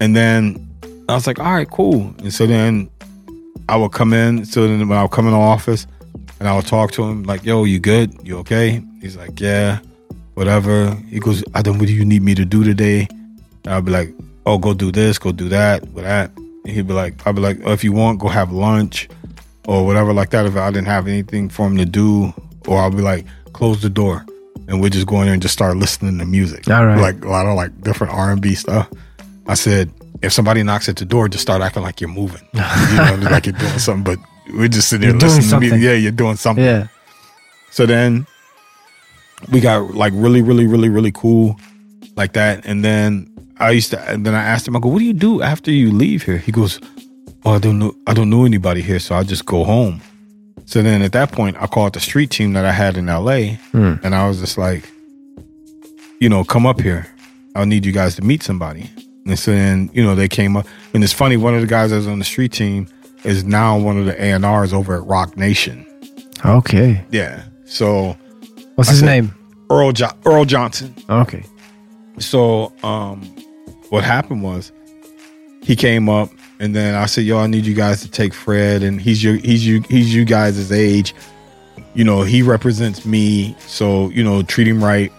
and then I was like, "All right, cool." And so then I would come in. So then when I would come in the office and I would talk to him like, "Yo, you good? You okay?" He's like, "Yeah, whatever." He goes, "Adam, what do you need me to do today?" And I'll be like, "Oh, go do this, go do that, with that." And he'd be like, "I'll be like, oh, if you want, go have lunch or whatever like that." If I didn't have anything for him to do, or I'll be like, "Close the door," and we'd just go in there and just start listening to music, All right. like a lot of like different R and B stuff. I said, if somebody knocks at the door, just start acting like you're moving, you know, like you're doing something. But we're just sitting there You're listening to music. Yeah, you're doing something. Yeah. So then we got like really, really, really, really cool like that. And then I used to, and then I asked him, I go, what do you do after you leave here? He goes, oh, I don't know, I don't know anybody here, so I just go home. So then at that point, I called the street team that I had in LA, hmm. and I was just like, you know, come up here. I'll need you guys to meet somebody. And so then, you know, they came up, and it's funny. One of the guys that was on the street team is now one of the A and R's over at Roc Nation. Okay. Yeah. So What's I his name? Earl jo- Earl Johnson. Okay. So um what happened was he came up and then I said, Yo, I need you guys to take Fred and he's your he's you he's you guys' age. You know, he represents me. So, you know, treat him right,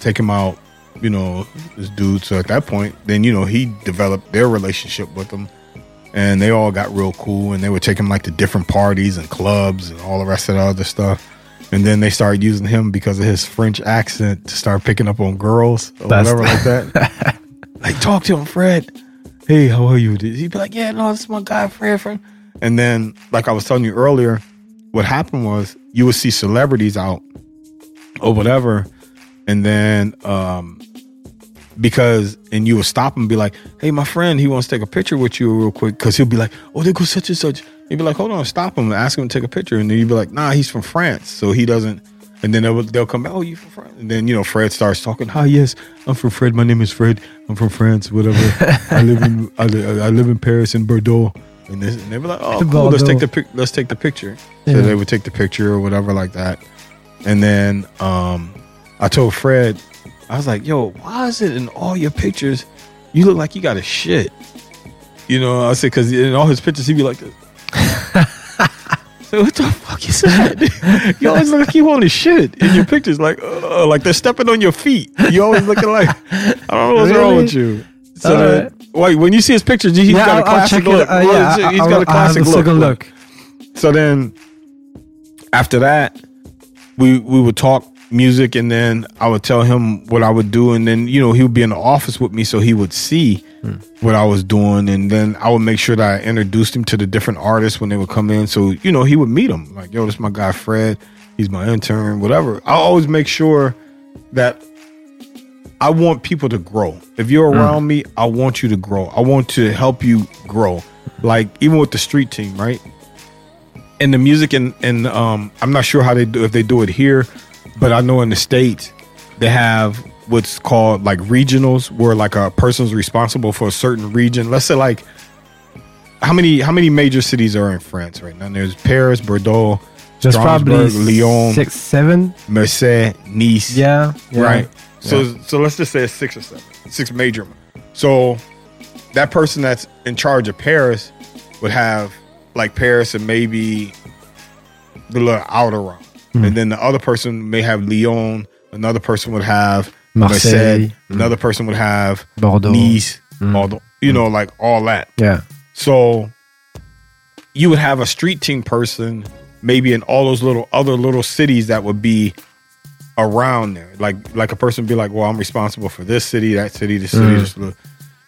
take him out, you know, this dude. So at that point, then, you know, he developed their relationship with them And they all got real cool and they would take him like to different parties and clubs and all the rest of the other stuff. And then they started using him because of his French accent to start picking up on girls or That's- whatever like that. like, talk to him, Fred. Hey, how are you? He'd be like, yeah, no, this is my guy, Fred. Fred. And then, like I was telling you earlier, what happened was you would see celebrities out or whatever. And then, um, because, and you would stop him and be like, hey, my friend, he wants to take a picture with you real quick. Cause he'll be like, oh, there goes such and such. You'd be like, hold on, stop him and ask him to take a picture. And then you'd be like, nah, he's from France. So he doesn't. And then they'll, they'll come back, oh, you from France? And then, you know, Fred starts talking, hi, yes, I'm from Fred. My name is Fred. I'm from France, whatever. I live in, I, li- I live in Paris and Bordeaux. And, this, and they were like, oh, cool, let's take the pic, let's take the picture. So Yeah. they would take the picture or whatever like that. And then um, I told Fred, I was like, yo, why is it in all your pictures, you look like you got a shit? You know, I said, because in all his pictures, he'd be like this. so what the fuck is that? you always look like you want to shit in your pictures, like uh, like they're stepping on your feet. You always looking like I don't know what's wrong with you. So All then- wait, when you see his pictures, he's got a classic look. Uh, yeah, he's I'll- got a classic look. look. So then after that, we we would talk music and then I would tell him what I would do and then you know he would be in the office with me so he would see what I was doing and then I would make sure that I introduced him to the different artists when they would come in so you know he would meet them like yo this is my guy Fred he's my intern whatever I always make sure that I want people to grow. If you're around me, I want you to grow. I want to help you grow. Like even with the street team, right? And the music and and um I'm not sure how they do if they do it here, but I know in the states they have what's called like regionals where like a person's responsible for a certain region. Let's say like how many how many major cities are in France right now? There's Paris, Bordeaux, There's probably Lyon, six, seven. Marseille, Nice. Yeah. yeah. Right. So so let's just say it's six or seven, six major. So that person that's in charge of Paris would have like Paris and maybe the little outer round, Hmm. and then the other person may have Lyon. Another person would have Marseille. Marseille. Another person would have Bordeaux. Nice. Mm. Bordeaux. You know, like all that. Yeah. So you would have a street team person maybe in all those little other little cities that would be around there. Like like a person would be like, well, I'm responsible for this city, that city, this city, Mm. this city.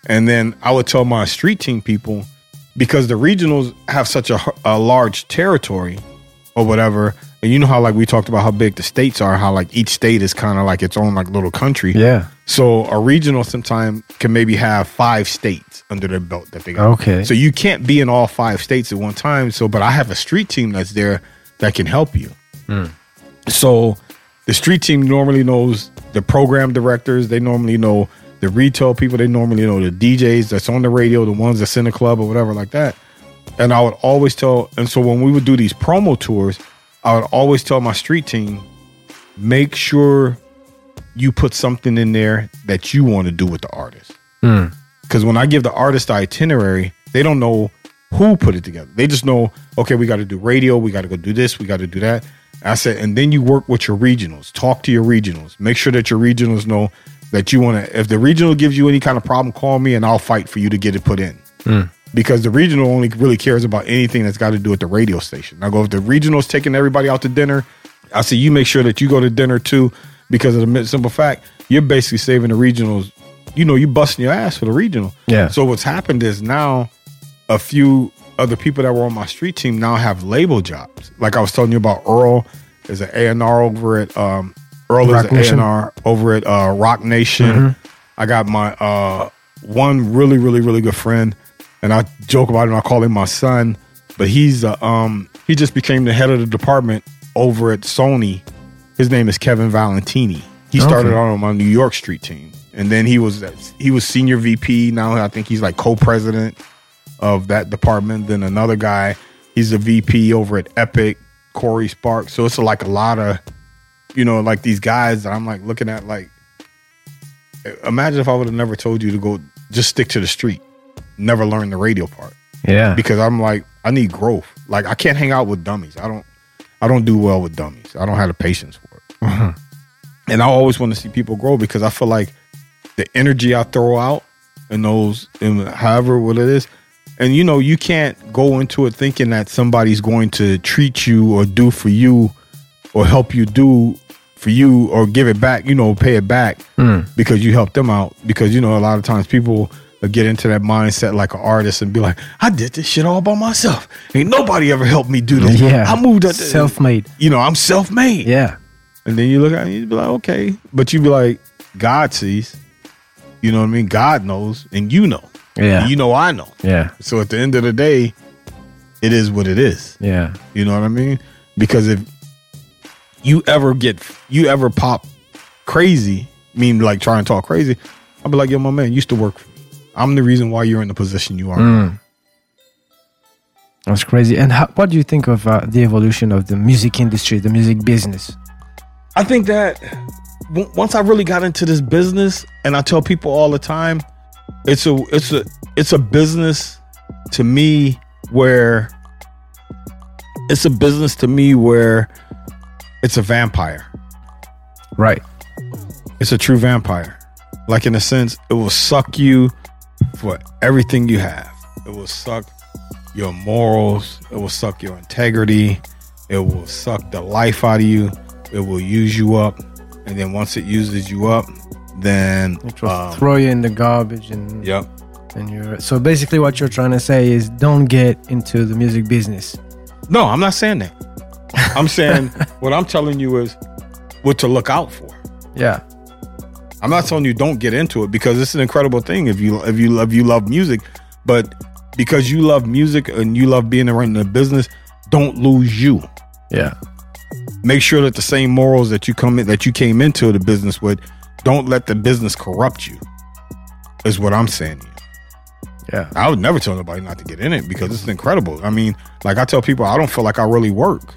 And then I would tell my street team people because the regionals have such a, a large territory or whatever. And you know how like we talked about how big the states are, how like each state is kind of like its own like little country. Yeah. So a regional sometime can maybe have five states under their belt that they got. Okay. So you can't be in all five states at one time. So, but I have a street team that's there that can help you. Hmm. So the street team normally knows the program directors. They normally know the retail people. They normally know the DJs that's on the radio, the ones that's in the club or whatever like that. And I would always tell, and so when we would do these promo tours, I would always tell my street team, make sure you put something in there that you want to do with the artist. Hmm. Because when I give the artist the itinerary, they don't know who put it together. They just know, okay, we got to do radio, we got to go do this, we got to do that. I said, and then you work with your regionals. Talk to your regionals. Make sure that your regionals know that you want to. If the regional gives you any kind of problem, call me and I'll fight for you to get it put in. Hmm. Because the regional only really cares about anything that's got to do with the radio station. I go, if the regional's taking everybody out to dinner, I say you make sure that you go to dinner too, because of the simple fact you're basically saving the regionals. You know, you busting your ass for the regional. Yeah. So what's happened is now a few other people that were on my street team now have label jobs. Like I was telling you about Earl is an A and R over at um Earl Rock is an A and R over at uh Roc Nation. Mm-hmm. I got my uh one really, really, really good friend, and I joke about him. I call him my son, but he's uh, um he just became the head of the department over at Sony. His name is Kevin Valentini. He started Okay. on my New York Street team, and then he was he was senior VP. Now I think he's like co-president of that department. Then another guy, he's a VP over at Epic, Corey Sparks. So it's like a lot of, you know, like these guys that I'm like looking at like. Imagine if I would have never told you to go just stick to the street, never learned the radio part Yeah. because I'm like I need growth. Like I can't hang out with dummies. I don't I don't do well with dummies. I don't have the patience for it. Uh-huh. And I always want to see people grow because I feel like the energy I throw out in those in however what it is and you know you can't go into it thinking that somebody's going to treat you or do for you or help you do for you or give it back, you know, pay it back hmm. because you helped them out. Because you know, a lot of times people get into that mindset like an artist and be like, I did this shit all by myself. Ain't nobody ever helped me do this. Yeah. I moved at the, Self-made. You know, I'm self made. Yeah. And then you look at it and you be like, okay. But you be like, God sees. You know what I mean? God knows and you know. Yeah. You know I know. Yeah. So at the end of the day, it is what it is. Yeah. You know what I mean? Because if you ever get you ever pop crazy, mean like try and talk crazy, I'll be like, yo, my man used to work. I'm the reason why you're in the position you are. Mm. That's crazy. And how, what do you think of uh, the evolution of the music industry, the music business? I think that w- once I really got into this business, and I tell people all the time, it's a it's a it's a business to me where it's a business to me where it's a vampire. Right. It's a true vampire. Like in a sense, it will suck you for everything you have. It will suck your morals. It will suck your integrity. It will suck the life out of you. It will use you up. And then once it uses you up, then It will um, throw you in the garbage and yep. and you're so basically what you're trying to say is don't get into the music business. No, I'm not saying that. I'm saying what I'm telling you is what to look out for. Yeah. I'm not telling you don't get into it because it's an incredible thing if you if you love you love music, but because you love music and you love being around the business, don't lose you. Yeah. Make sure that the same morals that you come in that you came into the business with, don't let the business corrupt you. Is what I'm saying. Yeah. I would never tell nobody not to get in it because it's incredible. I mean, like I tell people, I don't feel like I really work.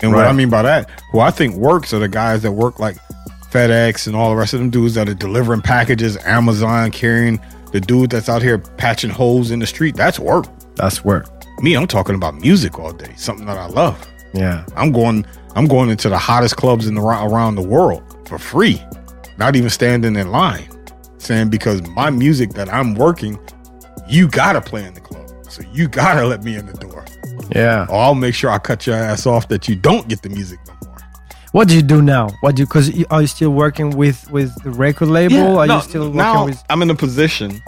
And what I mean by that, who I think works are the guys that work like FedEx and all the rest of them dudes that are delivering packages, Amazon carrying the dude that's out here patching holes in the street. That's work. That's work. Me, I'm talking about music all day, something that I love. Yeah. I'm going, I'm going into the hottest clubs in the around the world for free, not even standing in line. Saying because my music that I'm working, you gotta play in the club, so you gotta let me in the door. Yeah. Or I'll make sure I cut your ass off that you don't get the music. What do you do now? What do you because are you still working with with the record label? are no, you still working now with I'm in a position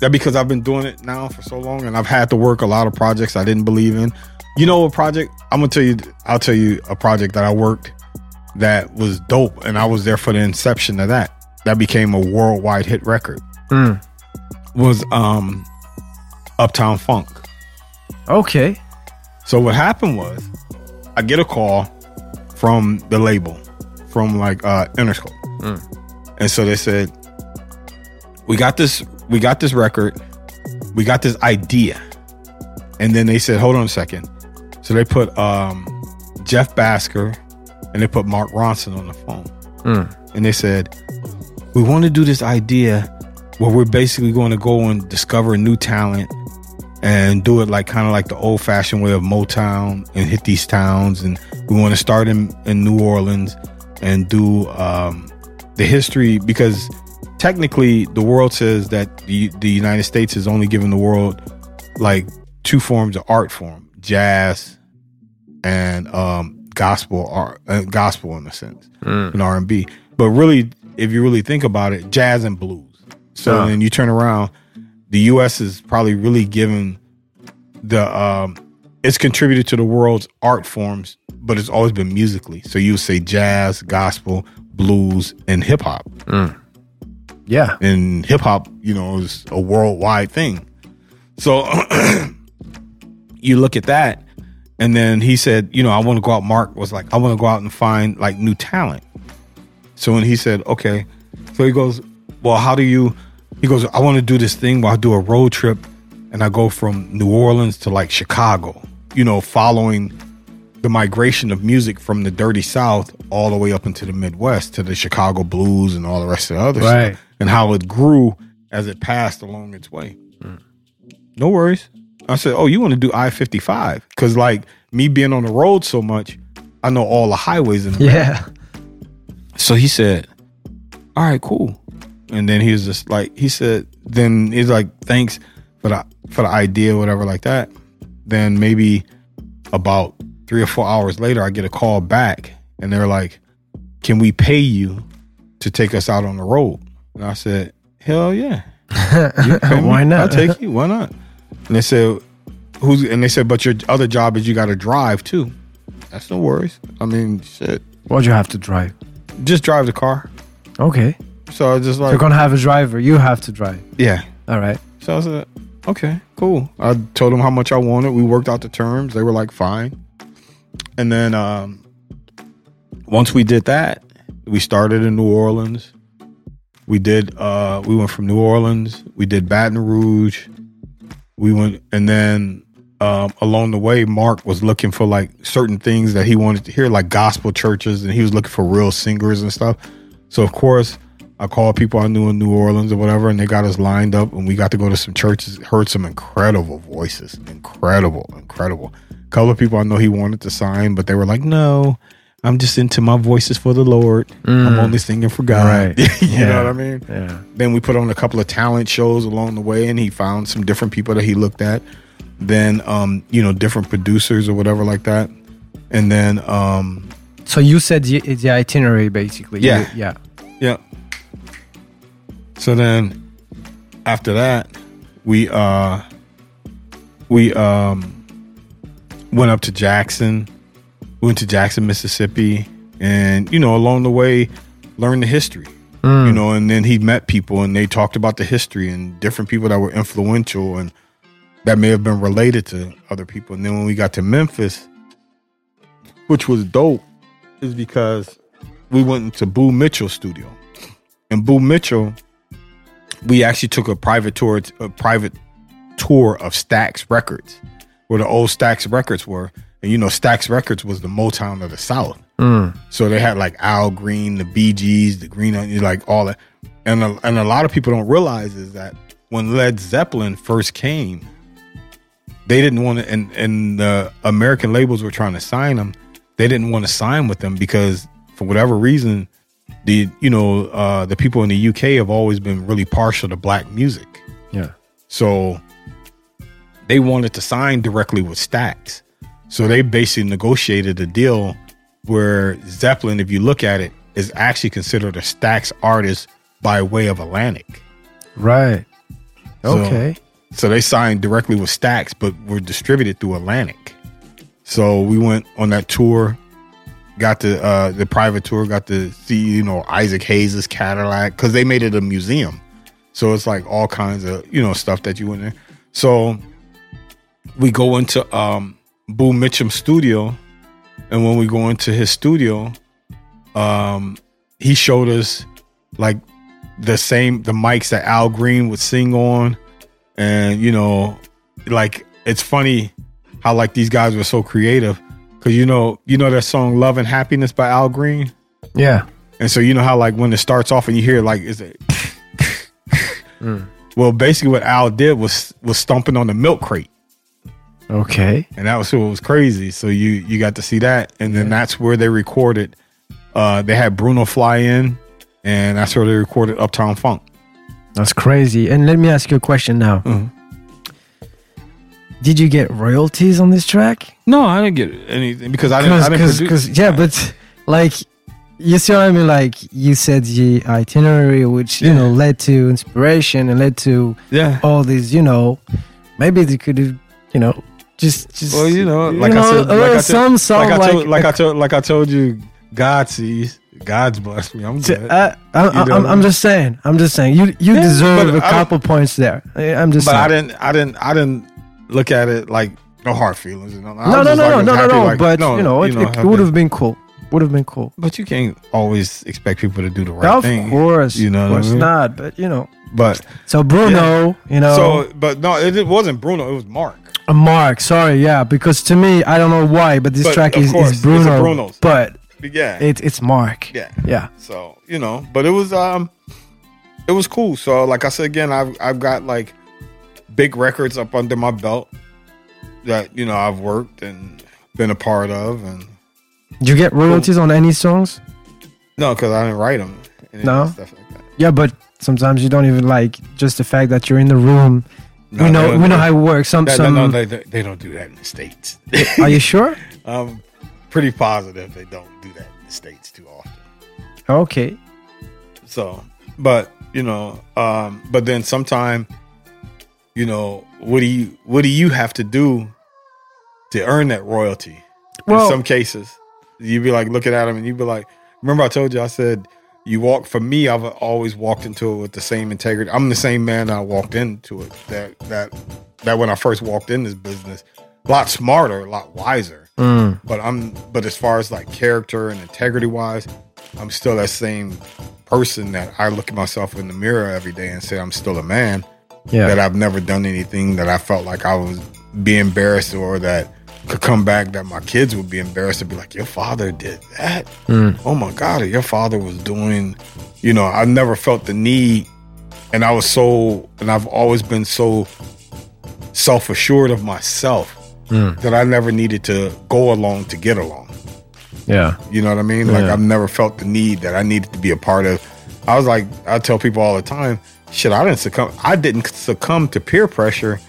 that because I've been doing it now for so long and I've had to work a lot of projects I didn't believe in. You know a project? I'm gonna tell you. I'll tell you a project that I worked that was dope, and I was there for the inception of that. That became a worldwide hit record. Mm. Was um, Uptown Funk. Okay. So what happened was, I get a call from the label, from like uh, Interscope, and so they said, "We got this, we got this record, we got this idea," and then they said, "Hold on a second. So they put um, Jeff Bhasker and they put Mark Ronson on the phone, Mm. and they said, "We want to do this idea where we're basically going to go and discover new talent." and do it like kind of like the old fashioned way of Motown and hit these towns. And we want to start in, in New Orleans and do um, the history because technically the world says that the, the United States has only given the world like two forms of art form jazz and um, gospel art, uh, gospel in a sense, and R and B. But really, if you really think about it, jazz and blues. So Yeah. then you turn around, the U.S. is probably really given the um, it's contributed to the world's art forms, but it's always been musically. So you would say jazz, gospel, blues, and hip hop. Mm. Yeah. and hip hop, you know, is a worldwide thing. So you look at that, and then he said, you know, I want to go out. Mark was like, I want to go out and find like new talent. So when he said, okay, so he goes, well, how do you? He goes, I want to do this thing where I do a road trip, and I go from New Orleans to like Chicago, you know, following the migration of music from the dirty South all the way up into the Midwest to the Chicago blues and all the rest of the other Right. stuff, and how it grew as it passed along its way. Mm. No worries. I said, "Oh, you want to do I fifty five? Because like me being on the road so much, I know all the highways in the Yeah. so he said, "All right, cool." And then he was just like, he said, then he's like, "Thanks for the for the idea, whatever, like that." Then maybe about three or four hours later, I get a call back, and they're like, "Can we pay you to take us out on the road?" And I said, "Hell yeah, You pay me? Why not? I'll take you. Why not?" And they said, "Who's?" And they said, "But your other job is you got to drive too." That's no worries. I mean, shit, What do you have to drive? just drive the car. Okay. So I was just like You're gonna have a driver. You have to drive. yeah. All right. So I said, okay, cool. I told them how much I wanted. We worked out the terms. They were like, fine. And then um, once we did that, we started in New Orleans. We did. Uh, we went from New Orleans. We did Baton Rouge. We went, and then um, along the way, Mark was looking for like certain things that he wanted to hear, like gospel churches, and he was looking for real singers and stuff. So of course, I called people I knew in New Orleans or whatever, and they got us lined up, and we got to go to some churches. Heard some incredible voices, incredible, incredible. A couple of people I know he wanted to sign, but they were like, "No, I'm just into my voices for the Lord. I'm only singing for God." Right. you Yeah. know what I mean? Yeah. Then we put on a couple of talent shows along the way, and he found some different people that he looked at. Then, um, you know, different producers or whatever like that. And then, um, So you said the, the itinerary basically. Yeah. You- yeah. yeah. So then, after that, we uh, we um, went up to Jackson. Went to Jackson, Mississippi, and you know, along the way, learned the history. you mm. know and then he met people and they talked about the history and different people that were influential and that may have been related to other people and then when we got to memphis which was dope is because we went into boo mitchell studio and boo mitchell we actually took a private tour a private tour of stax records where the old stax records were and you know stax records was the motown of the south so they had like Al Green, the Bee Gees, the Green Onions, like all that. And a, and a lot of people don't realize is that when Led Zeppelin first came, they didn't want to, and, and the American labels were trying to sign them. They didn't want to sign with them because for whatever reason, the you know uh, the people in the UK have always been really partial to black music. Yeah. So they wanted to sign directly with Stax. So they basically negotiated a deal where Zeppelin, if you look at it, is actually considered a Stax artist by way of Atlantic. Right. So- Okay. So they signed directly with Stax, but were distributed through Atlantic. So we went on that tour, got the uh, the private tour, got to see you know Isaac Hayes' Cadillac because they made it a museum. So it's like all kinds of you know stuff that you went there. So we go into um, Boo Mitchell's studio, and when we go into his studio, um, he showed us like the same the mics that Al Green would sing on. And you know like it's funny how like these guys were so creative. Because you know you know that song love and happiness by al green? Yeah. and so you know how like when it starts off and you hear like is it well basically what al did was was stomping on the milk crate Okay. and that was what was crazy so you you got to see that and then that's where they recorded uh they had bruno fly in and that's where they recorded uptown funk That's crazy. And let me ask you a question now. Mhm. Did you get royalties on this track? no i didn't get anything because i didn't, I didn't Cause, produce- 'cause- yeah, but like, you see what I mean? Like, you said the itinerary, which you Yeah. know led to inspiration and led to yeah all these. You know, maybe they could have, you know, just just. Well, you know, you like I know, said, a like I told- some song like I told, like I told, like I told you, God sees. God's blessed me. I'm good. Uh, I, I, I'm, I I'm just saying. I'm just saying. You you Yeah, deserve a I couple points there. I- I'm just but saying. I didn't. I didn't. I didn't look at it like no hard feelings. You know? No, no, no, like, no, no, no, no. like, but you know, it, it, would have been cool. Would have been cool. But you can't always expect people to do the right of thing. Of course, you know of what I course mean? not. But you know, But so Bruno, you know, so, but no, it, it wasn't Bruno. It was Mark. Uh, Mark. Sorry, yeah, because to me, I don't know why, but this But track is, course, is Bruno. Bruno's. But Yeah, it, it's Mark. yeah. yeah. So you know, but it was um, it was cool. So like I said again, I've I've got like big records up under my belt that you know I've worked and been a part of, and Do you get royalties on any songs? no, because I didn't write them. No? stuff like that. Yeah, but sometimes you don't even like just the fact that you're in the room. No, we know we know how it works. Some That- some. no, they, they they don't do that in the states. Are you sure? I'm pretty positive they don't do that in the states too often. Okay. So, but you know, um, but then sometime, you know, what do you what do you have to do to earn that royalty? Well- in some cases, you'd be like looking at them and you'd be like, remember I told you I said you walk for me. I've always walked into it with the same integrity. I'm the same man I walked into it. That that that when I first walked in this business, a lot smarter, a lot wiser. Mm. But I'm but as far as like character and integrity wise, I'm still that same person that I look at myself in the mirror every day and say I'm still a man. Yeah. That I've never done anything that I felt like I was be embarrassed or that could come back that my kids would be embarrassed to be like, Your father did that? Mm. Oh my God, your father was doing you know, I never felt the need and I was so and I've always been so self assured of myself Mm. that I never needed to go along to get along. Yeah. You know what I mean? Like I've never felt the need that I needed to be a part of. I was like, I tell people all the time, shit, I didn't succumb. I didn't succumb to peer pressure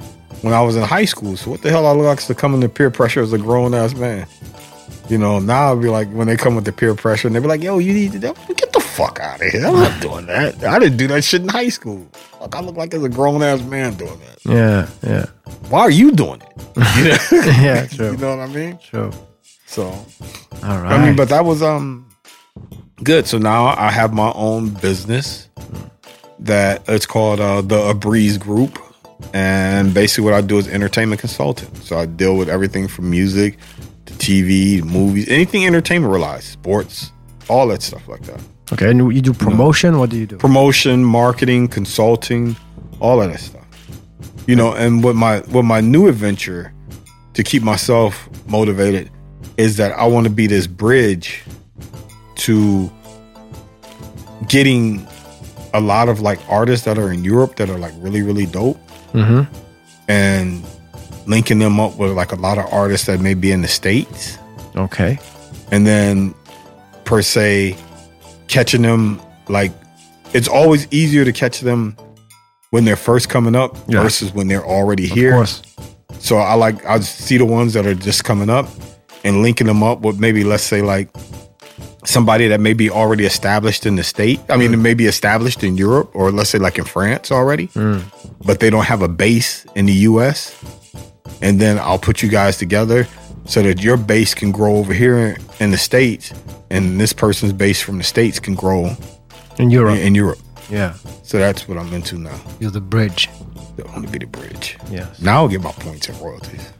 when I was in high school. So what the hell I look like to come to peer pressure as a grown ass man? You know, now I'd be like, when they come with the peer pressure and they be like, yo, you need to get the fuck out of here. I'm not doing that. I didn't do that shit in high school. Like I look like as a grown ass man doing that. Yeah. Yeah. Why are you doing it? You know, Yeah, true. you know what I mean? True. So All right. I mean, but that was um good. So now I have my own business that it's called uh, the Abris Group, and basically what I do is entertainment consulting. So I deal with everything from music to TV, movies, anything entertainment related, sports, all that stuff like that. okay. And you do promotion. What do you do? Promotion, marketing, consulting, all of that stuff. You know, and with my with my new adventure to keep myself motivated is that I want to be this bridge to getting a lot of like artists that are in Europe that are like really really dope Mm-hmm. and linking them up with like a lot of artists that may be in the states Okay. and then per se catching them like it's always easier to catch them when they're first coming up versus when they're already Of here course. so I like I see the ones that are just coming up and linking them up with maybe let's say like somebody that may be already established in the state. I mean, mm. it may be established in Europe or let's say like in France already, mm. but they don't have a base in the US. And then I'll put you guys together so that your base can grow over here in the states and this person's base from the states can grow In in, Europe. in Europe. yeah. So that's what I'm into now. You're the bridge. I want to be the bridge. Yes. Now I'll get my points and royalties.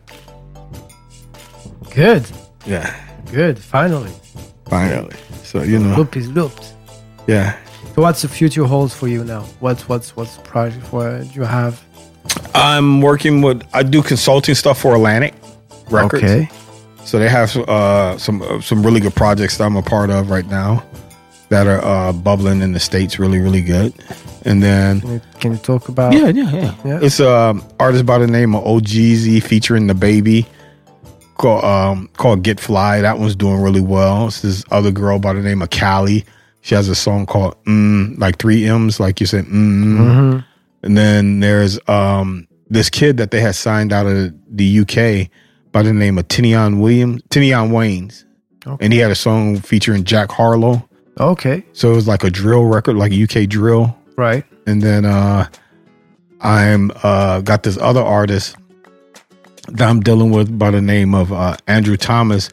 Good. Yeah. Good. Finally. Finally. So you know, Loop is looped. yeah. So what's the future holds for you now? What's what's what's the project for you have? I'm working with. I do consulting stuff for Atlantic Records. Okay. So they have uh, some uh, some really good projects that I'm a part of right now that are uh, bubbling in the states really really good. And then Can you, can you talk about? yeah yeah yeah, Yeah. it's um artist by the name of OGZ featuring DaBaby called um called Get Fly. That one's doing really well. It's this other girl by the name of Callie. She has a song called mm, like three M's, like you said. Mm. Mhm. And then there's um this kid that they had signed out of the UK by the name of Tion Williams, Tion Waynes. Okay. And he had a song featuring Jack Harlow. Okay. So it was like a drill record, like UK drill. Right. And then uh I'm uh got this other artist that I'm dealing with by the name of uh Andrew Thomas.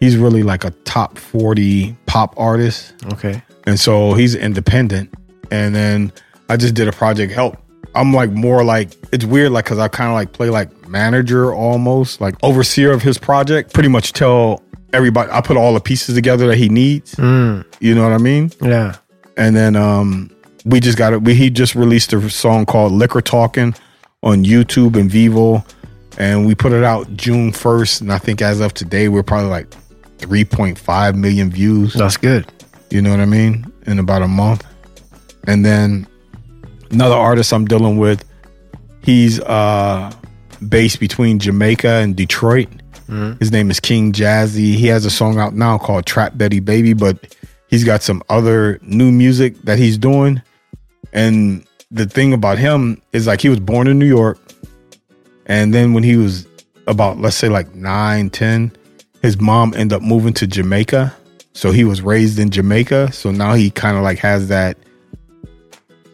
He's really like a top 40 pop artist. Okay. And so he's independent. And then I just did a project help. I'm like more like it's weird, like because I kind of like play like manager almost, like overseer of his project. Pretty much tell everybody I put all the pieces together that he needs. Mm. You know what I mean? Yeah. And then um we just got it. We he just released a song called Liquor Talking on YouTube and Vevo, and we put it out June first. And I think as of today, we're probably like 3.5 million views. That's good. You know what I mean? In about a month. And then another artist I'm dealing with, he's uh based between Jamaica and Detroit. His name is King Jazzy. He has a song out now called Trap Betty Baby, but he's got some other new music that he's doing. And the thing about him is like he was born in New York. And then when he was about, let's say like nine, 10, his mom ended up moving to Jamaica. So he was raised in Jamaica. So now he kind of like has that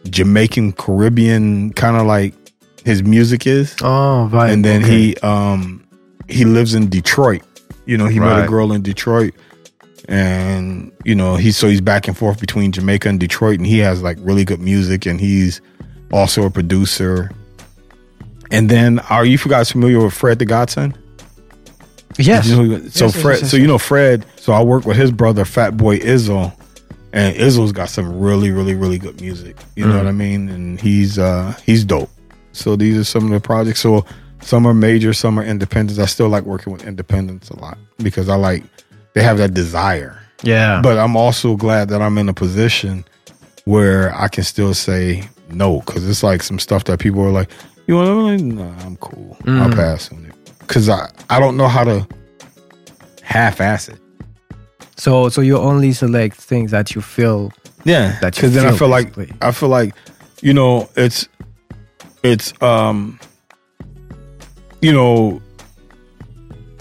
Jamaican Caribbean kind of like his music is. Oh, right. and then okay. he um he lives in Detroit. You know, he met a girl in Detroit. And you know, he's so he's back and forth between Jamaica and Detroit and he has like really good music and he's also a producer. And then are you guys familiar with Fred the Godson? Yes. You know, so Yes, yes, Fred, yes, so you know Fred. So I work with his brother, Fat Boy Izzo, and Izzo's got some really, really, really good music. You Mm. know what I mean? And he's uh he's dope. So these are some of the projects. So some are major, some are independents. I still like working with independents a lot because I like they have that desire. Yeah. But I'm also glad that I'm in a position where I can still say no because it's like some stuff that people are like, you want to? Nah, I'm cool. I'll Mm. pass on it because I I don't know how to half-ass it. so so you only select things that you feel Yeah, That because then I feel, feel like. I feel like you know it's it's um you know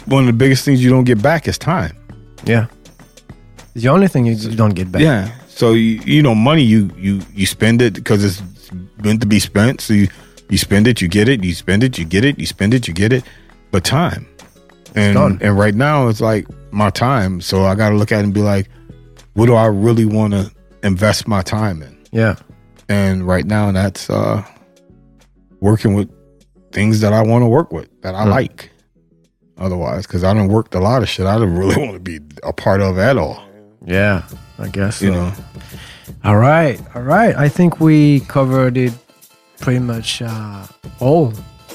one of the biggest things you don't get back is time. yeah. It's the only thing you, you don't get back. Yeah. So you, you know, money you you you spend it because it's meant to be spent. So you you spend it, you get it. You spend it, you get it. You spend it, you get it. But time, and and right now it's like my time. So I got to look at it and be like, what do I really want to invest my time in? Yeah. And right now that's uh working with things that I want to work with that I Hmm. like. Otherwise, because I don't worked a lot of shit I don't really want to be a part of at all. Yeah. I guess. You so. know. All right. All right. I think we covered it pretty much uh, all.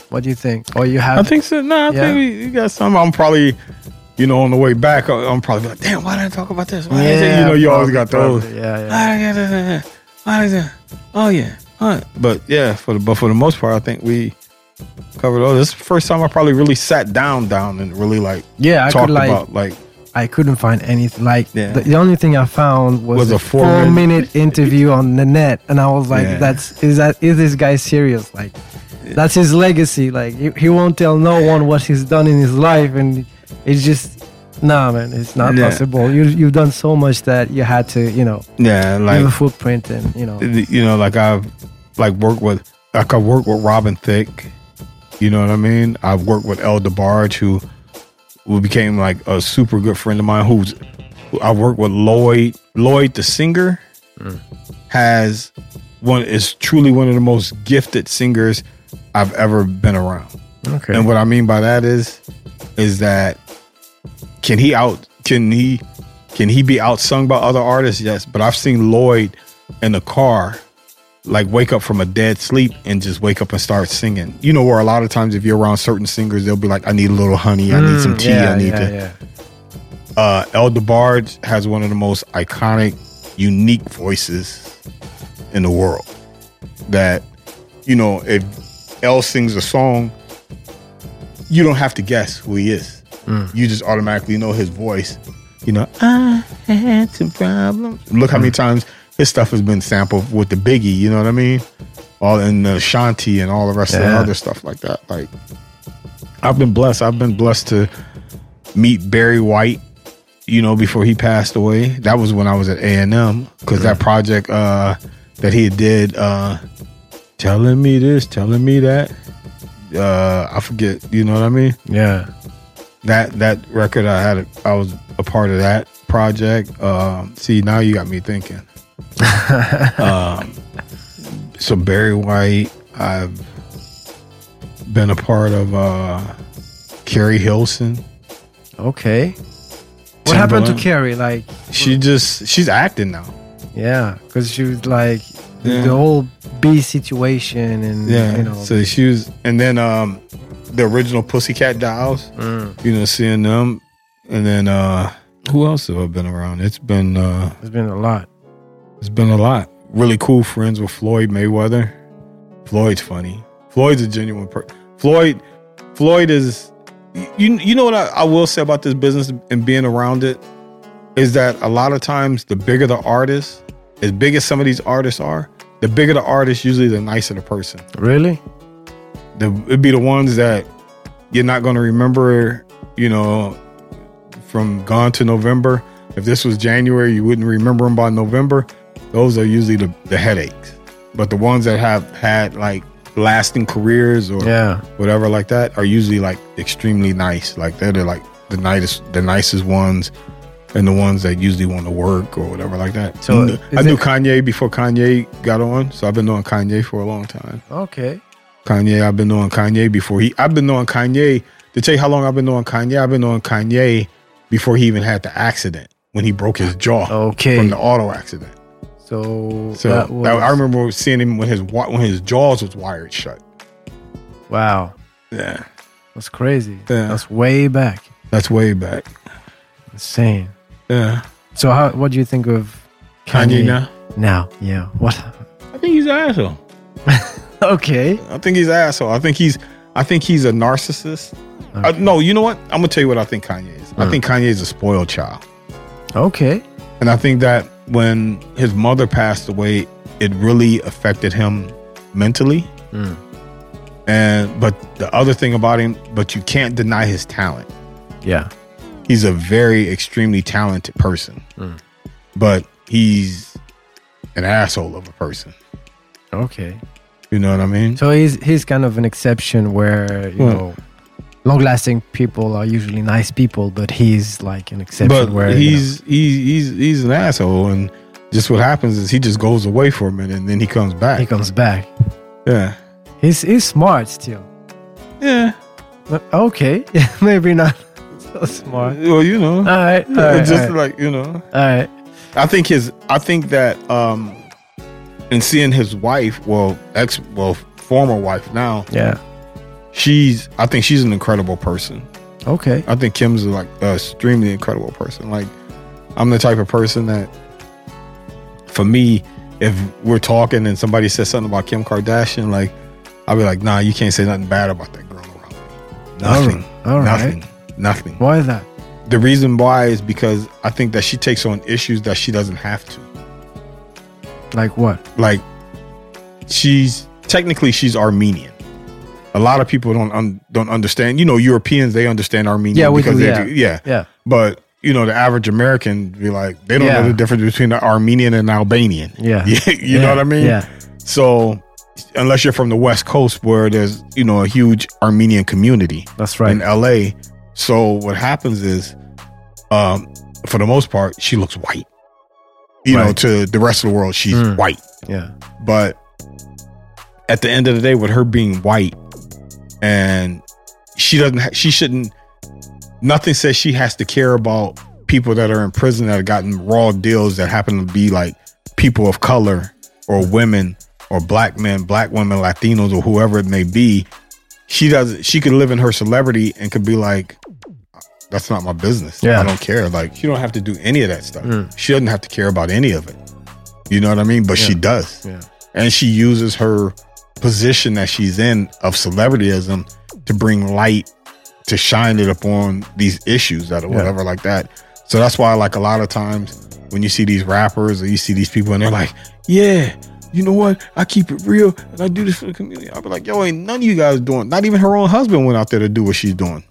What do you think? Or you have I think so. No, I Yeah. think we, you got some. I'm probably, you know, on the way back, I'm probably like, damn, why didn't I talk about this? Why say-" you know, you always got those. probably, Yeah, yeah. Why did I- why Oh yeah, Huh. but yeah, for the but for the most part, I think we covered all. This is the first time I probably really sat down, down, and really like Yeah, I talked could like about like I couldn't find anything. Like Yeah. the, the only thing I found was, Was a, a four four, minute- interview on the net, and I was like, Yeah. "That's is that is this guy serious? Like, that's his legacy. Like, he, he won't tell no one what he's done in his life, and it's just nah, man, it's not Yeah. possible. You you've done so much that you had to, you know, yeah, like leave a footprint, and you know, you know, like I've like worked with like I worked with Robin Thicke. You know what I mean? I've worked with El DeBarge, who who became like a super good friend of mine. Who's who I worked with Lloyd. Lloyd, the singer, mm. has one is truly one of the most gifted singers I've ever been around. okay, And what I mean by that is, is that can he out? Can he? Can he be outsung by other artists? Yes, but I've seen Lloyd in the car, like wake up from a dead sleep and just wake up and start singing. You know, where a lot of times if you're around certain singers, they'll be like, "I need a little honey, I need some Mm, tea, yeah, I need yeah, to." yeah. Uh, El DeBarge has one of the most iconic, unique voices in the world. That you know, if El sings a song, you don't have to guess who he is. You just automatically know his voice. You know, I had some problems. Look how many times his stuff has been sampled with the Biggie. You know what I mean? All in the Shanti and all the rest of the other stuff like that. Like, I've been blessed. I've been blessed to meet Barry White. You know, before he passed away, that was when I was at A and M because that project uh, that he did, uh, telling me this, telling me that. Uh, I forget. You know what I mean? yeah. that that record I had I was a part of that project. Um, see, now you got me thinking. um, so Barry White, I've been a part of uh, Keri Hilson. Okay. What happened to. Carrie? Like, She just she's acting now. yeah, because she was like Yeah. the whole B situation, and Yeah. you know, So she was, and then um, the original Pussycat Dolls. mm, You know, seeing them, and then uh, who else have I been around? It's been uh, there's been a lot. It's been a lot. Really cool friends with Floyd Mayweather. Floyd's funny. Floyd's a genuine person. Floyd. Floyd is. You you know what I, I will say about this business and being around it is that a lot of times the bigger the artist, as big as some of these artists are, the bigger the artist, usually the nicer the person. Really? the it'd be the ones that you're not going to remember you know from gone to november if this was january you wouldn't remember them by november those are usually the, the headaches but the ones that have had like lasting careers or Yeah. whatever like that are usually like extremely nice like they're the, like the nicest the nicest ones and the ones that usually want to work or whatever like that So, i is knew it- kanye before kanye got on so i've been knowing kanye for a long time Okay. Kanye. I've been knowing Kanye before he. I've been knowing Kanye. To tell you how long I've been knowing Kanye, I've been knowing Kanye before he even had the accident when he broke his jaw Okay. from the auto accident. So, So that that- was, I remember seeing him when his when his jaws was wired shut. Wow, Yeah, that's crazy. Yeah. That's way back. that's way back. Insane. Yeah, So, how? What do you think of Kanye, now. Now, yeah. What? I think he's an asshole. okay. I think he's an asshole. I think he's. I think he's a narcissist. Uh, no, you know what? I'm gonna tell you what I think Kanye is. I Mm. think Kanye is a spoiled child. Okay. And I think that when his mother passed away, it really affected him mentally. Mm. And but the other thing about him, but you can't deny his talent. Yeah. He's a very extremely talented person. Mm. But he's an asshole of a person. Okay. You know what I mean? So he's he's kind of an exception where you Hmm. know, long-lasting people are usually nice people, but he's like an exception But where you know- he's he's he's he's an asshole and just what happens is he just goes away for a minute and then he comes back. he comes back. yeah. He's he's smart still. Yeah. But okay, maybe not so smart. Well, you know. All right, all right, just all right. like, you know. all right. I think his I think that um in seeing his wife, well, ex well, former wife now, Yeah. She's I think she's an incredible person. Okay. I think Kim's like an extremely incredible person. Like I'm the type of person that for me, if we're talking and somebody says something about Kim Kardashian, like I'll be like, nah, you can't say nothing bad about that girl around me. Nothing. All right. Nothing. Nothing. Why is that? The reason why is because I think that she takes on issues that she doesn't have to. Like what? like she's technically she's Armenian. A lot of people don't un, don't understand. You know, Europeans they understand Armenian Yeah, we because do, they yeah. do, yeah. Yeah. But you know, the average American be like they don't Yeah. know the difference between the Armenian and Albanian. Yeah. you Yeah, know what I mean? Yeah. So unless you're from the West Coast where there's you know a huge Armenian community That's right. in LA, so what happens is, um, for the most part, she looks white. You know, to the rest of the world, she's Mm. white. yeah. But at the end of the day, with her being white, and she doesn't, ha- she shouldn't. Nothing says she has to care about people that are in prison that have gotten raw deals that happen to be like people of color or women or black men, black women, Latinos, or whoever it may be. She doesn't. She could live in her celebrity and could be like, "That's not my business. Yeah. I don't care." Like she don't have to do any of that stuff. Mm. She doesn't have to care about any of it. You know what I mean? But she does Yeah. and she uses her position that she's in of celebrityism to bring light to shine it upon these issues that or Yeah. whatever like that so that's why like a lot of times when you see these rappers or you see these people and they're like yeah you know what i keep it real and i do this for the community i'll be like yo ain't none of you guys doing not even her own husband went out there to do what she's doing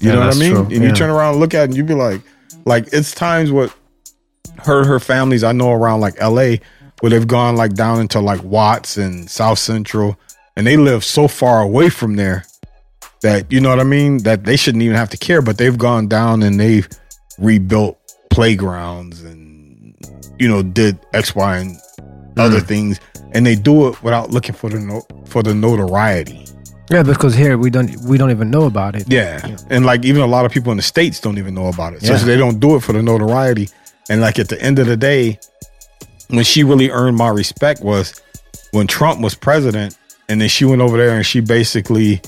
you Yeah, know what i mean true. and Yeah. you turn around and look at it and you be like like it's times what her her families I know around like LA where they've gone like down into like Watts and South Central and they live so far away from there that you know what I mean that they shouldn't even have to care but they've gone down and they've rebuilt playgrounds and you know did X, Y, and other hmm. things, and they do it without looking for the no- for the notoriety. Yeah, because here we don't we don't even know about it. Yeah. And like even a lot of people in the States don't even know about it. So Yeah. they don't do it for the notoriety. And like at the end of the day, when she really earned my respect was when Trump was president and then she went over there and she basically,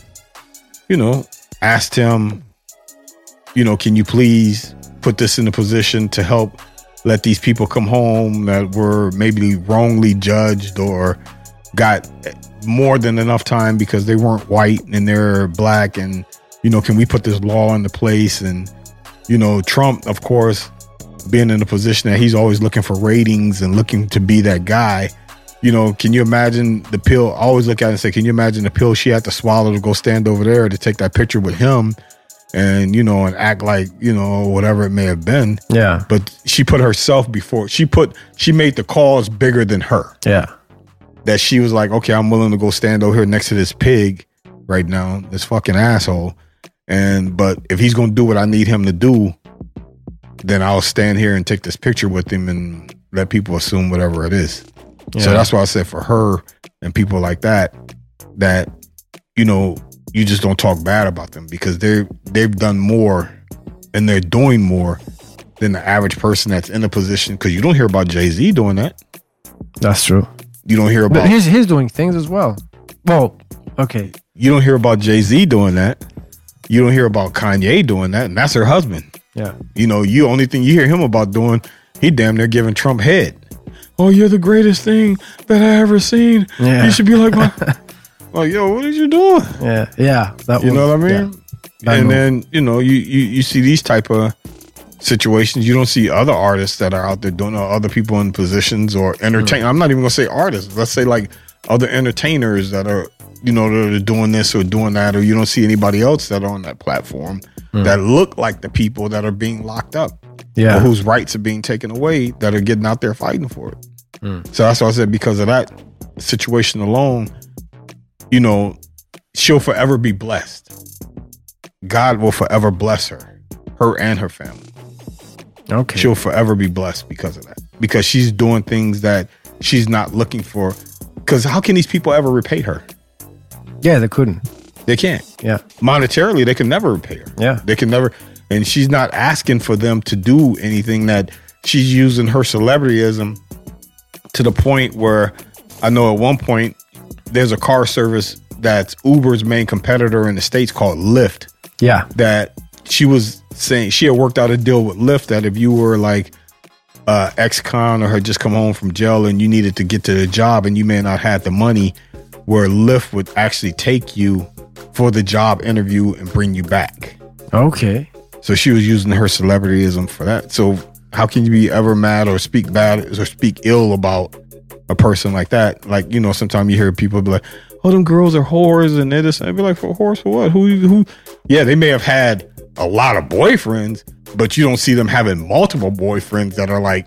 you know, asked him, you know, can you please put this in a position to help let these people come home that were maybe wrongly judged or got more than enough time because they weren't white and they're black and you know can we put this law into place? And you know Trump of course being in a position that he's always looking for ratings and looking to be that guy you know can you imagine the pill I always look at it and say can you imagine the pill she had to swallow to go stand over there to take that picture with him and you know and act like you know whatever it may have been Yeah. but she put herself before she put she made the cause bigger than her Yeah. that she was like, okay, I'm willing to go stand over here next to this pig right now, this fucking asshole. And but if he's gonna do what I need him to do, then I'll stand here and take this picture with him and let people assume whatever it is. So that's why I said for her and people like that, that you know, you just don't talk bad about them because they're they've done more and they're doing more than the average person that's in a position. Because you don't hear about Jay Z doing that. That's true. You don't hear about But he's he's doing things as well. Well, okay. You don't hear about Jay Z doing that. You don't hear about Kanye doing that, and that's her husband. Yeah. You know, you only thing you hear him about doing, he damn near giving Trump head. Oh, you're the greatest thing that I ever seen. Yeah. You should be like my like, yo, what are you doing? Yeah. Yeah. That You was- know what I mean? That and move. then, you know, you, you you see these type of situations. You don't see other artists that are out there doing or other people in positions or entertain. Mm. I'm not even gonna say artists. Let's say like other entertainers that are, you know, that are doing this or doing that, or you don't see anybody else that are on that platform Mm. that look like the people that are being locked up. Yeah. Whose rights are being taken away that are getting out there fighting for it. Mm. So that's why I said because of that situation alone, you know, she'll forever be blessed. God will forever bless her, her and her family. Okay. She'll forever be blessed because of that. Because she's doing things that she's not looking for. Because how can these people ever repay her? Yeah, they couldn't. They can't. Yeah. Monetarily, they can never repay her. Yeah. They can never. And she's not asking for them to do anything that she's using her celebrityism to the point where I know at one point there's a car service that's Uber's main competitor in the States called Lyft Yeah. that she was saying she had worked out a deal with Lyft that if you were like uh, ex-con or had just come home from jail and you needed to get to the job and you may not have the money, where Lyft would actually take you for the job interview and bring you back. Okay. So she was using her celebrityism for that. So how can you be ever mad or speak bad or speak ill about a person like that? Like you know, sometimes you hear people be like, "Oh, them girls are whores," and they just I'd be like, "For whores for what? Who who?" Yeah, they may have had a lot of boyfriends, but you don't see them having multiple boyfriends that are like,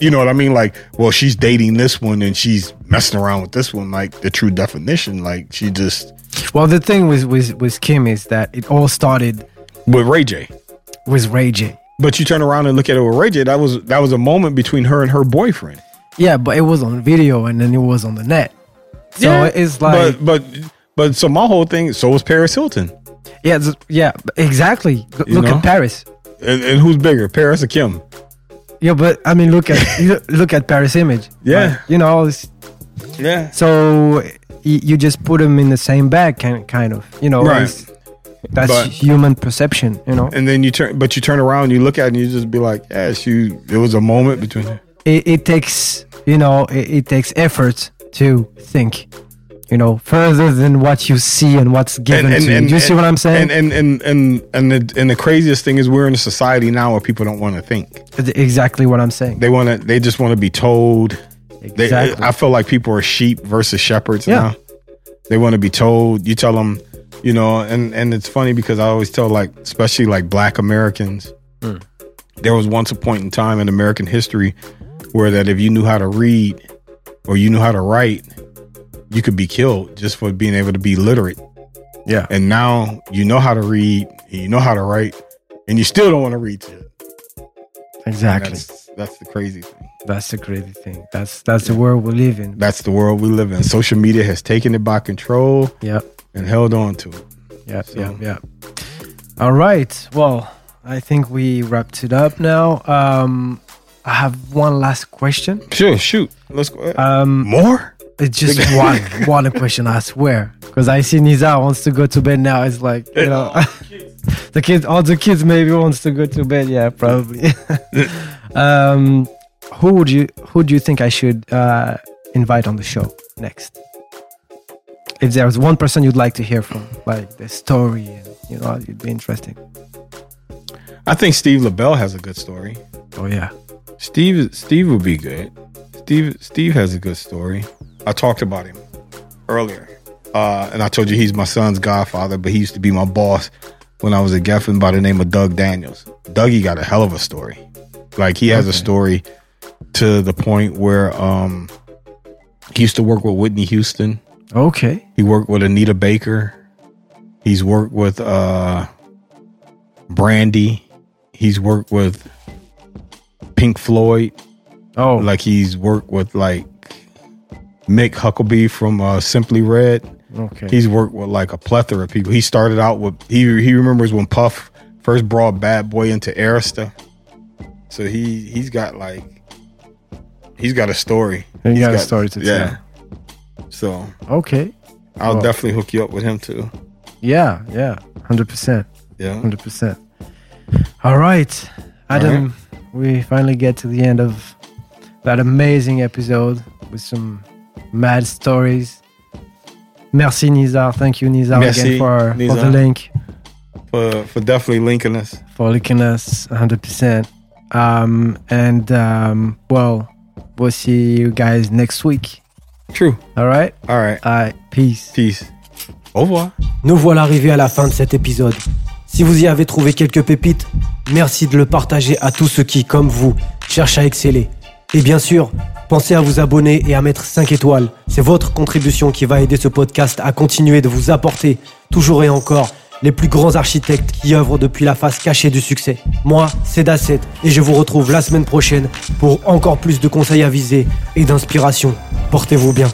you know what I mean? Like, well, she's dating this one and she's messing around with this one. Like the true definition, like she just Well, the thing with with with Kim is that it all started with Ray J. with Ray J. But you turn around and look at it with Ray J. That was that was a moment between her and her boyfriend. Yeah, but it was on video and then it was on the net. So it's like but but but so my whole thing. So was Paris Hilton, yeah, yeah, exactly. Look You know? at Paris. and, and who's bigger, Paris or Kim? Yeah, but I mean, look at look at Paris image. Yeah. Like, you know, it's, Yeah, so y- you just put them in the same bag, kind kind of. You know, Right. that's But- human perception. You know, and then you turn, but you turn around, you look at it, and you just be like, yeah. It was a moment between. it, it takes you know it, it takes effort to think. You know, further than what you see and what's given to you. Do you see what I'm saying? And and and and and the, and the craziest thing is we're in a society now where people don't want to think. It's exactly what I'm saying. They want to. They just want to be told. They, Exactly. I feel like people are sheep versus shepherds Yeah. now. They want to be told. You tell them, you know, and and it's funny because I always tell like, especially like Black Americans. Hmm. There was once a point in time in American history where that if you knew how to read or you knew how to write, you could be killed just for being able to be literate. yeah. And now you know how to read, and you know how to write, and you still don't want to read shit. And Exactly. That's, that's the crazy thing. That's the crazy thing. That's that's the world we live in. That's the world we live in. Social media has taken it by control Yep. and held on to it. Yeah. So- Yep. Yep. All right. Well, I think we wrapped it up now. Um, I have one last question. Sure, shoot. Let's go. Um, More? It's just one one question, I swear, because I see Nizar wants to go to bed now. It's like you know, the kids, all the kids maybe wants to go to bed. Yeah, probably. um, who would you who do you think I should uh, invite on the show next? If there's one person you'd like to hear from, like the story, and you know, it'd be interesting. I think Steve Lobel has a good story. Oh yeah, Steve Steve would be good. Steve Steve has a good story. I talked about him earlier. Uh, and I told you he's my son's godfather, but he used to be my boss when I was at Geffen by the name of Doug Daniels. Dougie got a hell of a story. Like he has a story to the point where um he used to work with Whitney Houston. okay, He worked with Anita Baker. He's worked with uh Brandy. He's worked with Pink Floyd. oh, Like he's worked with like Mick Hucknall from uh, Simply Red. okay, He's worked with like a plethora of people. He started out with he he remembers when Puff first brought Bad Boy into Arista. So he he's got like he's got a story. You He's got a story to tell. yeah. So okay, I'll Well- definitely hook you up with him too. yeah, yeah, hundred percent. Yeah. Hundred percent. All right, Adam. We finally get to the end of that amazing episode with some mad stories. Merci Nizar. Thank you Nizar Merci, again for, for the Nizar. link For for definitely linking us. for linking us. Hundred percent. Um, and um, well, we'll see you guys next week. True. All right? All right. All right. Peace. Peace. Au revoir. Nous voilà arrivés à la fin de cet épisode. Si vous y avez trouvé quelques pépites, merci de le partager à tous ceux qui, comme vous, cherchent à exceller. Et bien sûr, pensez à vous abonner et à mettre 5 étoiles. C'est votre contribution qui va aider ce podcast à continuer de vous apporter, toujours et encore, les plus grands architectes qui œuvrent depuis la face cachée du succès. Moi, c'est Dasset et je vous retrouve la semaine prochaine pour encore plus de conseils avisés et d'inspiration. Portez-vous bien.